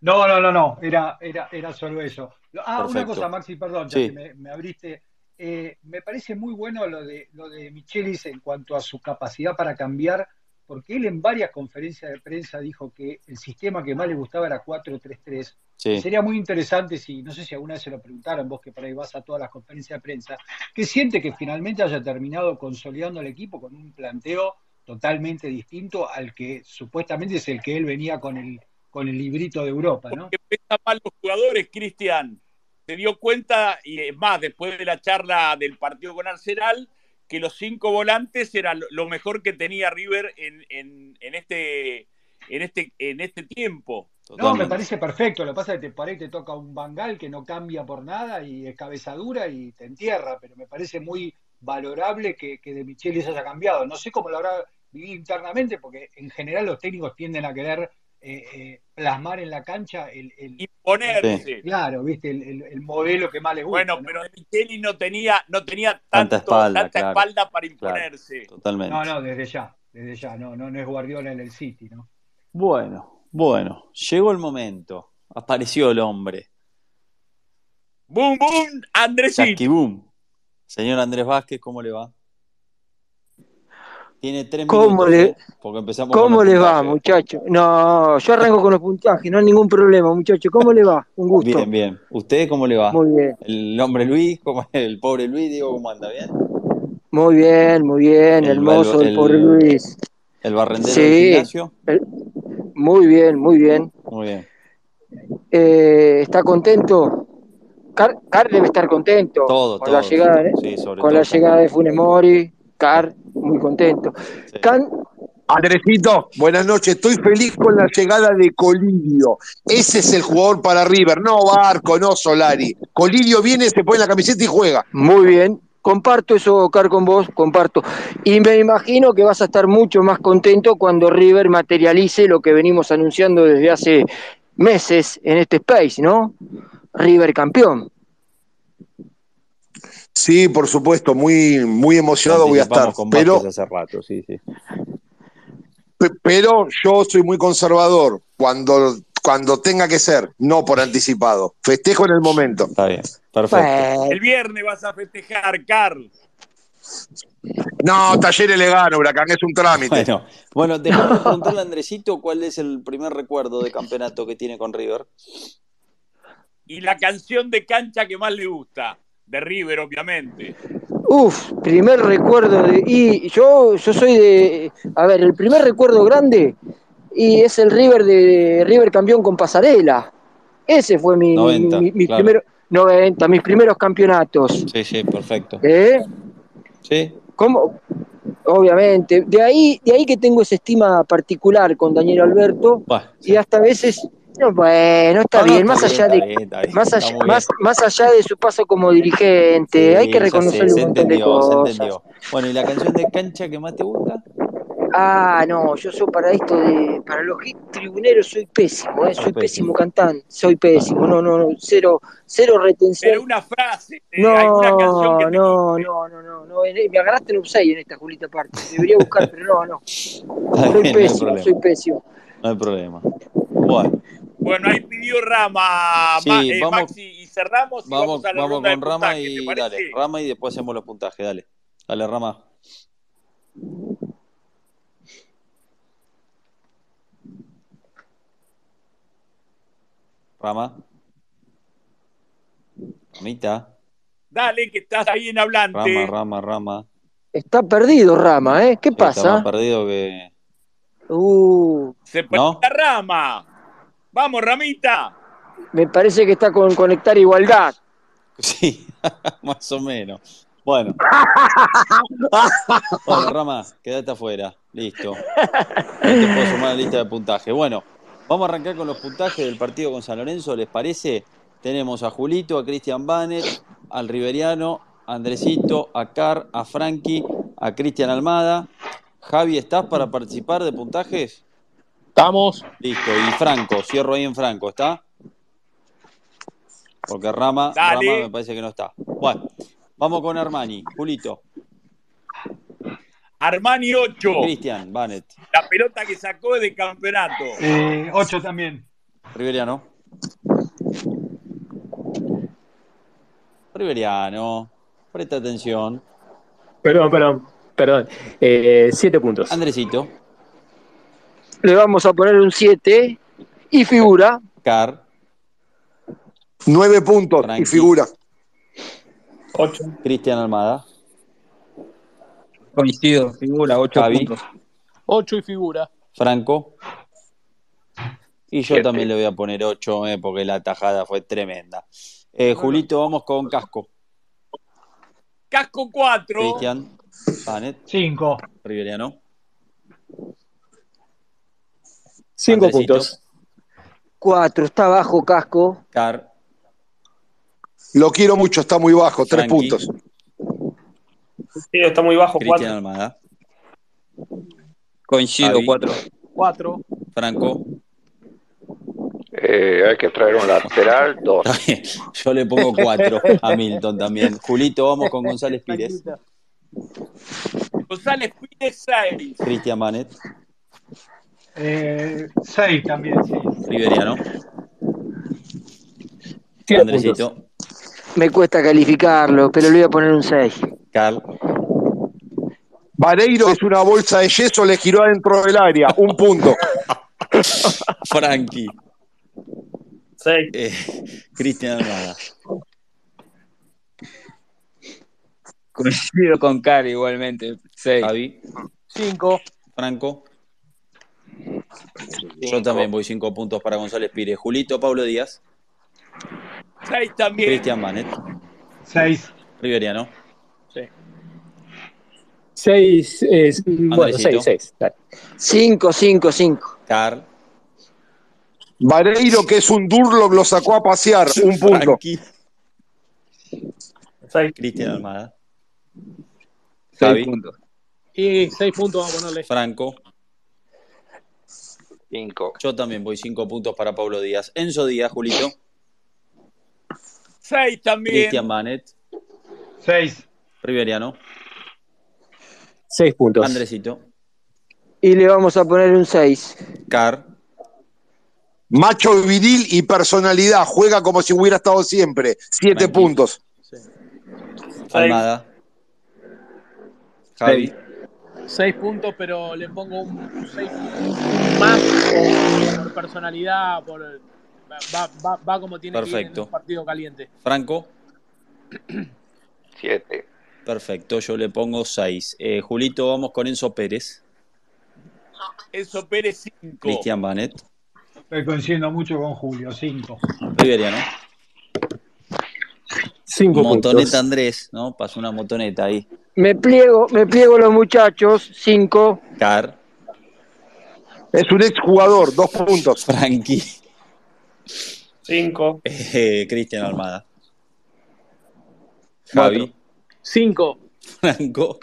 No, no, no, no, era, era, era solo eso. Ah, una cosa, Maxi, perdón, ya que me, abriste. Eh, me parece muy bueno lo de, lo de Michelis en cuanto a su capacidad para cambiar, porque él en varias conferencias de prensa dijo que el sistema que más le gustaba era 4-3-3 Sería muy interesante si, no sé si alguna vez se lo preguntaron, vos que por ahí vas a todas las conferencias de prensa, que siente que finalmente haya terminado consolidando el equipo con un planteo totalmente distinto al que supuestamente es el que él venía con el, con el librito de Europa, ¿no? Porque pesa mal los jugadores, Cristian. Se dio cuenta, y es más, después de la charla del partido con Arsenal, que los cinco volantes eran lo mejor que tenía River en, en, en este, en, este, en este tiempo. No, me parece perfecto. Lo que pasa es que te, por te toca un bangal que no cambia por nada y es cabeza dura y te entierra, pero me parece muy valorable que, que de Michelis haya cambiado. No sé cómo lo habrá vivido internamente, porque en general los técnicos tienden a querer eh, eh, plasmar en la cancha el, imponerse. Claro, viste, el, modelo que más le gusta. Bueno, pero Micheli no tenía, no tenía tanta espalda, para imponerse. totalmente. No, no, desde ya, desde ya, no, no, no es Guardiola en el City, ¿no? Bueno, bueno, llegó el momento. Apareció el hombre. ¡Boom, boom! Andrés boom. Señor Andrés Vázquez, ¿cómo le va? Tiene tres ¿Cómo minutos, le, porque empezamos ¿Cómo le va, muchacho? No, yo arranco con los puntajes, no hay ningún problema, muchacho. ¿Cómo le va? Un gusto. Bien, bien. ¿Usted cómo le va? Muy bien. El hombre Luis, ¿cómo el pobre Luis, digo, ¿cómo anda? ¿Bien? Muy bien, muy bien, el, hermoso, el, pobre Luis. ¿El barrendero del gimnasio? muy bien, muy bien. Muy bien. Eh, ¿Está contento? Car, debe estar contento todo, con la llegada, sí, con la llegada de Funes Mori, Car muy contento. Can... Andresito, buenas noches. Estoy feliz con la llegada de Colidio. Ese es el jugador para River, no Barco, no Solari. Colidio viene, se pone la camiseta y juega. Muy bien, comparto eso, Car, con vos, comparto. Y me imagino que vas a estar mucho más contento cuando River materialice lo que venimos anunciando desde hace meses en este space, ¿no? River campeón. Sí, por supuesto, muy, muy emocionado voy a estar. pero, hace rato, sí, sí. Pero yo soy muy conservador cuando, cuando tenga que ser, no por anticipado. Festejo en el momento. Está bien, perfecto. El viernes vas a festejar, Carl. No, Talleres le gana, Huracán, es un trámite. Bueno, bueno déjame preguntarle a Andresito cuál es el primer recuerdo de campeonato que tiene con River. Y la canción de cancha que más le gusta de River, obviamente. Uf, primer recuerdo de. Y yo, yo soy de. A ver, el primer recuerdo grande y es el River de River campeón con pasarela. Ese fue mi, 90, mi, 90, mis primeros campeonatos. Sí, sí, perfecto. ¿Eh? Sí. ¿Cómo? Obviamente. De ahí, de ahí que tengo esa estima particular con Daniel Alberto. Y hasta a veces bueno, está bien, más allá de más allá, más, allá de su paso como dirigente, hay que reconocerle un montón de cosas. Bueno, ¿y la canción de cancha que más te gusta? Ah, no, yo soy para esto de para los hits tribuneros soy pésimo, eh, soy pésimo cantante, soy pésimo, no, no, no, cero cero retención. Pero una frase, no, una canción que no, no, no, no, no, me agarraste en upside en esta Julita parte. Debería buscar, pero no, no. Soy pésimo, soy pésimo. No hay problema. Bueno. Bueno, ahí pidió Rama, eh, Maxi, y cerramos y vamos, a la vamos ronda con Rama y dale, Rama y después hacemos los puntajes, dale. Dale, Rama. Rama. Ramita. Dale, que estás ahí en hablante. Rama, Rama, Rama. Está perdido Rama, ¿eh? ¿Qué pasa? Está más perdido que... Uh. Se perdió la Rama. Vamos, Ramita. Me parece que está con conectar igualdad. Sí, más o menos. Bueno. bueno, Rama, quédate afuera. Listo. No te puedo sumar a la lista de puntaje. Bueno, vamos a arrancar con los puntajes del partido con San Lorenzo. ¿Les parece? Tenemos a Julito, a Cristian Banner, al Riveriano, a Andresito, a Car, a Frankie, a Cristian Almada. Javi, ¿estás para participar de puntajes? Estamos. Listo, y Franco, cierro ahí en Franco, ¿está? Porque Rama, Rama me parece que no está. Bueno, vamos con Armani. Julito. Armani 8. Cristian, Banet. La pelota que sacó de campeonato. 8 eh, también. Riveriano. Riveriano. Presta atención. Perdón, perdón, perdón. Eh, siete puntos. Andresito le vamos a poner un 7 y figura. Car. 9 puntos y figura. 8. Cristian Almada. Coincido, figura, 8 puntos. 8 y figura. Franco. Y yo también le voy a poner 8 eh, porque la tajada fue tremenda. Eh, Julito, vamos con Casco. Casco 4. Cristian. 5. Riveriano. Cinco puntos. Cuatro, está bajo casco. Car. Lo quiero mucho, está muy bajo, tres puntos. Sí, está muy bajo, Cristian Almada. Coincido, cuatro. Cuatro. Franco. Eh, hay que traer un lateral, dos. Yo le pongo cuatro a Milton también. Julito, vamos con González Pires. González Pires, seis. Cristian Manet. Eh, seis también, sí. Riveriano. Andresito. Me cuesta calificarlo, pero le voy a poner un 6. Carl. Vareiro es una bolsa de yeso, le giró adentro del área. Un punto. Frankie. Seis. Eh, Cristian Armada. Coincido con Cari igualmente. Seis. Javi. Cinco. Franco. Yo también voy cinco puntos para González Pires. Julito, Pablo Díaz. Seis también. Cristian Manet. Seis. Riveriano. Sí. Seis, eh, bueno, seis, seis. Cinco, cinco, cinco. Carl. Vareiro, que es un Durlock, lo sacó a pasear. Un punto. Cristian Almada. Seis puntos. Y seis puntos vamos a ponerle. Franco. Cinco. Yo también voy cinco puntos para Pablo Díaz. Enzo Díaz, Julito. Seis también. Cristian Manet. Seis. Riveriano. Seis puntos. Andresito. Y le vamos a poner un 6. Car. Macho viril y personalidad. Juega como si hubiera estado siempre. Siete puntos. Almada. Javi. Seis puntos, pero le pongo un seis más por, por personalidad, por va, va, va como tiene que ir Perfecto. en un partido caliente. Franco. Siete. Perfecto, yo le pongo 6. Julito, vamos con Enzo Pérez. Enzo Pérez, cinco. Cristian Banet. Estoy coincidiendo mucho con Julio, cinco. Riveriano. Cinco Motoneta puntos. Andrés, ¿no? Pasó una motoneta ahí. Me pliego, me pliego los muchachos, 5. Car. Es un exjugador. Dos puntos. Frankie. Cinco. Eh, Cristian Almada. Javi. Cinco. Franco.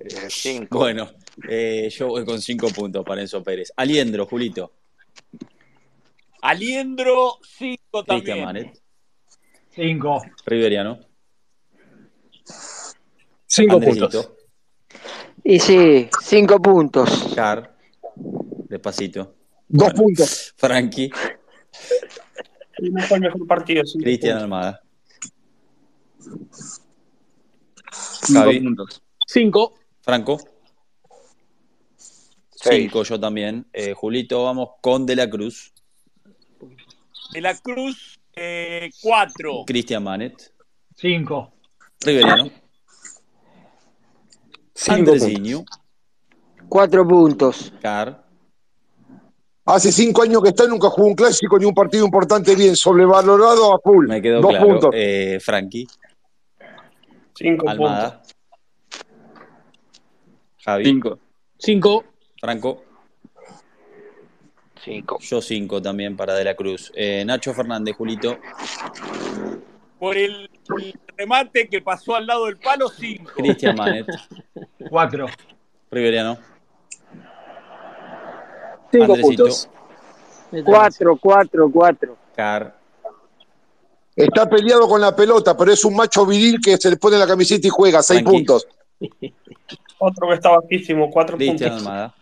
Eh, cinco. Bueno, eh, yo voy con 5 puntos para Enzo Pérez. Aliendro, Julito. Aliendro, cinco Cristian también. Manet. Cinco. Riveriano. Cinco Andresito. puntos. Y sí, 5 puntos. Car. Despacito. Dos puntos. Frankie. No fue el mejor partido. cinco Cristian. Almada. Cinco Javi. puntos. Cinco. Franco. Seis. 5 yo también. Eh, Julito, vamos con De la Cruz. De la Cruz, eh, cuatro. Cristian Manet. Cinco. Riveriano. Cinco. 4 puntos. Car. Hace cinco años que está y nunca jugó un clásico ni un partido importante bien. Sobrevalorado a full. Me quedó Dos claro. puntos. Eh, Frankie. Cinco puntos. Almada. Javi. Cinco. Cinco. Franco. Cinco. Yo 5 también para De la Cruz. Eh, Nacho Fernández, Julito. Por el, remate que pasó al lado del palo, cinco. Cristian Manet. Cuatro. Riveriano. Cinco Andresito. puntos. 4, 4, 4. Car. Está peleado con la pelota, pero es un macho viril que se le pone la camiseta y juega. Seis puntos. Otro que está bajísimo, cuatro Cristian puntos. Almada.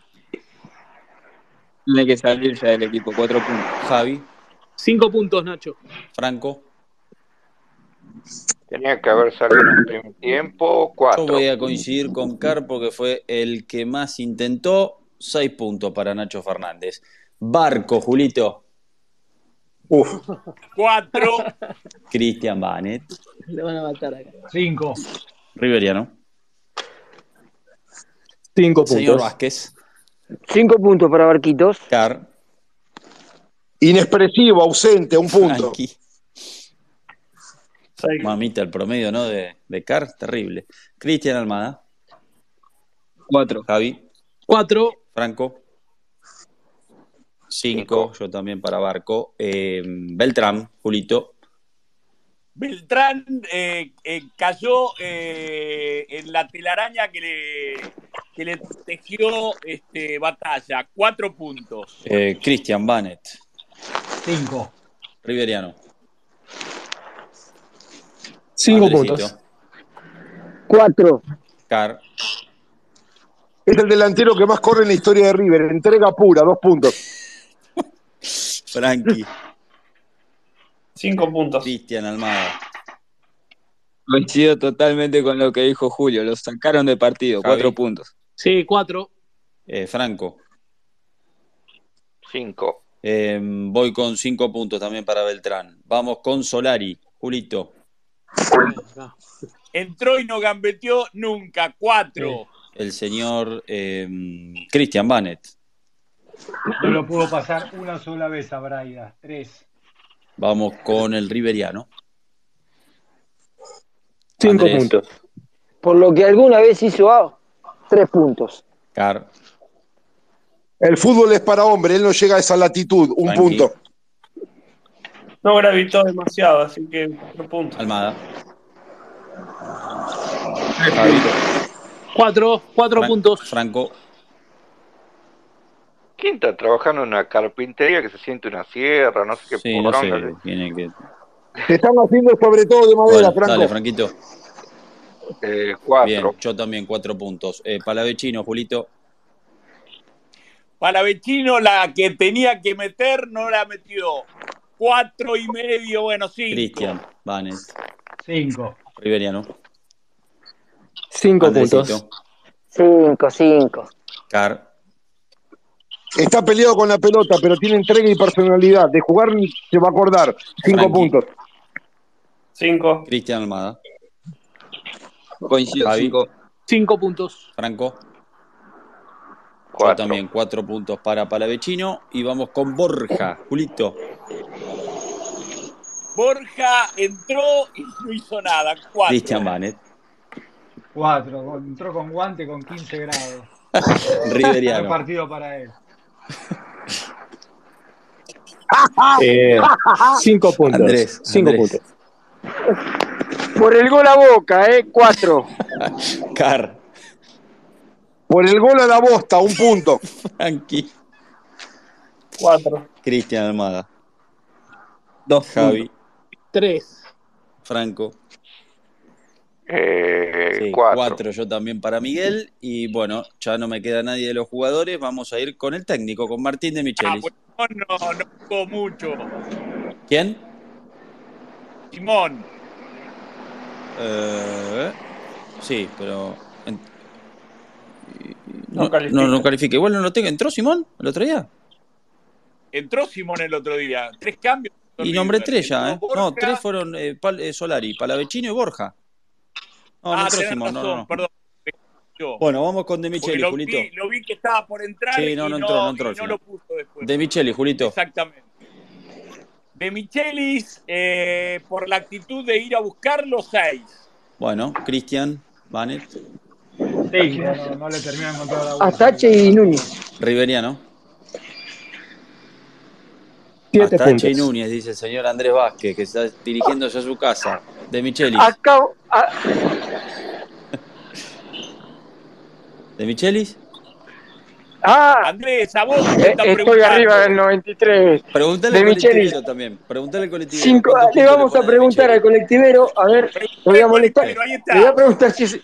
Tiene que salir ya del equipo. Cuatro puntos. Javi. Cinco puntos, Nacho. Franco. Tenía que haber salido en el primer tiempo, Yo cuatro. voy a coincidir con Car porque fue el que más intentó. 6 puntos para Nacho Fernández. Barco, Julito. Cuatro. Cristian Banet. Le van a matar acá. Cinco. Riveriano. Cinco Señor puntos. Vázquez. 5 puntos para Barquitos. Car. Inexpresivo, ausente, un punto. Mamita, el promedio, ¿no? De, de Car, terrible. Cristian Almada. Cuatro. Javi. Cuatro. Franco. Cinco, yo también para Barco. Eh, Beltrán, Julito. Beltrán eh, eh, cayó eh, en la telaraña que le, que le tejió este, batalla. Cuatro puntos. Eh, Christian Banet. Cinco. Riveriano. Cinco puntos. Cuatro. Car. Es el delantero que más corre en la historia de River. Entrega pura, dos puntos. Frankie. Cinco puntos. Cristian Almada. Coincido totalmente con lo que dijo Julio. Los sacaron de partido. Cuatro puntos. Sí, cuatro. Eh, Franco. Cinco. Eh, voy con cinco puntos también para Beltrán. Vamos con Solari. Julito. Entró y no gambeteó nunca. Cuatro. El señor eh, Christian Banet. No lo pudo pasar una sola vez a Braida. Tres. Vamos con el Riveriano. Cinco puntos. Por lo que alguna vez hizo A, tres puntos. Car. El fútbol es para hombre, él no llega a esa latitud, un punto. No gravitó demasiado, así que cuatro puntos. Almada. Cuatro, cuatro puntos. Franco. ¿Quién está trabajando en una carpintería que se siente una sierra? No sé qué sí, no sé, tiene que... Se están haciendo sobre todo de madera, Franco. Dale, Franquito. Eh, cuatro. Bien, yo también, cuatro puntos. Eh, Palavecino, Julito. Palavecino, la que tenía que meter, no la metió. Cuatro y medio, bueno, cinco. Cristian, Vanet. Cinco. Riveriano. Cinco puntos. Cinco, cinco. Car. Está peleado con la pelota, pero tiene entrega y personalidad. De jugar se va a acordar. Cinco Frankie. puntos. Cinco. Cristian Almada. Coincido. Javi. Cinco. Cinco puntos. Franco. Yo Cuatro. también, cuatro puntos para Palavecino. Y vamos con Borja. Julito. Borja entró y no hizo nada. Cuatro. Cristian Vanet. Cuatro. Entró con guante con 15 grados. Riveriano. partido para él. Eh, cinco puntos. Andrés, cinco Andrés. puntos. Por el gol a boca, ¿eh? Cuatro. Car. Por el gol a la bosta, un punto. Frankie. Cuatro. Cristian Almada. Dos Javi. Tres. Franco. Eh, Sí, cuatro. cuatro yo también para Miguel. Y bueno, ya no me queda nadie de los jugadores. Vamos a ir con el técnico, con Martín de Ah, Michelis. bueno, no, no jugó mucho. ¿Quién? Simón. Eh, sí, pero. en- No No, califica. no, no califica. Igual no lo tengo. ¿Entró Simón el otro día? Entró Simón el otro día. Tres cambios. Y nombré tres ya, ¿eh? Entró No, tres fueron eh, Pal- eh, Solari, Palavecino y Borja. No, no ah, entró tenés Simón, no, razón, no, no. perdón. Bueno, vamos con De Micheli, lo Julito. vi, lo vi que estaba por entrar Sí, y no, no, no entró, no entró y no final. lo puso después. De Micheli, Julito. Exactamente. De Michelis, eh, por la actitud de ir a buscarlo, seis. Bueno, Cristian, Vanet, Sí, no, no le termina de encontrar la. Astache y Núñez. Riveriano. Siete Astache y. Núñez, dice el señor Andrés Vázquez, que está dirigiéndose a su casa. De Michelis. Acabo, a- ¿De Michelis? Ah, Andrés, a vos te eh, están estoy arriba del 93. Pregúntale De al Michelis. colectivero también. Pregúntale al colectivero. Cinco, ¿Cuántos le vamos a preguntar al colectivero, a ver, lo voy a molestar. Le voy a preguntar si es.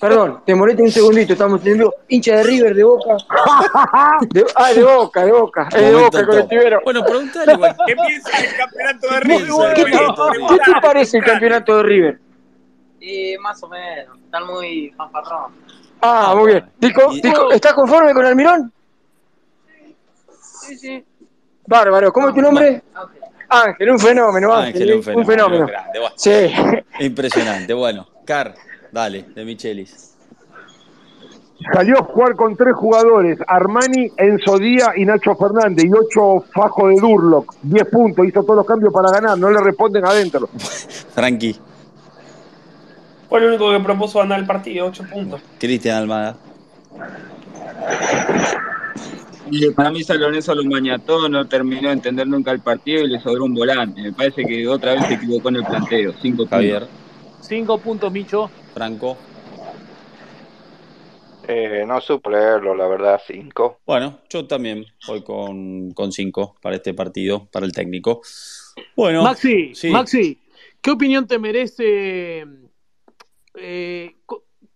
Perdón, te molesta un segundito, estamos en vivo. Hincha de River, de Boca. De- ah, de Boca, de Boca. Es de Boca el colectivero. Bueno, pregúntale igual. ¿Qué piensa del campeonato de ¿Qué River? ¿Qué qué te parece el campeonato de River? Y más o menos, están muy fanfarrón. Ah, Ah, muy bien. Dico- Y- Dico, ¿Estás conforme con Almirón? Sí, sí. Bárbaro. ¿Cómo es tu nombre? Ángel. Ángel, un fenómeno, Ángel. Ángel, un fenómeno. Un fenómeno. grande, bueno. Sí. Impresionante. Bueno, Car, dale, de Michelis. Salió a jugar con tres jugadores, Armani, Enzo Díaz y Nacho Fernández, y ocho fajos de Durlock. Diez puntos, hizo todos los cambios para ganar, no le responden adentro. Frankie, Fue el único que propuso ganar el partido, ocho puntos. Cristian Almada. Y para mí San Lorenzo lo mañató, no terminó de entender nunca el partido y le sobró un volante. Me parece que otra vez se equivocó en el planteo. Cinco. Javier, Cinco puntos, Micho. Franco, Eh, no supe leerlo, la verdad, cinco. Bueno, yo también voy con, con cinco para este partido, para el técnico. Bueno, Maxi, Maxi, ¿qué opinión te merece? Eh,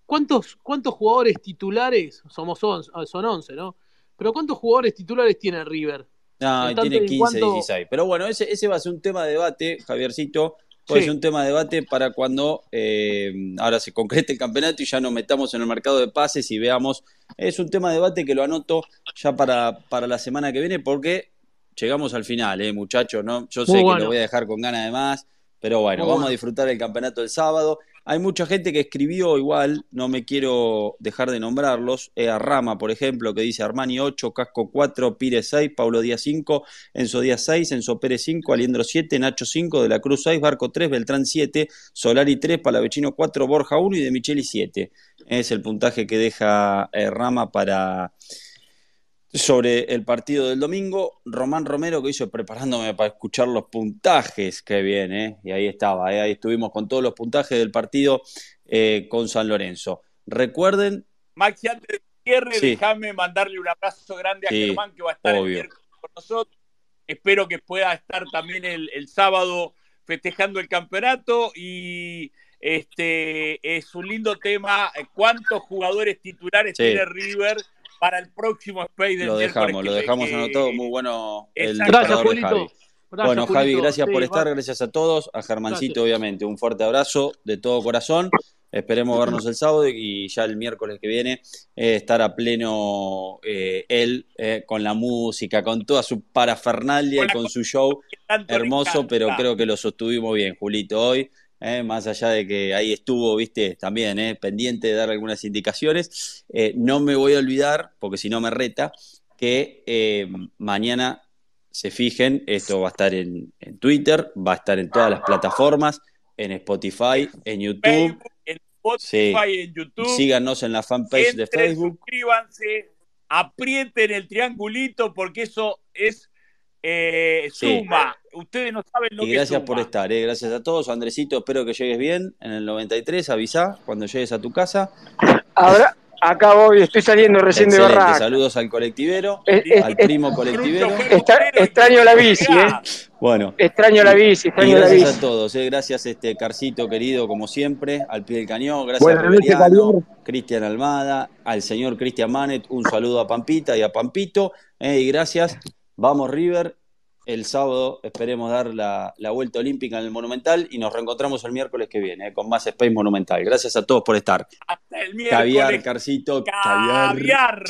¿cuántos, ¿Cuántos jugadores titulares? Somos son 11, ¿no? Pero ¿cuántos jugadores titulares tiene River? No, tiene 15, 16. Pero bueno, ese, ese va a ser un tema de debate, Javiercito. Puede ser un tema de debate para cuando eh, ahora se concrete el campeonato y ya nos metamos en el mercado de pases y veamos. Es un tema de debate que lo anoto ya para, para la semana que viene porque llegamos al final, eh, muchachos. ¿no? Yo sé que lo voy a dejar con ganas de más, pero bueno, vamos a disfrutar el campeonato el sábado. Hay mucha gente que escribió igual, no me quiero dejar de nombrarlos. Ea Rama, por ejemplo, que dice Armani 8, Casco 4, Pires 6, Paulo Díaz 5, Enzo Díaz 6, Enzo Pérez 5, Aliendro 7, Nacho 5, De la Cruz 6, Barco 3, Beltrán 7, Solari 3, Palavecino 4, Borja 1 y De Micheli 7. Es el puntaje que deja eh, Rama para sobre el partido del domingo. Román Romero que hizo preparándome para escuchar los puntajes que viene, ¿eh? y ahí estaba, ¿eh? ahí estuvimos con todos los puntajes del partido eh, con San Lorenzo. Recuerden. Maxi, antes de cierre, déjame mandarle un abrazo grande a Germán que va a estar el con nosotros. Espero que pueda estar también el, sábado festejando el campeonato y este es un lindo tema. ¿Cuántos jugadores titulares tiene River? Para el próximo Space del Lo dejamos, lo dejamos anotado. Muy bueno el gracias, de Javi. bueno, Javi, gracias por estar, gracias a todos. A Germancito, obviamente, un fuerte abrazo de todo corazón. Esperemos vernos el sábado y ya el miércoles que viene eh, estar a pleno eh, él eh, con la música, con toda su parafernalia y con su show hermoso, pero creo que lo sostuvimos bien, Julito, hoy. Eh, más allá de que ahí estuvo, viste, también eh, pendiente de dar algunas indicaciones. Eh, no me voy a olvidar, porque si no me reta, que mañana se fijen, esto va a estar en, Twitter, va a estar en todas las plataformas, en Spotify, en YouTube. En Spotify, en YouTube. Síganos en la fanpage de Facebook. Suscríbanse, aprieten el triangulito porque eso es eh, suma. Ustedes no saben lo y gracias por estar, eh. gracias a todos. Andresito, espero que llegues bien en el 93. Avisa cuando llegues a tu casa. Ahora, acá voy, estoy saliendo recién de Barraca. Saludos al colectivero, al primo colectivero. extraño la bici, ¿eh? Bueno. Extraño la bici, extraño gracias a todos, eh. gracias este Carcito querido, como siempre, al pie del cañón. Gracias a Cristian Almada, al señor Cristian Manet, un saludo a Pampita y a Pampito. Eh, y gracias Vamos River, el sábado esperemos dar la, vuelta olímpica en el Monumental y nos reencontramos el miércoles que viene eh, con más Space Monumental. Gracias a todos por estar. Hasta el miércoles. Caviar, Carcito. Caviar.